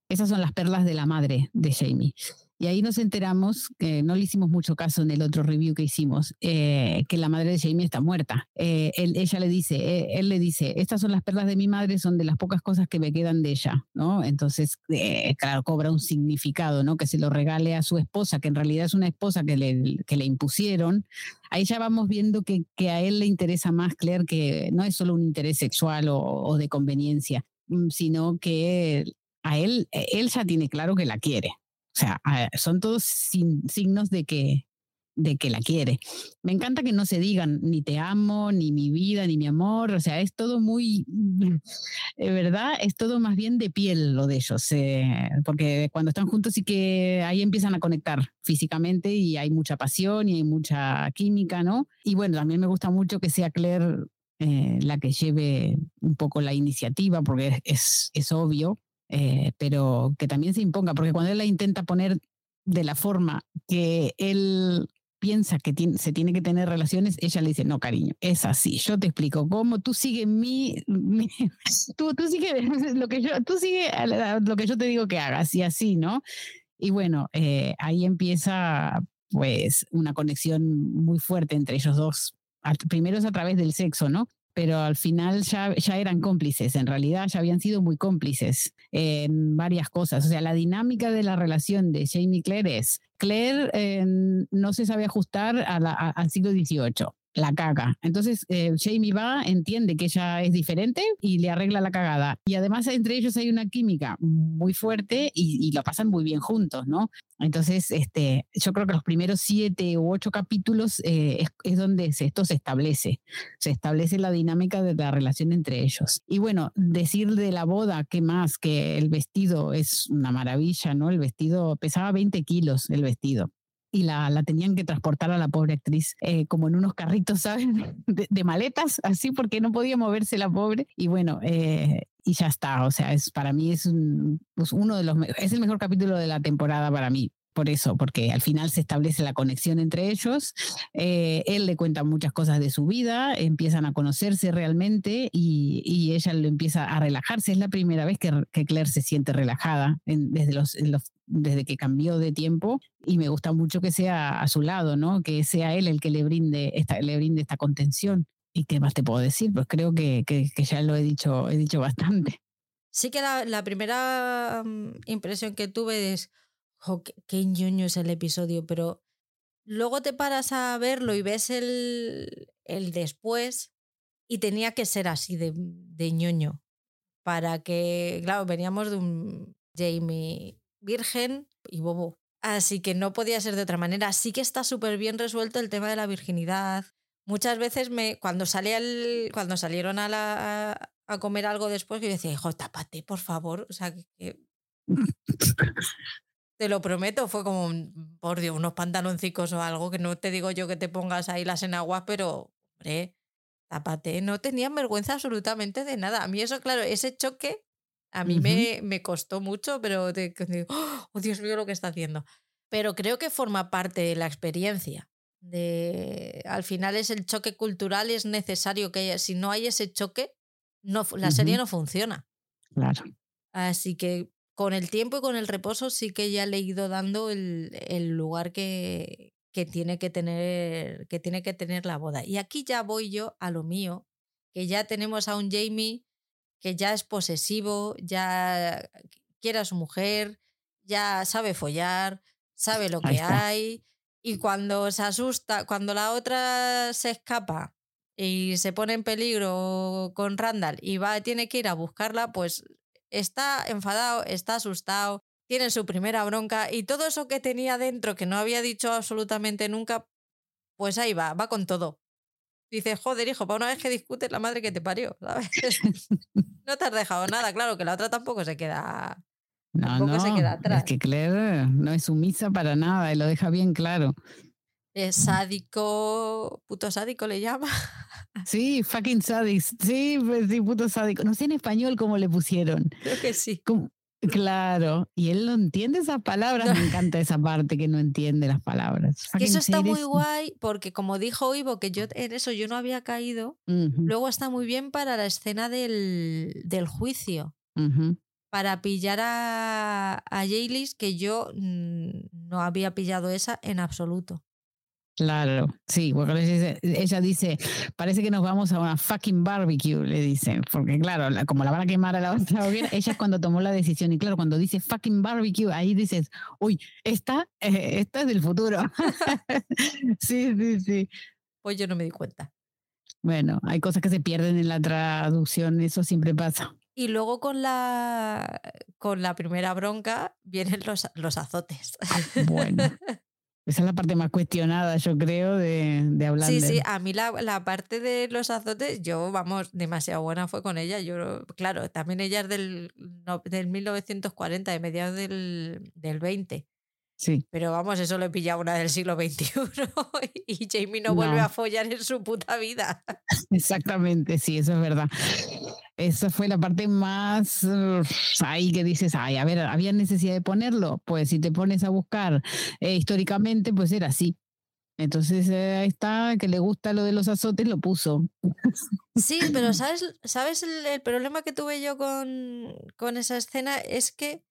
esas son las perlas de la madre de Jamie. Y ahí nos enteramos, que no le hicimos mucho caso en el otro review que hicimos, eh, que la madre de Jamie está muerta. Eh, ella le dice, eh, él le dice, estas son las perlas de mi madre, son de las pocas cosas que me quedan de ella, ¿no? Entonces, claro, cobra un significado, ¿no? Que se lo regale a su esposa, que en realidad es una esposa que le, que le impusieron. Ahí ya vamos viendo que, que, a él le interesa más, Claire, que no es solo un interés sexual o, o de conveniencia, mm, sino que a él, e, él ya tiene claro que la quiere. O sea, son todos signos de que, de que la quiere. Me encanta que no se digan ni te amo, ni mi vida, ni mi amor. O sea, es todo muy, de verdad, es todo más bien de piel lo de ellos. Eh, porque cuando están juntos sí que ahí empiezan a conectar físicamente y hay mucha pasión y hay mucha química, ¿no? Y bueno, también me gusta mucho que sea Claire eh, la que lleve un poco la iniciativa, porque es, es obvio, eh, pero que también se imponga, porque cuando él la intenta poner de la forma que él piensa que se tiene que tener relaciones, ella le dice, no, cariño, es así, yo te explico cómo, tú sigue mi, <laughs> tú, tú sigue <laughs> lo que yo, tú sigue lo que yo te digo que hagas y así, ¿no? Y bueno, eh, ahí empieza pues una conexión muy fuerte entre ellos dos. Primero es a través del sexo, ¿no? Pero al final ya, ya eran cómplices, en realidad ya habían sido muy cómplices en varias cosas. O sea, la dinámica de la relación de Jamie y Claire es, Claire eh, no se sabe ajustar al siglo XVIII la caga. Entonces eh, Jamie va, entiende que ella es diferente y le arregla la cagada. Y además entre ellos hay una química muy fuerte y, lo pasan muy bien juntos, ¿no? Entonces, este, yo creo que los primeros siete u ocho capítulos eh, es, donde esto se establece. Se establece la dinámica de la relación entre ellos. Y bueno, decir de la boda, ¿qué más? Que el vestido es una maravilla, ¿no? El vestido pesaba 20 kilos, el vestido y la, tenían que transportar a la pobre actriz eh, como en unos carritos, ¿sabes? <laughs> De, maletas, así porque no podía moverse la pobre. Y bueno, eh, y ya está. O sea, es, para mí es pues uno de los, es el mejor capítulo de la temporada para mí por eso, porque al final se establece la conexión entre ellos. Eh, él le cuenta muchas cosas de su vida, empiezan a conocerse realmente y, y, ella lo empieza a relajarse. Es la primera vez que, que Claire se siente relajada desde, los, desde que cambió de tiempo y me gusta mucho que sea a su lado, ¿no? Que sea él el que le brinde esta, le brinde esta contención. ¿Y qué más te puedo decir? Pues creo que, que, que ya lo he dicho, he dicho bastante. Sí que la, la primera mm, impresión que tuve es qué, ñoño es el episodio, pero luego te paras a verlo y ves el, el después y tenía que ser así de, de ñoño para que, claro, veníamos de un Jamie virgen y bobo. Así que no podía ser de otra manera. Sí que está súper bien resuelto el tema de la virginidad. Muchas veces me, cuando, salía el, cuando salieron a, la, a, comer algo después, yo decía, hijo, tápate, por favor. O sea, que, <laughs> <laughs> Te lo prometo, fue como, por Dios, unos pantaloncicos o algo, que no te digo yo que te pongas ahí las enaguas, pero, hombre, tápate. No tenían vergüenza absolutamente de nada. A mí eso, claro, ese choque a mí me, me, costó mucho, pero te, digo, oh, Dios mío, lo que está haciendo. Pero creo que forma parte de la experiencia. De, al final es el choque cultural, es necesario que haya, si no hay ese choque, no, la serie no funciona. Claro. Así que con el tiempo y con el reposo sí que ya le he ido dando el, el lugar que, que, tiene que, tener, que tiene que tener la boda. Y aquí ya voy yo a lo mío, que ya tenemos a un Jamie que ya es posesivo, ya quiere a su mujer, ya sabe follar, sabe lo que hay. Y cuando se asusta, cuando la otra se escapa y se pone en peligro con Randall y va, tiene que ir a buscarla, pues está enfadado, está asustado, tiene su primera bronca y todo eso que tenía dentro que no había dicho absolutamente nunca, pues ahí va, va con todo. Dice, joder, hijo, para una vez que discutes la madre que te parió, ¿sabes? <laughs> no te has dejado nada, claro que la otra tampoco se queda. No, no, se queda atrás. Es que Claire no es sumisa para nada y lo deja bien claro. Es sádico, puto sádico le llama. <laughs> Sí, fucking sádico. Sí, pues sí, puto sádico. No sé en español cómo le pusieron. Creo que sí. Claro, y él no entiende esas palabras. Me <laughs> encanta esa parte que no entiende las palabras. Que eso está muy guay porque como dijo Ivo, que yo en eso yo no había caído, luego está muy bien para la escena del, del juicio. Para pillar a, a Jaylis, que yo mm, no había pillado esa en absoluto. Claro, sí, porque ella dice, parece que nos vamos a una fucking barbecue, le dicen, porque claro, como la van a quemar a la otra <laughs> ella es cuando tomó la decisión, y claro, cuando dice fucking barbecue, ahí dices, uy, esta, eh, esta es del futuro. <laughs> sí, sí, sí. Pues yo no me di cuenta. Bueno, hay cosas que se pierden en la traducción, eso siempre pasa. Y luego con la, con la primera bronca vienen los, los azotes. Bueno. <laughs> Esa es la parte más cuestionada, yo creo, de, de hablar. Sí, sí, a mí la, la, parte de los azotes, yo, vamos, demasiado buena fue con ella. Yo, claro, también ella es del, del 1940, de mediados del, del 20. Sí. Pero vamos, eso lo he pillado una del siglo XXI <laughs> y Jamie no, vuelve a follar en su puta vida. <laughs> Exactamente, sí, eso es verdad. Esa fue la parte más ahí que dices, ay, a ver, ¿había necesidad de ponerlo? Pues si te pones a buscar eh, históricamente, pues era así. Entonces eh, ahí está, que le gusta lo de los azotes, lo puso. Sí, pero <laughs> ¿sabes, ¿sabes el, problema que tuve yo con, con, esa escena? Es que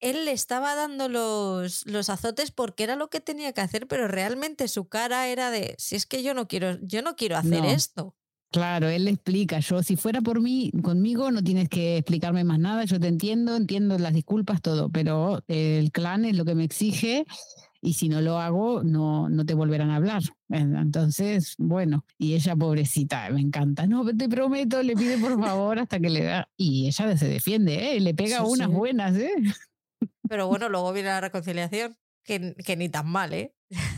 él le estaba dando los, los azotes porque era lo que tenía que hacer, pero realmente su cara era de, si es que yo no quiero, yo no quiero hacer esto. Claro, él le explica, yo si fuera por mí, conmigo no tienes que explicarme más nada, yo te entiendo, entiendo las disculpas, todo, pero el clan es lo que me exige y si no lo hago, no, no te volverán a hablar. Entonces, bueno, y ella pobrecita, me encanta, no, te prometo, le pide por favor hasta que le da, y ella se defiende, ¿eh? le pega unas buenas, ¿eh? Pero bueno, luego viene la reconciliación, que, que ni tan mal, ¿eh?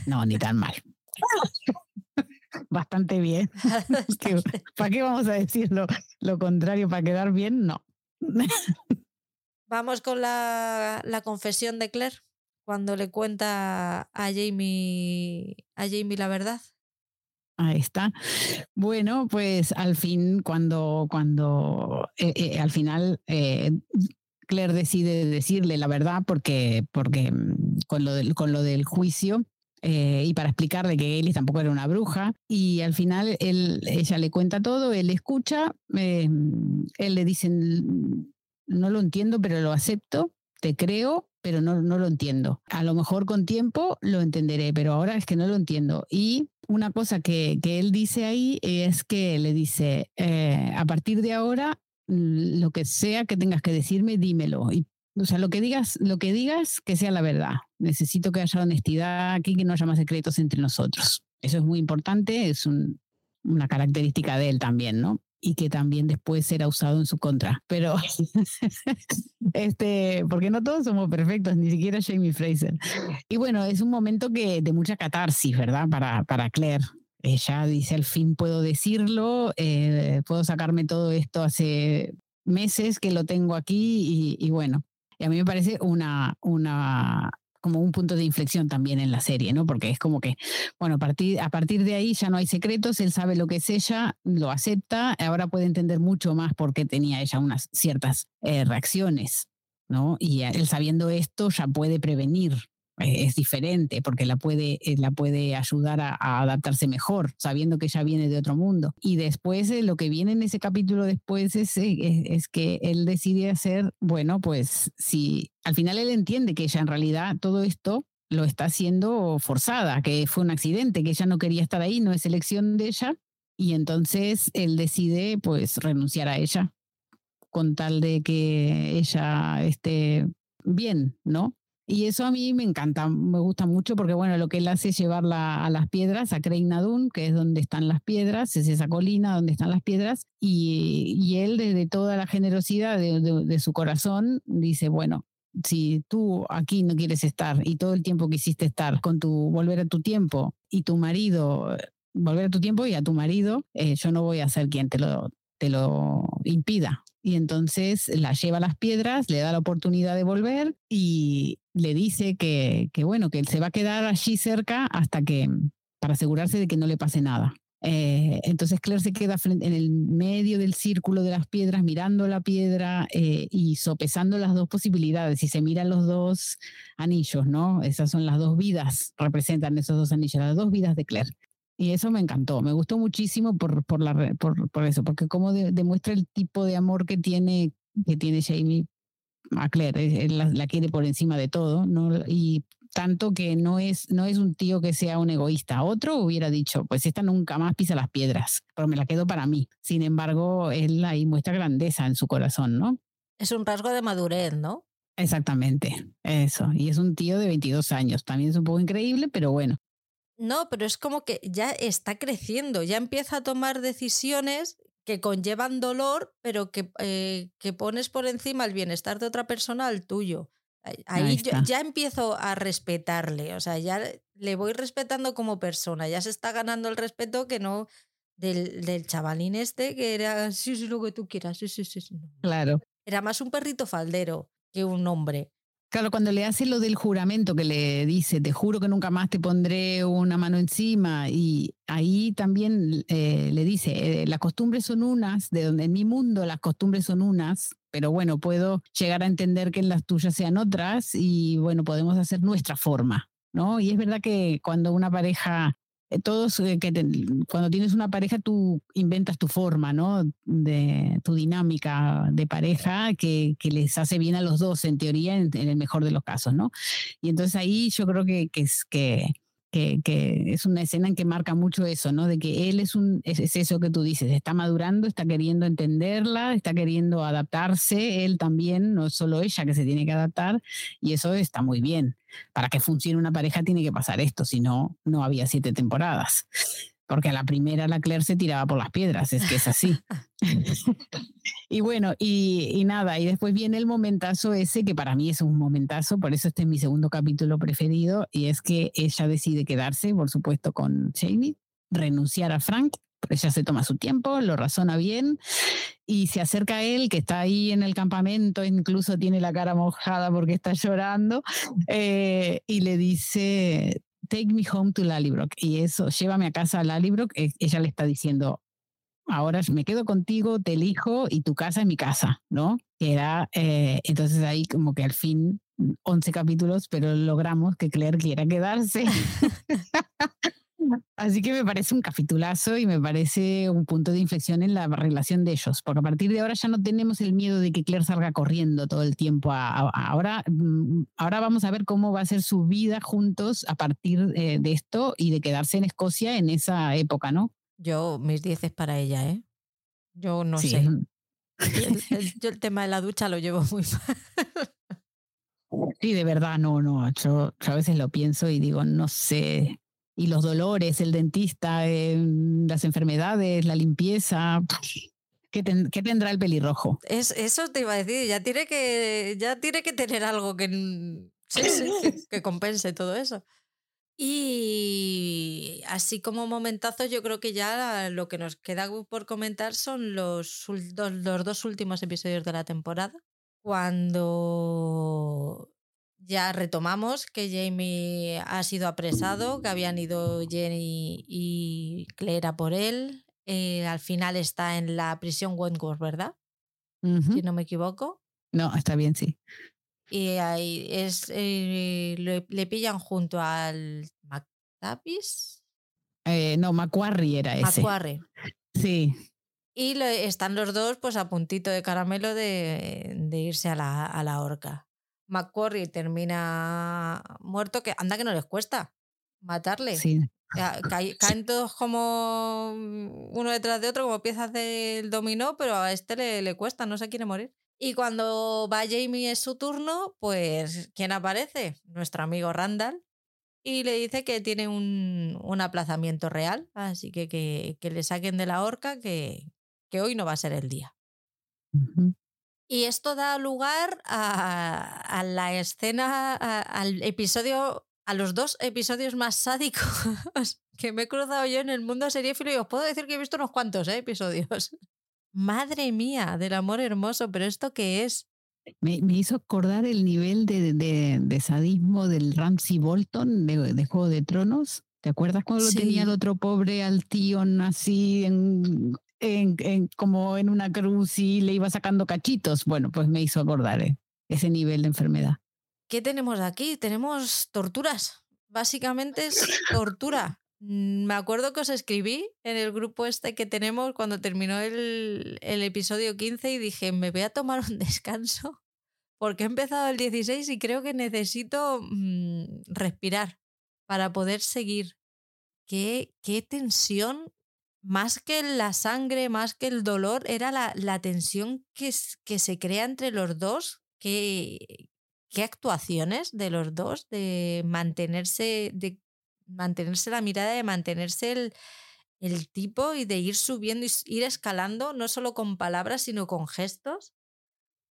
No, ni tan mal. <laughs> <laughs> bastante <laughs> bien. ¿Para qué vamos a decir lo, contrario? ¿Para quedar bien? No. Vamos con la, la, confesión de Claire cuando le cuenta a Jamie, a Jamie la verdad. Ahí está. Bueno, pues al fin, cuando, cuando eh, eh, al final eh, Claire decide decirle la verdad porque, porque mm, con, lo del, con lo del juicio, eh, y para explicarle que Ellis tampoco era una bruja. Y al final él, ella le cuenta todo, él escucha, eh, él le dice, no lo entiendo, pero lo acepto, te creo, pero no, no lo entiendo. A lo mejor con tiempo lo entenderé, pero ahora es que no lo entiendo. Y una cosa que, que él dice ahí es que le dice, eh, a partir de ahora, lo que sea que tengas que decirme, dímelo. O sea, lo que digas, lo que digas, que sea la verdad. Necesito que haya honestidad aquí, que no haya más secretos entre nosotros. Eso es muy importante, es una característica de él también, ¿no? Y que también después será usado en su contra. Pero, <laughs> este, porque no todos somos perfectos, ni siquiera Jamie Fraser. Y bueno, es un momento que, de mucha catarsis, ¿verdad? Para, para Claire. Ella dice, al fin puedo decirlo, eh, puedo sacarme todo esto hace meses que lo tengo aquí y, y bueno, y a mí me parece una, una, como un punto de inflexión también en la serie, ¿no? Porque es como que, bueno, a partir, a partir de ahí ya no hay secretos, él sabe lo que es ella, lo acepta, ahora puede entender mucho más por qué tenía ella unas ciertas eh, reacciones, ¿no? Y él sabiendo esto ya puede prevenir es diferente porque la puede, eh, la puede ayudar a, adaptarse mejor, sabiendo que ella viene de otro mundo. Y después lo que viene en ese capítulo después es, es, que él decide hacer, bueno, pues si al final él entiende que ella en realidad todo esto lo está haciendo forzada, que fue un accidente, que ella no quería estar ahí, no es elección de ella, y entonces él decide pues renunciar a ella con tal de que ella esté bien, ¿no? Y eso a mí me encanta, me gusta mucho porque, bueno, lo que él hace es llevarla a las piedras, a Nadun, que es donde están las piedras, es esa colina donde están las piedras, y, y él desde toda la generosidad de, su corazón dice, bueno, si tú aquí no quieres estar y todo el tiempo quisiste estar con tu, volver a tu tiempo y tu marido, volver a tu tiempo y a tu marido, eh, yo no voy a ser quien te lo, te lo impida. Y entonces la lleva a las piedras, le da la oportunidad de volver y le dice que, que bueno, que él se va a quedar allí cerca hasta que, para asegurarse de que no le pase nada. Eh, entonces Claire se queda en el medio del círculo de las piedras, mirando la piedra eh, y sopesando las dos posibilidades. Y se miran los dos anillos, ¿no? Esas son las dos vidas, representan esos dos anillos, las dos vidas de Claire. Y eso me encantó, me gustó muchísimo por, por, la, por, por eso, porque como demuestra el tipo de amor que tiene, que tiene Jamie a Claire, él la, quiere por encima de todo, ¿no? Y tanto que no es, no es un tío que sea un egoísta. Otro hubiera dicho, pues esta nunca más pisa las piedras, pero me la quedo para mí. Sin embargo, él ahí muestra grandeza en su corazón, ¿no? Es un rasgo de madurez, ¿no? Exactamente, eso. Y es un tío de 22 años. También es un poco increíble, pero bueno. No, pero es como que ya está creciendo, ya empieza a tomar decisiones que conllevan dolor, pero que, eh, que pones por encima el bienestar de otra persona al tuyo. Ahí, ya empiezo a respetarle, o sea, ya le voy respetando como persona, ya se está ganando el respeto que no del, del chavalín este que era, sí, sí, lo que tú quieras, sí, sí, sí. Claro. Era más un perrito faldero que un hombre. Claro, cuando le hace lo del juramento que le dice, te juro que nunca más te pondré una mano encima, y ahí también eh, le dice, eh, las costumbres son unas, de donde en mi mundo las costumbres son unas, pero bueno, puedo llegar a entender que en las tuyas sean otras y bueno, podemos hacer nuestra forma, ¿no? Y es verdad que cuando una pareja todos, eh, que cuando tienes una pareja, tú inventas tu forma, ¿no? De tu dinámica de pareja que, que les hace bien a los dos, en teoría, en, el mejor de los casos, ¿no? Y entonces ahí yo creo que, que es que que, que, es una escena en que marca mucho eso, ¿no? De que él es, un, es, eso que tú dices, está madurando, está queriendo entenderla, está queriendo adaptarse, él también, no es solo ella que se tiene que adaptar, y eso está muy bien. Para que funcione una pareja tiene que pasar esto, si no, no había siete temporadas porque a la primera la Claire se tiraba por las piedras, es que es así. <laughs> y bueno, y, nada, y después viene el momentazo ese, que para mí es un momentazo, por eso este es mi segundo capítulo preferido, y es que ella decide quedarse, por supuesto, con Jamie, renunciar a Frank, ella se toma su tiempo, lo razona bien y se acerca a él, que está ahí en el campamento, incluso tiene la cara mojada porque está llorando, eh, y le dice, take me home to Lallybrook. Y eso, llévame a casa a Lallybrook. Ella le está diciendo, ahora me quedo contigo, te elijo y tu casa es mi casa, ¿no? Era, eh, entonces ahí como que al fin 11 capítulos, pero logramos que Claire quiera quedarse. <laughs> Así que me parece un capitulazo y me parece un punto de inflexión en la relación de ellos, porque a partir de ahora ya no tenemos el miedo de que Claire salga corriendo todo el tiempo. ahora, mm, ahora vamos a ver cómo va a ser su vida juntos a partir eh, de esto y de quedarse en Escocia en esa época, ¿no? Yo, mis 10 es para ella, ¿eh? Yo no sé. yo el tema de la ducha lo llevo muy mal. Sí, de verdad, no, no. yo a veces lo pienso y digo, no sé y los dolores, el dentista, em, las enfermedades, la limpieza. ¿Qué, tendrá el pelirrojo? Es, eso te iba a decir, ya tiene que, ya tiene que tener algo que, <laughs> que, compense todo eso. Y así como momentazos, yo creo que ya lo que nos queda por comentar son los, los dos últimos episodios de la temporada. Cuando ya retomamos que Jamie ha sido apresado, que habían ido Jenny y Claire por él. Eh, al final está en la prisión Wentworth, ¿verdad? Si no me equivoco. No, está bien, sí. Y ahí es, eh, le, le pillan junto al McTavish. Eh, no, Macquarie era ese. Macquarie. Sí, Y lo- están los dos pues a puntito de caramelo de, de irse a la, a la horca. Macquarie termina muerto, que anda que no les cuesta matarle. sí. Ca- <laughs> cae- caen todos como uno detrás de otro, como piezas del dominó, pero a este le, le cuesta, no se quiere morir. Y cuando va Jamie es su turno, pues ¿quién aparece? Nuestro amigo Randall. Y le dice que tiene un, un aplazamiento real, así que, que que le saquen de la horca, que, que hoy no va a ser el día. Ujú. Y esto da lugar a, a la escena, a- al episodio, a los dos episodios más sádicos <laughs> que me he cruzado yo en el mundo seriéfilo y os puedo decir que he visto unos cuantos ¿eh? episodios. <laughs> Madre mía, del amor hermoso, pero ¿esto qué es? Me, me hizo acordar el nivel de, de- de sadismo del Ramsey Bolton de, de Juego de Tronos. ¿Te acuerdas cuando lo tenía el otro pobre al tío así en, en- en- como en una cruz y le iba sacando cachitos? Bueno, pues me hizo acordar eh, ese nivel de enfermedad. ¿Qué tenemos aquí? Tenemos torturas. Básicamente es tortura. Mm, Me acuerdo que os escribí en el grupo este que tenemos cuando terminó el, el episodio 15 y dije, me voy a tomar un <laughs> descanso porque he empezado el 16 y creo que necesito mm, respirar para poder seguir. Qué, qué tensión, más que la sangre, más que el dolor, era la, la tensión que, que se crea entre los dos, qué, qué actuaciones de los dos, de mantenerse, de mantenerse la mirada, de mantenerse el, el tipo y de ir subiendo y ir escalando, no solo con palabras, sino con gestos.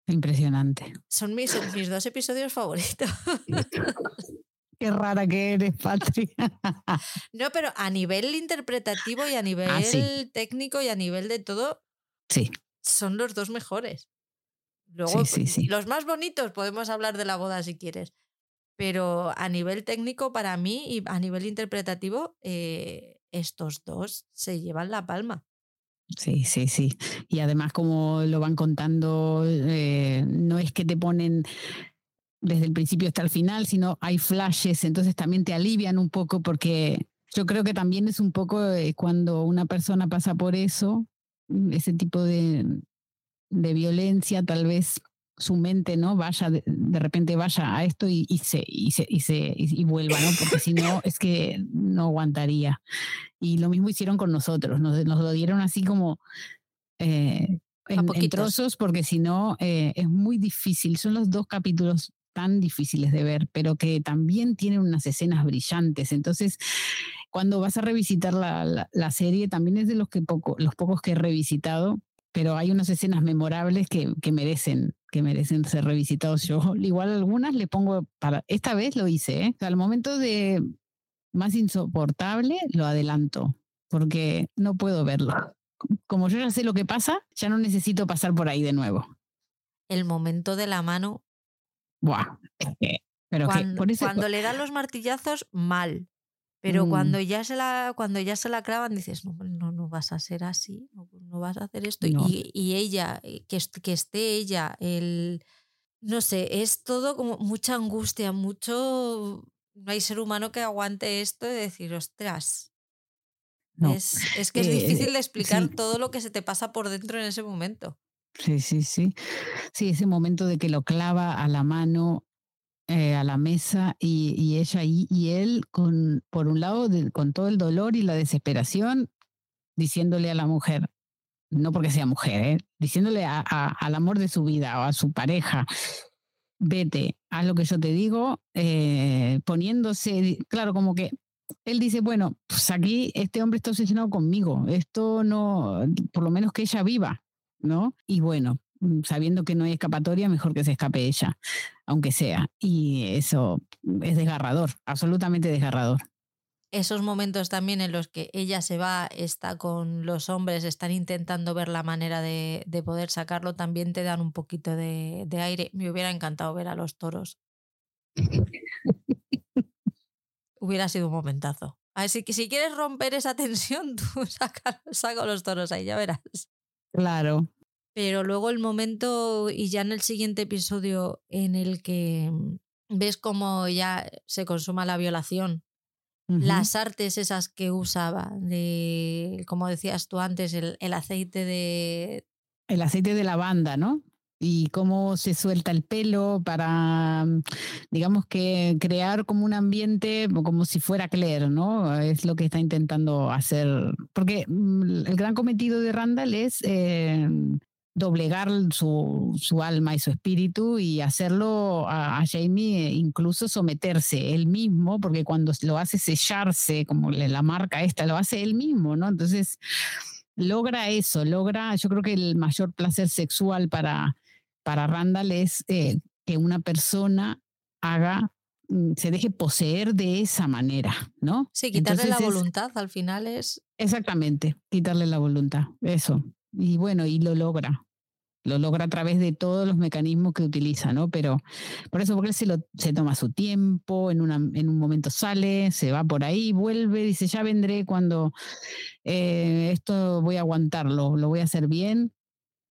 Impresionante. Son mis, mis dos episodios favoritos. <laughs> Qué rara que eres, Patria. <laughs> No, pero a nivel interpretativo y a nivel Ah, sí. técnico y a nivel de todo, sí, son los dos mejores. Luego, sí, sí, sí. los más bonitos, podemos hablar de la boda si quieres. Pero a nivel técnico, para mí, y a nivel interpretativo, eh, estos dos se llevan la palma. Sí, sí, sí. Y además, como lo van contando, eh, no es que te ponen desde el principio hasta el final, sino hay flashes, entonces también te alivian un poco porque yo creo que también es un poco eh, cuando una persona pasa por eso, ese tipo de, de violencia, tal vez su mente no vaya de, de repente vaya a esto y, y se y se y se y, vuelva no porque si no es que no aguantaría. Y lo mismo hicieron con nosotros nos, nos lo dieron así como eh, en, en trozos porque si no eh, es muy difícil. Son los dos capítulos tan difíciles de ver pero que también tienen unas escenas brillantes entonces cuando vas a revisitar la, la, la serie también es de los que poco los pocos que he revisitado pero hay unas escenas memorables que, que merecen que merecen ser revisitados. Yo <laughs> igual algunas le pongo para esta vez lo hice, ¿eh? Al momento de más insoportable lo adelanto porque no puedo verlo. Como yo ya sé lo que pasa, ya no necesito pasar por ahí de nuevo. El momento de la mano, Buah, es que- pero que cuando, por eso cuando le dan los martillazos, mal. Pero Mm. cuando ya se la, cuando ya se la clavan, dices, no, no, no vas a ser así, no, no vas a hacer esto. No. Y, y ella, eh, que, que esté ella, el no sé, es todo como mucha angustia, mucho. No hay ser humano que aguante esto y decir, ostras. no. Es, es que es Eh, difícil de explicar sí. todo lo que se te pasa por dentro en ese momento. Sí, sí, sí. Sí, ese momento de que lo clava a la mano, eh, a la mesa, y, ella y él con, por un lado, con todo el dolor y la desesperación, diciéndole a la mujer, no porque sea mujer, ¿eh? diciéndole a- al amor de su vida o a su pareja, vete, haz lo que yo te digo, eh, poniéndose, claro, como que él dice, bueno, pues aquí este hombre está obsesionado conmigo, esto no, por lo menos que ella viva, ¿no? Y bueno, mm, sabiendo que no hay escapatoria, mejor que se escape ella, aunque sea. Y eso es desgarrador, absolutamente desgarrador. Esos momentos también en los que ella se va, está con los hombres, están intentando ver la manera de, de poder sacarlo, también te dan un poquito de, de aire. Me hubiera encantado ver a los toros. <laughs> hubiera sido un momentazo. Así que si quieres romper esa tensión, <laughs> tú saca, saca los toros ahí, ya verás. Claro. Pero luego el momento, y ya en el siguiente episodio, en el que mm, ves cómo ya se consuma la violación, las artes esas que usaba, de, como decías tú antes, el, el aceite de... El aceite de lavanda, ¿no? Y cómo se suelta el pelo para, mm, digamos que crear como un ambiente como si fuera Claire, ¿no? Es lo que está intentando hacer, porque mm, el gran cometido de Randall es eh, doblegar su, su, alma y su espíritu y hacerlo a, Jamie incluso someterse él mismo, porque cuando lo hace sellarse, como la marca esta, lo hace él mismo, ¿no? Entonces logra eso, logra, yo creo que el mayor placer sexual para para Randall es eh, que una persona haga, mm, se deje poseer de esa manera, ¿no? Sí, quitarle la voluntad al final es... Exactamente, quitarle la voluntad, eso. Y bueno, y lo logra. Lo logra a través de todos los mecanismos que utiliza, ¿no? Pero por eso, porque él se, lo, se toma su tiempo, en, una, en un momento sale, se va por ahí, vuelve, dice, ya vendré cuando eh, esto voy a aguantarlo, lo voy a hacer bien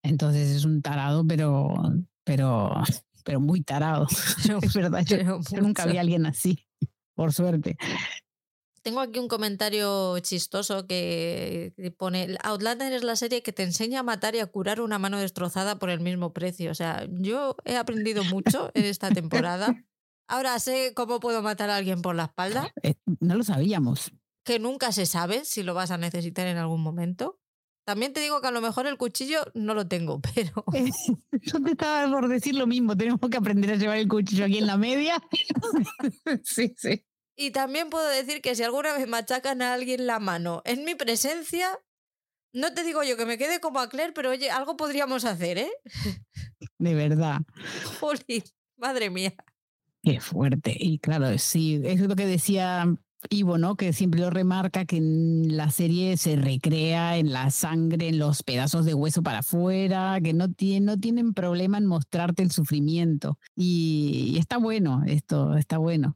entonces es un tarado, pero, pero, pero muy tarado. <laughs> es verdad, yo, nunca vi a alguien así, por suerte. Tengo aquí un comentario chistoso que pone, Outlander es la serie que te enseña a matar y a curar una mano destrozada por el mismo precio. O sea, yo he aprendido mucho en esta temporada. Ahora sé cómo puedo matar a alguien por la espalda. Eh, no lo sabíamos. Que nunca se sabe si lo vas a necesitar en algún momento. También te digo que a lo mejor el cuchillo no lo tengo, <laughs> pero. yo te estaba por decir lo mismo. Tenemos que aprender a llevar el cuchillo aquí en la media. <laughs> sí, sí. Y también puedo decir que si alguna vez machacan a alguien la mano en mi presencia, no te digo yo que me quede como a Claire, pero oye, algo podríamos hacer, ¿eh? De verdad. <laughs> Juli, madre mía. Qué fuerte. Y claro, sí, es lo que decía Ivo, ¿no? Que siempre lo remarca que en la serie se recrea en la sangre, en los pedazos de hueso para afuera, que no, tiene, no tienen problema en mostrarte el sufrimiento. Y, está bueno, esto está bueno.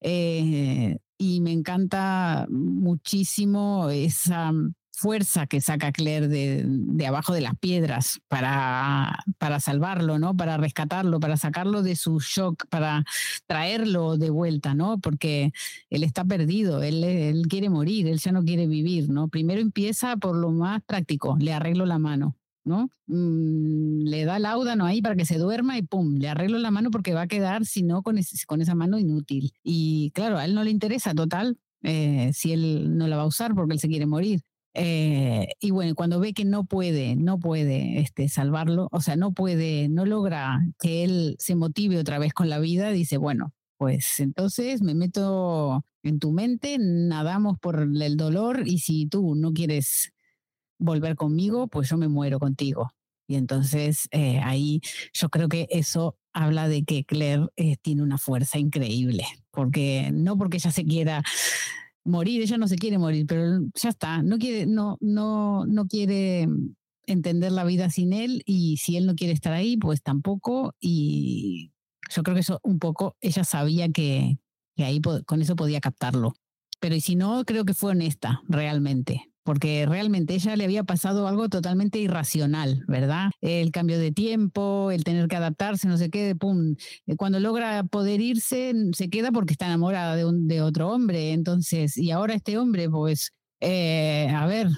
Eh, y me encanta muchísimo esa fuerza que saca Claire de, abajo de las piedras para, para salvarlo, ¿no? Para rescatarlo, para sacarlo de su shock, para traerlo de vuelta, ¿no? Porque él está perdido, él, él quiere morir, él ya no quiere vivir, ¿no? Primero empieza por lo más práctico, le arreglo la mano. ¿no? Mm, le da láudano ahí para que se duerma y pum, le arreglo la mano porque va a quedar, si no, con, con esa mano inútil. Y claro, a él no le interesa total eh, si él no la va a usar porque él se quiere morir. Eh, y bueno, cuando ve que no puede, no puede este, salvarlo, o sea, no puede, no logra que él se motive otra vez con la vida, dice, bueno, pues entonces me meto en tu mente, nadamos por el dolor y si tú no quieres volver conmigo, pues yo me muero contigo. Y entonces eh, ahí yo creo que eso habla de que Claire eh, tiene una fuerza increíble, porque no porque ella se quiera morir, ella no se quiere morir, pero ya está, no quiere, no, no, no quiere entender la vida sin él y si él no quiere estar ahí, pues tampoco. Y yo creo que eso un poco, ella sabía que, que ahí con eso podía captarlo. Pero y si no, creo que fue honesta, realmente porque realmente ella le había pasado algo totalmente irracional, ¿verdad? El cambio de tiempo, el tener que adaptarse, no sé qué, pum. Eh, cuando logra poder irse, se queda porque está enamorada de, un, de otro hombre. Entonces, y ahora este hombre, pues, eh, a ver,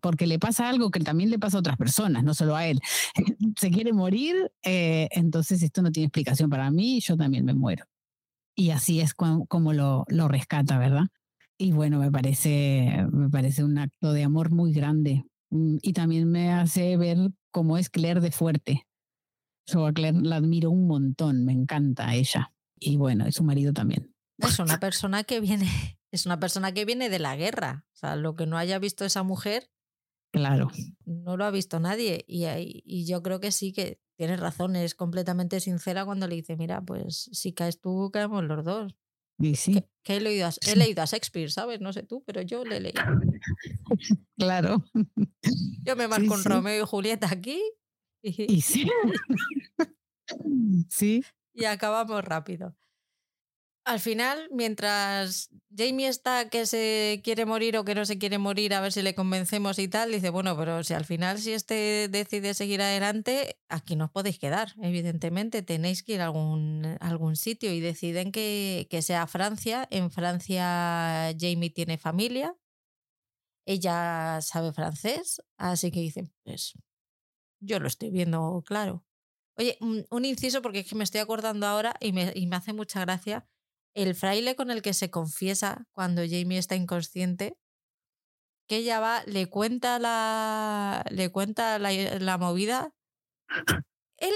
porque le pasa algo que también le pasa a otras personas, no solo a él. <laughs> se quiere morir, eh, entonces esto no tiene explicación para mí, yo también me muero. Y así es como lo, lo rescata, ¿verdad? Y bueno, me parece, me parece un acto de amor muy grande. Mm, y también me hace ver cómo es Claire de fuerte. Yo a Claire la admiro un montón, me encanta ella. Y bueno, es su marido también. Es una persona que viene, <laughs> es una persona que viene de la guerra. O sea, lo que no haya visto esa mujer. Claro. No lo ha visto nadie. Y, y yo creo que sí que tienes razón, es completamente sincera cuando le dice, mira, pues si caes tú, caemos los dos. Sí. Que, he, leído a, he leído a Shakespeare, ¿sabes? No sé tú, pero yo le he leído. <laughs> Claro. Yo me marco con Romeo y Julieta aquí. Y, sí. <laughs> sí. Y acabamos rápido. Al final, mientras Jamie está que se quiere morir o que no se quiere morir, a ver si le convencemos y tal, dice, bueno, pero si al final si este decide seguir adelante, aquí no os podéis quedar, evidentemente, tenéis que ir a algún, algún sitio y deciden que, que sea Francia. En Francia Jamie tiene familia, ella sabe francés, así que dicen, pues yo lo estoy viendo claro. Oye, un, inciso porque es que me estoy acordando ahora y me, y me hace mucha gracia el fraile con el que se confiesa cuando Jamie está inconsciente, que ella va, le cuenta la, le cuenta la, movida, él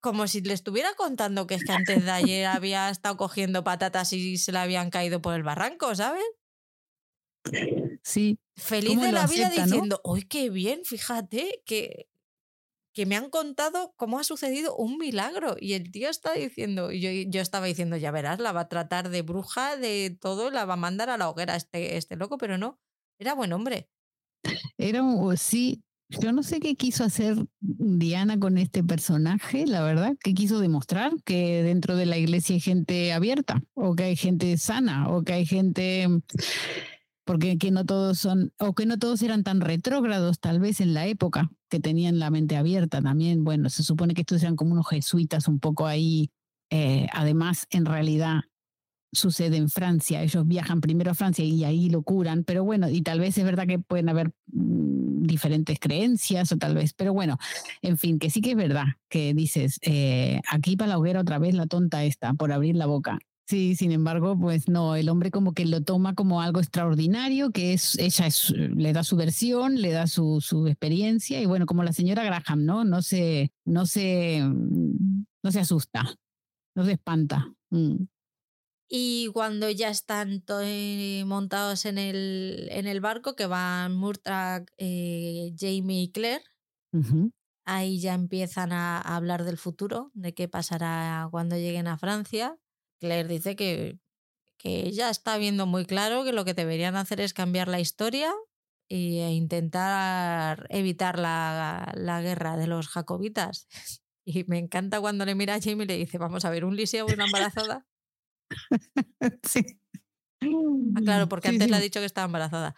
como si le estuviera contando que es que antes de ayer <laughs> había estado cogiendo patatas y se le habían caído por el barranco, ¿sabes? Sí. Feliz de la vida diciendo, ¡ay, qué bien! Fíjate que que me han contado cómo ha sucedido un milagro. Y el tío está diciendo, yo, yo estaba diciendo, ya verás, la va a tratar de bruja, de todo, la va a mandar a la hoguera este, este loco, pero no, era buen hombre. Era un, sí, yo no sé qué quiso hacer Diana con este personaje, la verdad, qué quiso demostrar que dentro de la iglesia hay gente abierta, o que hay gente sana, o que hay gente porque que no todos son, o que no todos eran tan retrógrados tal vez en la época, que tenían la mente abierta también. Bueno, se supone que estos eran como unos jesuitas un poco ahí. Eh, además, en realidad sucede en Francia. Ellos viajan primero a Francia y ahí lo curan, pero bueno, y tal vez es verdad que pueden haber mm, diferentes creencias o tal vez, pero bueno, en fin, que sí que es verdad que dices, eh, aquí para la hoguera otra vez la tonta esta por abrir la boca. Sí, sin embargo, pues no, el hombre como que lo toma como algo extraordinario, que es, ella es, le da su versión, le da su, su experiencia, y bueno, como la señora Graham, ¿no? No se, no se, no se asusta, no se espanta. Mm. Y cuando ya están eh, montados en el, en el barco, que van Murtag, eh, Jamie y Claire, ahí ya empiezan a hablar del futuro, de qué pasará cuando lleguen a Francia. Claire dice que, que ella está viendo muy claro que lo que deberían hacer es cambiar la historia e intentar evitar la, la guerra de los jacobitas. <laughs> Y me encanta cuando le mira a Jamie y le dice, vamos a ver, un liceo o una embarazada. <laughs> sí. Ah, claro, porque antes le ha dicho que estaba embarazada.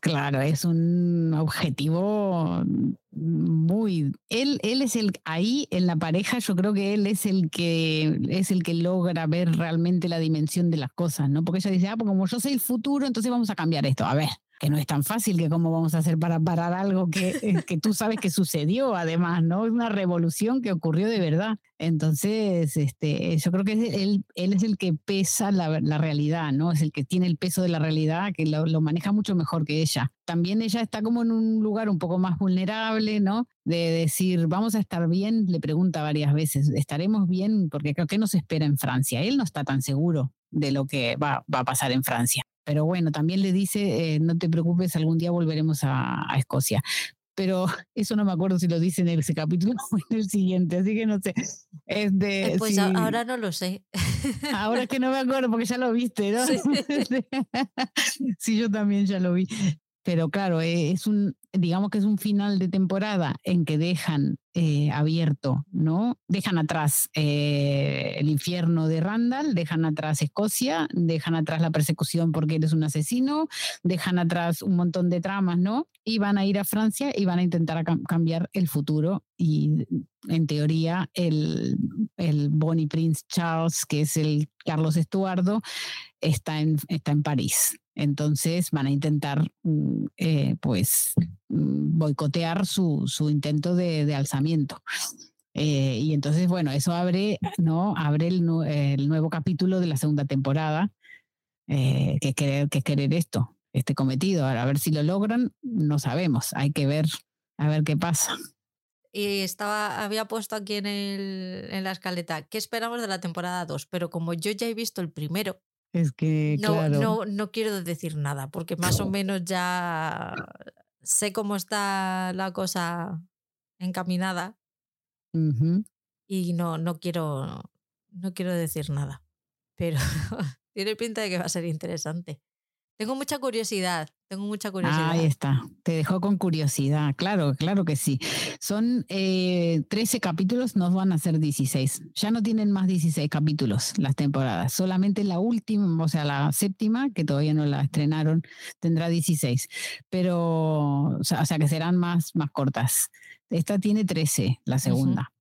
Claro, es un objetivo muy. Él, él es el ahí en la pareja. Yo creo que él es el que es el que logra ver realmente la dimensión de las cosas, ¿no? Porque ella dice, ah, pues como yo soy el futuro, entonces vamos a cambiar esto. A ver, que no es tan fácil que cómo vamos a hacer para parar algo que, eh, que tú sabes que sucedió, además, ¿no? Una revolución que ocurrió de verdad. Entonces, este, yo creo que él, él es el que pesa la, la, realidad, ¿no? Es el que tiene el peso de la realidad, que lo, lo, maneja mucho mejor que ella. También ella está como en un lugar un poco más vulnerable, ¿no? De decir, vamos a estar bien, le pregunta varias veces, ¿estaremos bien? Porque creo que nos espera en Francia. Él no está tan seguro de lo que va, va a pasar en Francia. Pero bueno, también le dice, eh, no te preocupes, algún día volveremos a, Escocia pero <laughs> eso no me acuerdo si lo dice en ese capítulo <laughs> o en el siguiente, así que no sé. Es de, pues ahora no lo sé. Ahora es que no me acuerdo porque ya lo viste, ¿no? Sí. <laughs> sí, yo también ya lo vi. Pero claro, eh, es un, digamos que es un final de temporada en que dejan eh, abierto, ¿no? Dejan atrás eh, el infierno de Randall, dejan atrás Escocia, dejan atrás la persecución porque eres un asesino, dejan atrás un montón de tramas, ¿no? Y van a ir a Francia y van a intentar cambiar el futuro. Y en teoría, el, el Bonnie Prince Charles, que es el Carlos Estuardo, está en, está en París. Entonces van a intentar, mm, eh, pues, mm, boicotear su, su intento de, de alzamiento. Eh, y entonces, bueno, eso abre, ¿no? Abre el, el nuevo capítulo de la segunda temporada, eh, que, querer, que querer esto, este cometido. Ahora, a ver si lo logran, no sabemos. Hay que ver, a ver qué pasa. Y estaba, había puesto aquí en, el, en la escaleta, ¿qué esperamos de la temporada 2? Pero como yo ya he visto el primero es que, no, claro. no, no quiero decir nada, porque más o menos ya sé cómo está la cosa encaminada. Y no, no quiero, no quiero decir nada. Pero <laughs> tiene pinta de que va a ser interesante. Tengo mucha curiosidad Tengo mucha curiosidad. Ahí está, te dejó con curiosidad, claro, claro que sí. Son eh, 13 capítulos, nos van a ser 16. Ya no tienen más 16 capítulos las temporadas, solamente la última, o sea, la séptima, que todavía no la estrenaron, tendrá 16, pero, o sea, o sea que serán más, más cortas. Esta tiene 13, la segunda.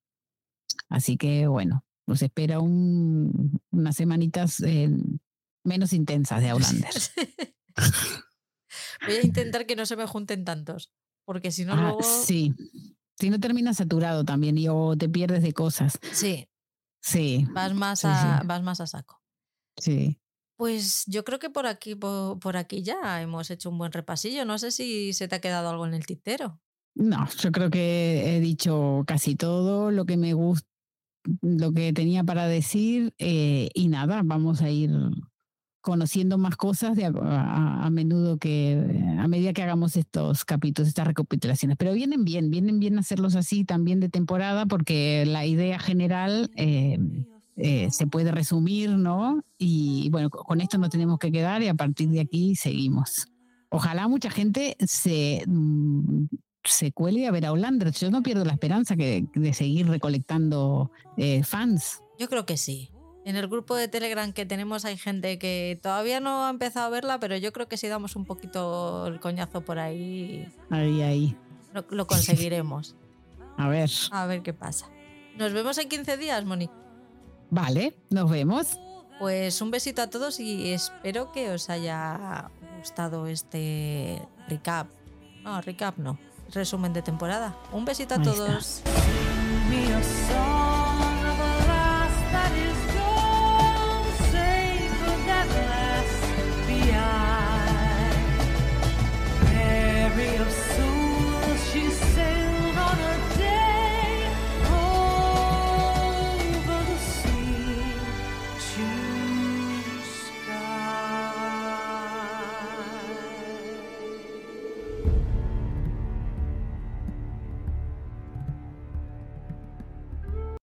Así que bueno, nos espera un, unas semanitas eh, menos intensas de <laughs> Outlanders. Voy a intentar que no se me junten tantos, porque si no Ah, luego... Sí, si no terminas saturado también y o te pierdes de cosas. Sí, Sí, vas más, Sí, a, sí. vas más a saco. sí. Pues yo creo que por aquí, por, por aquí ya hemos hecho un buen repasillo. No sé si se te ha quedado algo en el tintero. No, yo creo que he dicho casi todo lo que me gusta, lo que tenía para decir eh, y nada, vamos a ir conociendo más cosas de a, a- a menudo que a medida que hagamos estos capítulos, estas recapitulaciones. Pero vienen bien, vienen bien hacerlos así también de temporada porque la idea general eh, eh, se puede resumir, ¿no? Y bueno, co- con esto nos tenemos que quedar y a partir de aquí seguimos. Ojalá mucha gente se, mm, se cuele a ver a Hollander. Yo no pierdo la esperanza que, de seguir recolectando eh, fans. Yo creo que sí. En el grupo de Telegram que tenemos hay gente que todavía no ha empezado a verla, pero yo creo que si damos un poquito el coñazo por ahí, Ahí, ahí. lo, lo conseguiremos. <laughs> A ver. A ver qué pasa. Nos vemos en 15 días, Moni. Vale, nos vemos. Pues un besito a todos y espero que os haya gustado este recap. No, recap no. Resumen de temporada. Un besito a Ahí todos.